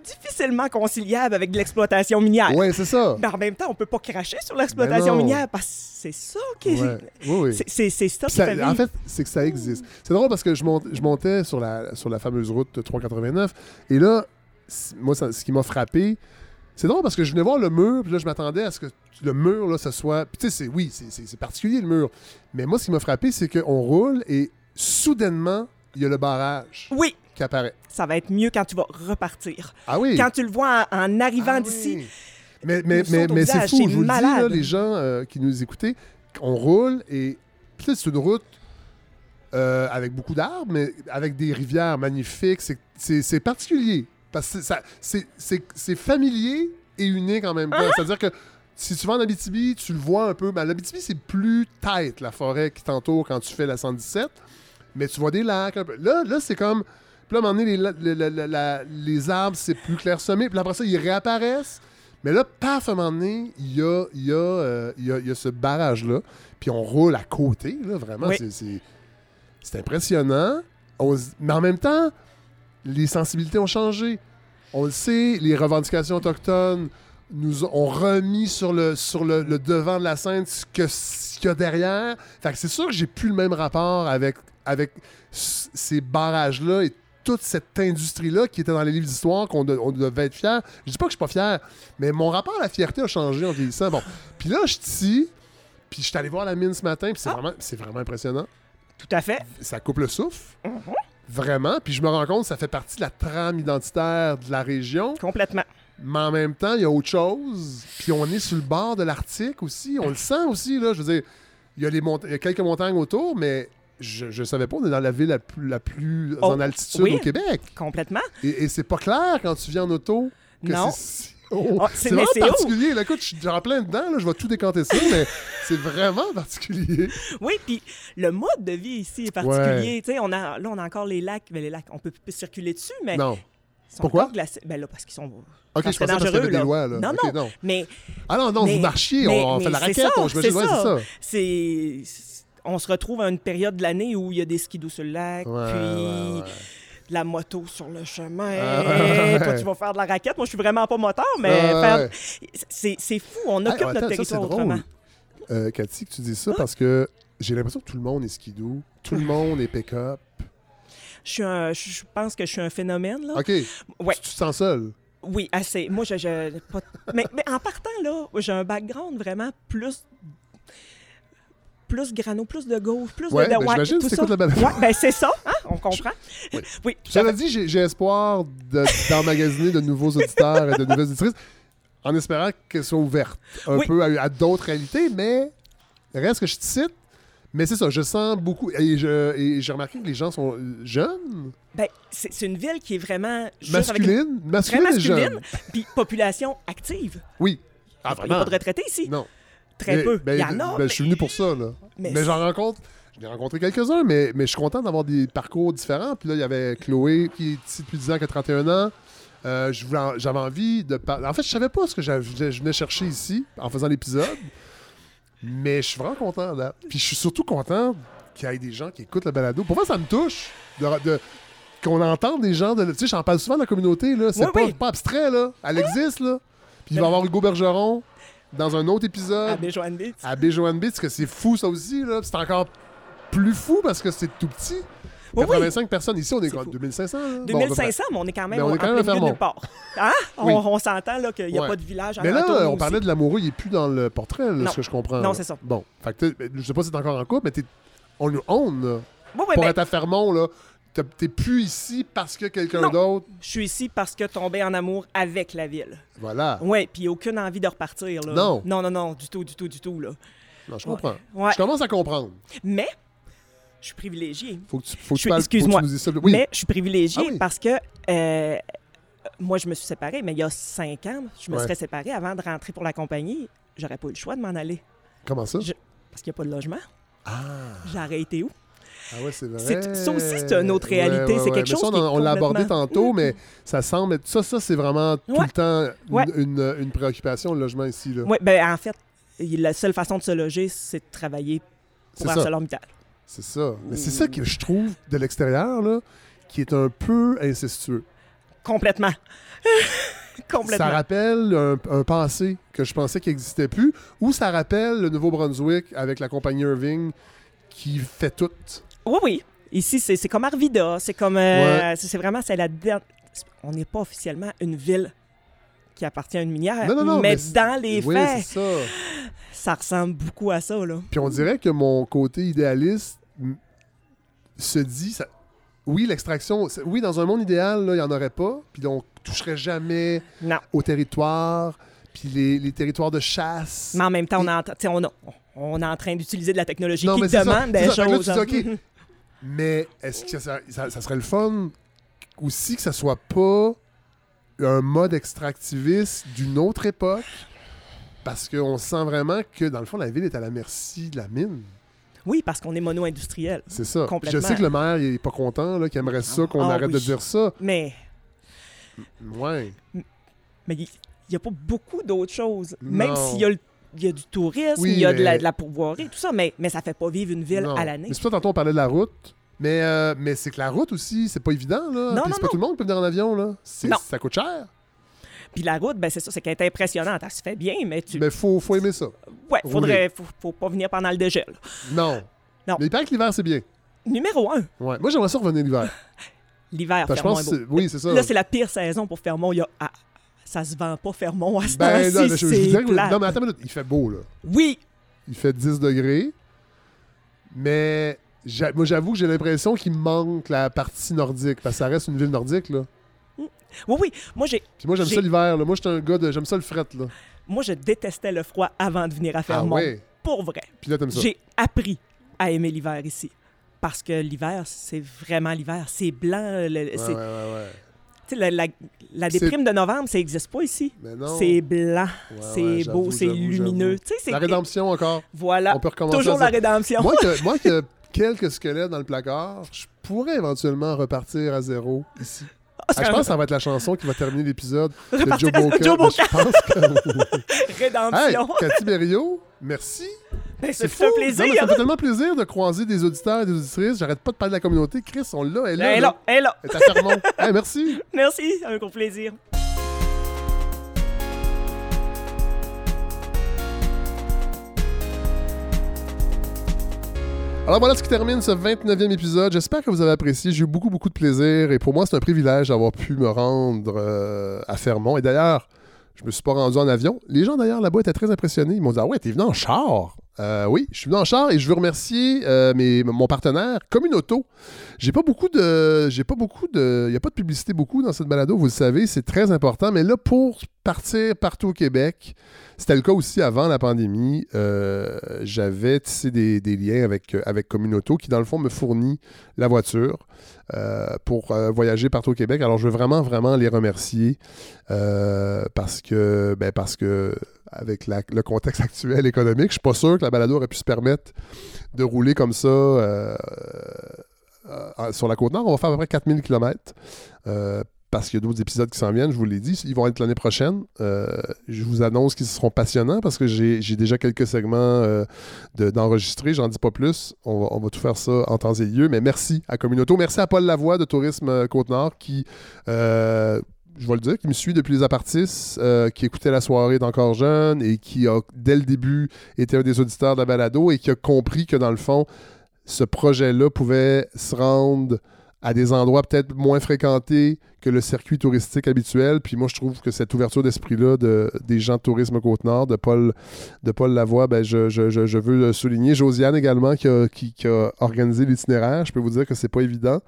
difficilement conciliable avec l'exploitation minière. Ouais, c'est ça. Mais en même temps, on peut pas cracher sur l'exploitation Ben minière parce que c'est ça qui. Ouais. Oui, oui. c'est- ça qui en fait, c'est que ça existe. C'est drôle parce que je, monte- je montais sur la, sur la fameuse route 389 et là, moi, ça- ce qui m'a frappé, c'est drôle parce que je venais voir le mur, puis là, je m'attendais à ce que le mur, là, ce soit. Puis tu sais, c'est- oui, c'est- particulier le mur. Mais moi, ce qui m'a frappé, c'est qu'on roule et soudainement, il y a le barrage Oui, qui apparaît. ça va être mieux quand tu vas repartir. Ah oui. Quand tu le vois en, en arrivant Ah d'ici, oui. Mais, mais, mais, c'est visage, fou, je vous le dis, malade. là, les gens euh, qui nous écoutaient, on roule et c'est une route euh, avec beaucoup d'arbres, mais avec des rivières magnifiques. C'est- C'est c'est particulier. Parce que c'est familier et unique en même temps. Uh-huh. C'est-à-dire que si tu vas en Abitibi, tu le vois un peu. Ben, L'Abitibi, c'est plus tête, la forêt qui t'entoure quand tu fais la 117. Mais tu vois des lacs un peu. Là, là c'est comme. Puis là, à un moment donné, les, arbres, c'est plus clairsemé. Puis après ça, ils réapparaissent. Mais là, paf, à un moment donné, il y a, il y a, euh, il y a- il y a ce barrage-là. Puis on roule à côté, là, vraiment. Oui. c'est- impressionnant. On mais en même temps, les sensibilités ont changé. On le sait, les revendications autochtones nous ont remis sur le, sur le, le devant de la scène ce qu'il y a derrière. Fait que c'est sûr que j'ai plus le même rapport avec, ces barrages-là et toute cette industrie-là qui était dans les livres d'histoire qu'on de- on devait être fier. Je dis pas que je suis pas fier, mais mon rapport à la fierté a changé en vieillissant. Bon, puis là, je suis ici, puis je suis allé voir la mine ce matin, puis c'est Ah. vraiment, vraiment impressionnant. tout à fait. Ça coupe le souffle. Mhm. Vraiment. Puis je me rends compte que ça fait partie de la trame identitaire de la région. Complètement. Mais en même temps, il y a autre chose. Puis on est sur le bord de l'Arctique aussi. On le sent aussi, là. Je veux dire, il y a, les mont- il y a quelques montagnes autour, mais je ne savais pas, on est dans la ville la plus, la plus Oh, en altitude oui. au Québec. Complètement. Et, et c'est pas clair quand tu viens en auto que Non. c'est si haut. Oh, c'est c'est- vraiment particulier. Là, écoute, je suis en plein dedans. Là, je vais tout décanter ça, mais c'est vraiment particulier. Oui, puis le mode de vie ici est particulier. On a, là, on a encore les lacs, mais les lacs, on peut plus circuler dessus, mais Non. Pourquoi? glacés. Ben là, parce qu'ils sont. Ok, je pensais parce dangereux, des là. lois. Là. Non, non. Mais Ah non, non, Mais- vous marchiez, mais- on, on mais fait la raquette, ça, on c'est ça. c'est. On se retrouve à une période de l'année où il y a des skidoo sur le lac, Ouais, puis ouais, la moto sur le chemin. Ah. Toi, tu vas faire de la raquette. Moi, je suis vraiment pas moteur, mais faire- c'est c'est fou. On Hey, occupe attends, notre territoire c'est autrement. Euh, Cathy, que tu dis ça parce que j'ai l'impression que tout le monde est skidoo, tout le monde est pick-up. Je, suis un- je je pense que je suis un phénomène. Là. OK. Ouais. Tu te sens seul. Oui, assez. Moi, je. je- pas- mais, mais en partant, là, j'ai un background vraiment plus. Plus grano, plus de gauche, plus Ouais, de. ben, ouais, j'imagine que ça. Ouais, ben c'est ça, hein? Comprend. Oui. Oui, Cela dit, j'ai j'ai espoir de- d'emmagasiner de nouveaux auditeurs et de nouvelles auditrices en espérant qu'elles soient ouvertes un Oui. peu à, à d'autres réalités, mais reste que je te cite. Mais c'est ça, je sens beaucoup. Et je- et j'ai remarqué que les gens sont jeunes, Ben, c'est c'est une ville qui est vraiment. avec masculines, Très masculines et masculine, jeunes. puis population active. Oui. Ah, Il n'y a vraiment? pas de retraités ici. Non. Très Mais- peu. ben, Il y en a. ben, mais- Je suis venu pour ça, là. Mais j'en rencontre. J'en ai rencontré quelques-uns, mais, mais je suis content d'avoir des parcours différents. Puis là, il y avait Chloé, qui est ici depuis 10 ans, qui a 31 ans. Euh, J'avais envie de parler. En fait, je savais pas ce que je venais chercher ici en faisant l'épisode. Mais je suis vraiment content. Là. Puis je suis surtout content qu'il y ait des gens qui écoutent le balado. Pour moi, ça me touche. De, de- qu'on entende des gens de. Tu sais, j'en parle souvent de la communauté. là. C'est Oui, pas, oui. pas abstrait. là. Elle existe. là. Puis il va y avoir Hugo Bergeron dans un autre épisode à Béjoine Beach. à Beach, parce que c'est fou ça aussi, là. C'est encore plus fou parce que c'est tout petit. Oui, oui. 85 personnes. Ici, on est, fou. 2500? là? Bon, à peu 2500, mais on est quand même, Mais on est en quand même plein à milieu de Fermont. nulle part. Hein? Oui. On, on s'entend là qu'il n'y a Ouais. pas de village Mais là, on parlait de l'amoureux, il est plus dans le portrait, là, ce que je comprends. Non, c'est ça. Bon. Fait que je sais pas si t'es encore en couple, mais t'es, on nous oui, Pour mais être à Fermont, là, t'es- plus ici parce que quelqu'un d'autre. je suis ici parce que tombé en amour avec la ville. Voilà. Oui, puis aucune envie de repartir. Là. Non. Non, non, non, du tout, du tout, du tout. Là. Non, je comprends. Ouais. Je commence à comprendre. Mais, je suis privilégié. Faut que tu, faut que Je tu parles. suis- excuse-moi. Oui. Mais je suis privilégié Ah oui. parce que euh, moi, je me suis séparée, mais il y a cinq ans, je me Ouais. serais séparée avant de rentrer pour la compagnie. J'aurais pas eu le choix de m'en aller Comment ça? Je- parce qu'il n'y a pas de logement. Ah. J'aurais été où? Ah ouais, c'est vrai. C'est- ça aussi, c'est une autre réalité. C'est quelque Mais chose ça, on, on l'a abordé tantôt, mais ça semble être... Ça, ça c'est vraiment tout le temps une, Ouais. une- préoccupation, le logement ici. Oui, ben en fait, la seule façon de se loger, c'est de travailler pour. ArcelorMittal. C'est ça. Mais c'est ça que je trouve de l'extérieur, là, qui est un peu incestueux. Complètement. Complètement. Ça rappelle un, un passé que je pensais qu'il n'existait plus, ou ça rappelle le Nouveau-Brunswick avec la compagnie Irving qui fait tout. Oui, oui. Ici, c'est comme Arvida. C'est comme. euh, c'est- C'est vraiment. C'est la der- On n'est pas officiellement une ville qui appartient à une minière. Non, non, non, mais, dans les oui, faits, ça. ça ressemble beaucoup à ça, là. Puis on dirait que mon côté idéaliste se dit, ça- oui, l'extraction, oui, dans un monde idéal, là, il n'y en aurait pas, puis on toucherait jamais Non. au territoire, puis les, les territoires de chasse. Mais en même temps, on, on, a- on est en train d'utiliser de la technologie Non, qui demande des là, choses. tu dis, hein. OK, Mais est-ce que ça, ça- ça serait le fun aussi que ça soit pas un mode extractiviste d'une autre époque? Parce qu'on sent vraiment que, dans le fond, la ville est à la merci de la mine. Oui, parce qu'on est mono-industriel. C'est ça. Je sais que le maire, il est pas content, là, qu'il aimerait ça, qu'on Ah arrête oui. de dire ça. Mais Ouais. mais il n'y a pas beaucoup d'autres choses. Même s'il y, a le- il y a du tourisme, Oui, il y a de la, mais- de la pourvoirie, tout ça, mais, mais ça fait pas vivre une ville Non. à l'année. C'est pas tantôt on parlait de la route. Mais, euh, mais c'est que la route aussi, c'est pas évident, là. Non, Puis non, c'est pas tout le monde qui peut venir en avion, là. Ça coûte cher. Puis la route, ben c'est ça, c'est qu'elle est impressionnante. Elle se fait bien, mais tu. Mais faut, faut aimer ça. ouais, faudrait. Faut, faut pas venir pendant le dégel. Non. Non. Mais il paraît que l'hiver, c'est bien. Numéro un, Ouais. Moi, j'aimerais ça revenir l'hiver. l'hiver, que je Fermont pense est beau. oui, c'est ça. Là, c'est la pire saison pour Fermont. Il y a... ah, ça se vend pas Fermont à ce Ben, non, je, je dirais non, mais attends une minute. Il fait beau, là. Oui, Il fait 10 degrés. Mais moi, j'avoue que j'ai l'impression qu'il manque la partie nordique. Parce que ça reste une ville nordique, là. Oui, oui. Moi, j'ai, Puis moi, j'aime J'ai- ça l'hiver, là. Moi, j'étais un gars de. J'aime ça le fret, là. moi, je détestais le froid avant de venir à Ah Fermont. ouais? Pour vrai. Puis là, t'aimes ça? J'ai appris à aimer l'hiver ici. Parce que l'hiver, c'est vraiment l'hiver. C'est blanc. le- Ouais, c'est- ouais, ouais, ouais. tu sais, la, la- la déprime de novembre, ça n'existe pas ici. Mais non. C'est blanc, Ouais, c'est beau, c'est lumineux. j'avoue. Tu sais, c'est La rédemption encore. Voilà. On peut recommencer. Toujours la rédemption. Moi que, moi que quelques squelettes dans le placard, je pourrais éventuellement repartir à zéro ici. Ah, je pense que ça va être la chanson qui va terminer l'épisode de Joe Boca. Joe Boca. Je pense que... Hey, Rédemption. Cathy Berriot, merci. Ben, C'est fou. un Non, mais plaisir. ça me fait tellement plaisir de croiser des auditeurs et des auditrices. J'arrête pas de parler de la communauté. Chris, on l'a, elle est là. Elle est là. là, elle est là. Elle est à Fermont. Hey, merci. Merci, un gros plaisir. Alors voilà ce qui termine ce 29e épisode. J'espère que vous avez apprécié. J'ai eu beaucoup, beaucoup de plaisir. Et pour moi, c'est un privilège d'avoir pu me rendre euh, à Fermont. Et d'ailleurs, je me suis pas rendu en avion. Les gens d'ailleurs là-bas étaient très impressionnés. Ils m'ont dit Ah ouais, t'es venu en char. Euh, oui, je suis venu en char et je veux remercier euh, mon partenaire Communauto. J'ai pas beaucoup de. J'ai pas beaucoup de. Il n'y a pas de publicité beaucoup dans cette balado, vous le savez, c'est très important. Mais là, pour partir partout au Québec, c'était le cas aussi avant la pandémie. euh, J'avais tissé des, liens avec, avec Communauto qui, dans le fond, me fournit la voiture pour voyager partout au Québec. Alors, je veux vraiment, vraiment les remercier parce que, ben, parce que avec le contexte actuel économique, je suis pas sûr que la balado aurait pu se permettre de rouler comme ça euh, euh, sur la Côte-Nord. On va faire à peu près 4000 km. euh, parce qu'il y a d'autres épisodes qui s'en viennent, je vous l'ai dit. Ils vont être l'année prochaine. Je vous annonce qu'ils seront passionnants parce que j'ai déjà quelques segments de- d'enregistrés. J'en dis pas plus. On va, on va tout faire ça en temps et lieu. Mais merci à Communauto. Merci à Paul Lavoie de Tourisme Côte-Nord qui, je vais le dire, qui me suit depuis les apartistes, euh, qui écoutait la soirée d'Encore Jeune et qui a, dès le début, été un des auditeurs de la balado et qui a compris que, dans le fond, ce projet-là pouvait se rendre à des endroits peut-être moins fréquentés que le circuit touristique habituel. Puis moi, je trouve que cette ouverture d'esprit-là de, des gens de Tourisme Côte-Nord, de Paul, de Paul Lavoie, ben, je, je, je, veux le souligner. Josiane également, qui a, qui, a organisé l'itinéraire. Je peux vous dire que c'est pas évident.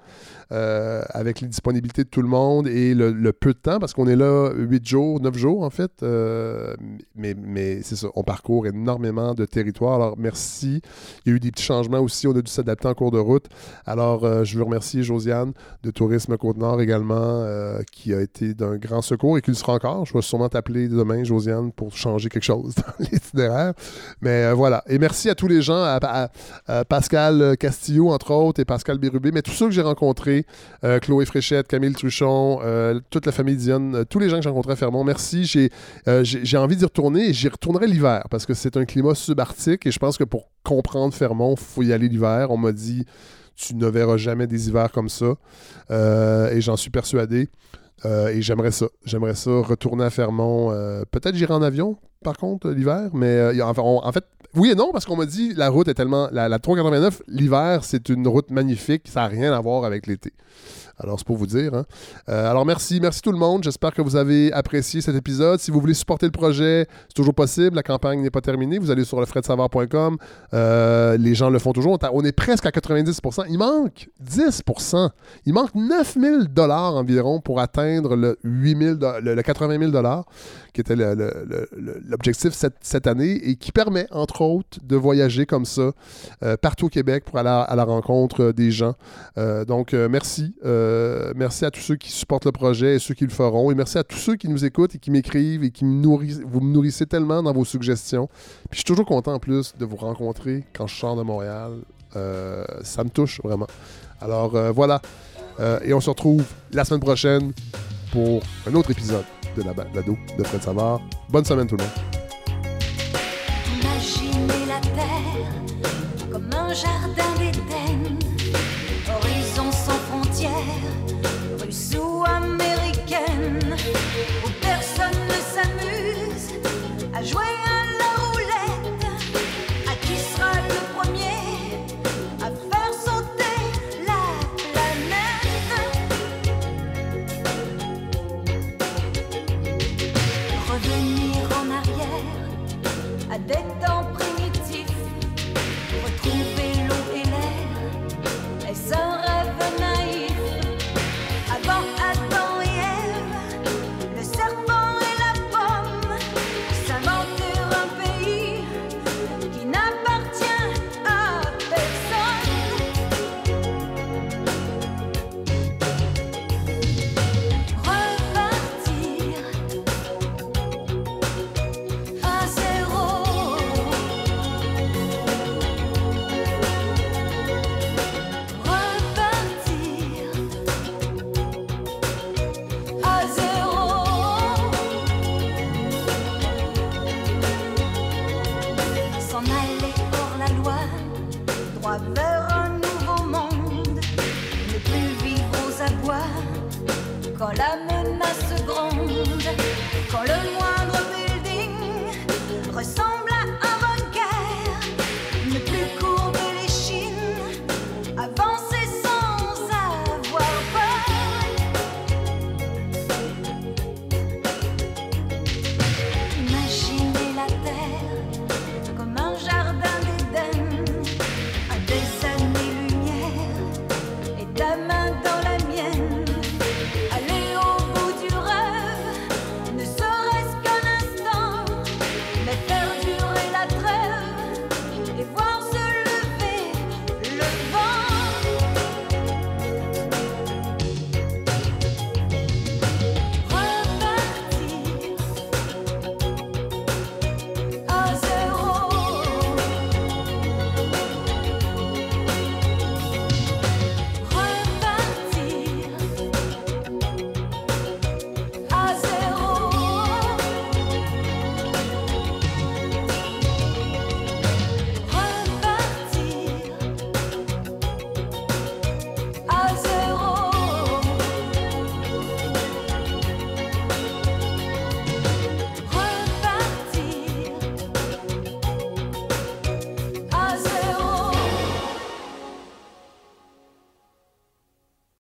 Euh, avec les disponibilités de tout le monde et le, le peu de temps, parce qu'on est là 8 jours, 9 jours en fait. Euh, mais mais c'est ça, on parcourt énormément de territoires. Alors merci. Il y a eu des petits changements aussi, on a dû s'adapter en cours de route. Alors euh, je veux remercier Josiane de Tourisme Côte-Nord également, euh, qui a été d'un grand secours et qui le sera encore. Je vais sûrement t'appeler demain, Josiane, pour changer quelque chose dans l'itinéraire. Mais euh, voilà. Et merci à tous les gens, à, Pascal Castillo, entre autres, et Pascal Bérubé, mais tous ceux que j'ai rencontrés, euh, Chloé Fréchette, Camille Truchon, toute la famille Dionne, tous les gens que j'ai rencontrés à Fermont, merci. J'ai j'ai envie d'y retourner et j'y retournerai l'hiver parce que c'est un climat subarctique et je pense que pour comprendre Fermont, il faut y aller l'hiver. On m'a dit tu ne verras jamais des hivers comme ça Euh, et j'en suis persuadé. Euh, et j'aimerais ça. J'aimerais ça retourner à Fermont. Euh, Peut-être j'irai en avion, par contre, l'hiver. Mais en fait, oui et non, parce qu'on m'a dit la route est tellement. La, la 389, l'hiver, c'est une route magnifique. Ça n'a rien à voir avec l'été. Alors, c'est pour vous dire. hein. Euh, alors, merci. Merci tout le monde. J'espère que vous avez apprécié cet épisode. Si vous voulez supporter le projet, c'est toujours possible. La campagne n'est pas terminée. Vous allez sur lefredsavard.com. Euh, les gens le font toujours. On est presque à 90% Il manque 10% Il manque 9000 dollars environ pour atteindre le, 8000 do- le, le 80 000 dollars qui était l'objectif cette, année et qui permet, entre autres, de voyager comme ça euh, partout au Québec pour aller à, la rencontre euh, des gens. Euh, donc, merci. Merci à tous ceux qui supportent le projet et ceux qui le feront. Et merci à tous ceux qui nous écoutent et qui m'écrivent et qui me nourrissent. Vous me nourrissez tellement dans vos suggestions. Puis je suis toujours content en plus de vous rencontrer quand je sors de Montréal. Ça me touche vraiment. Alors voilà. Et on se retrouve la semaine prochaine pour un autre épisode de la balado de Fred Savard. Bonne semaine tout le monde.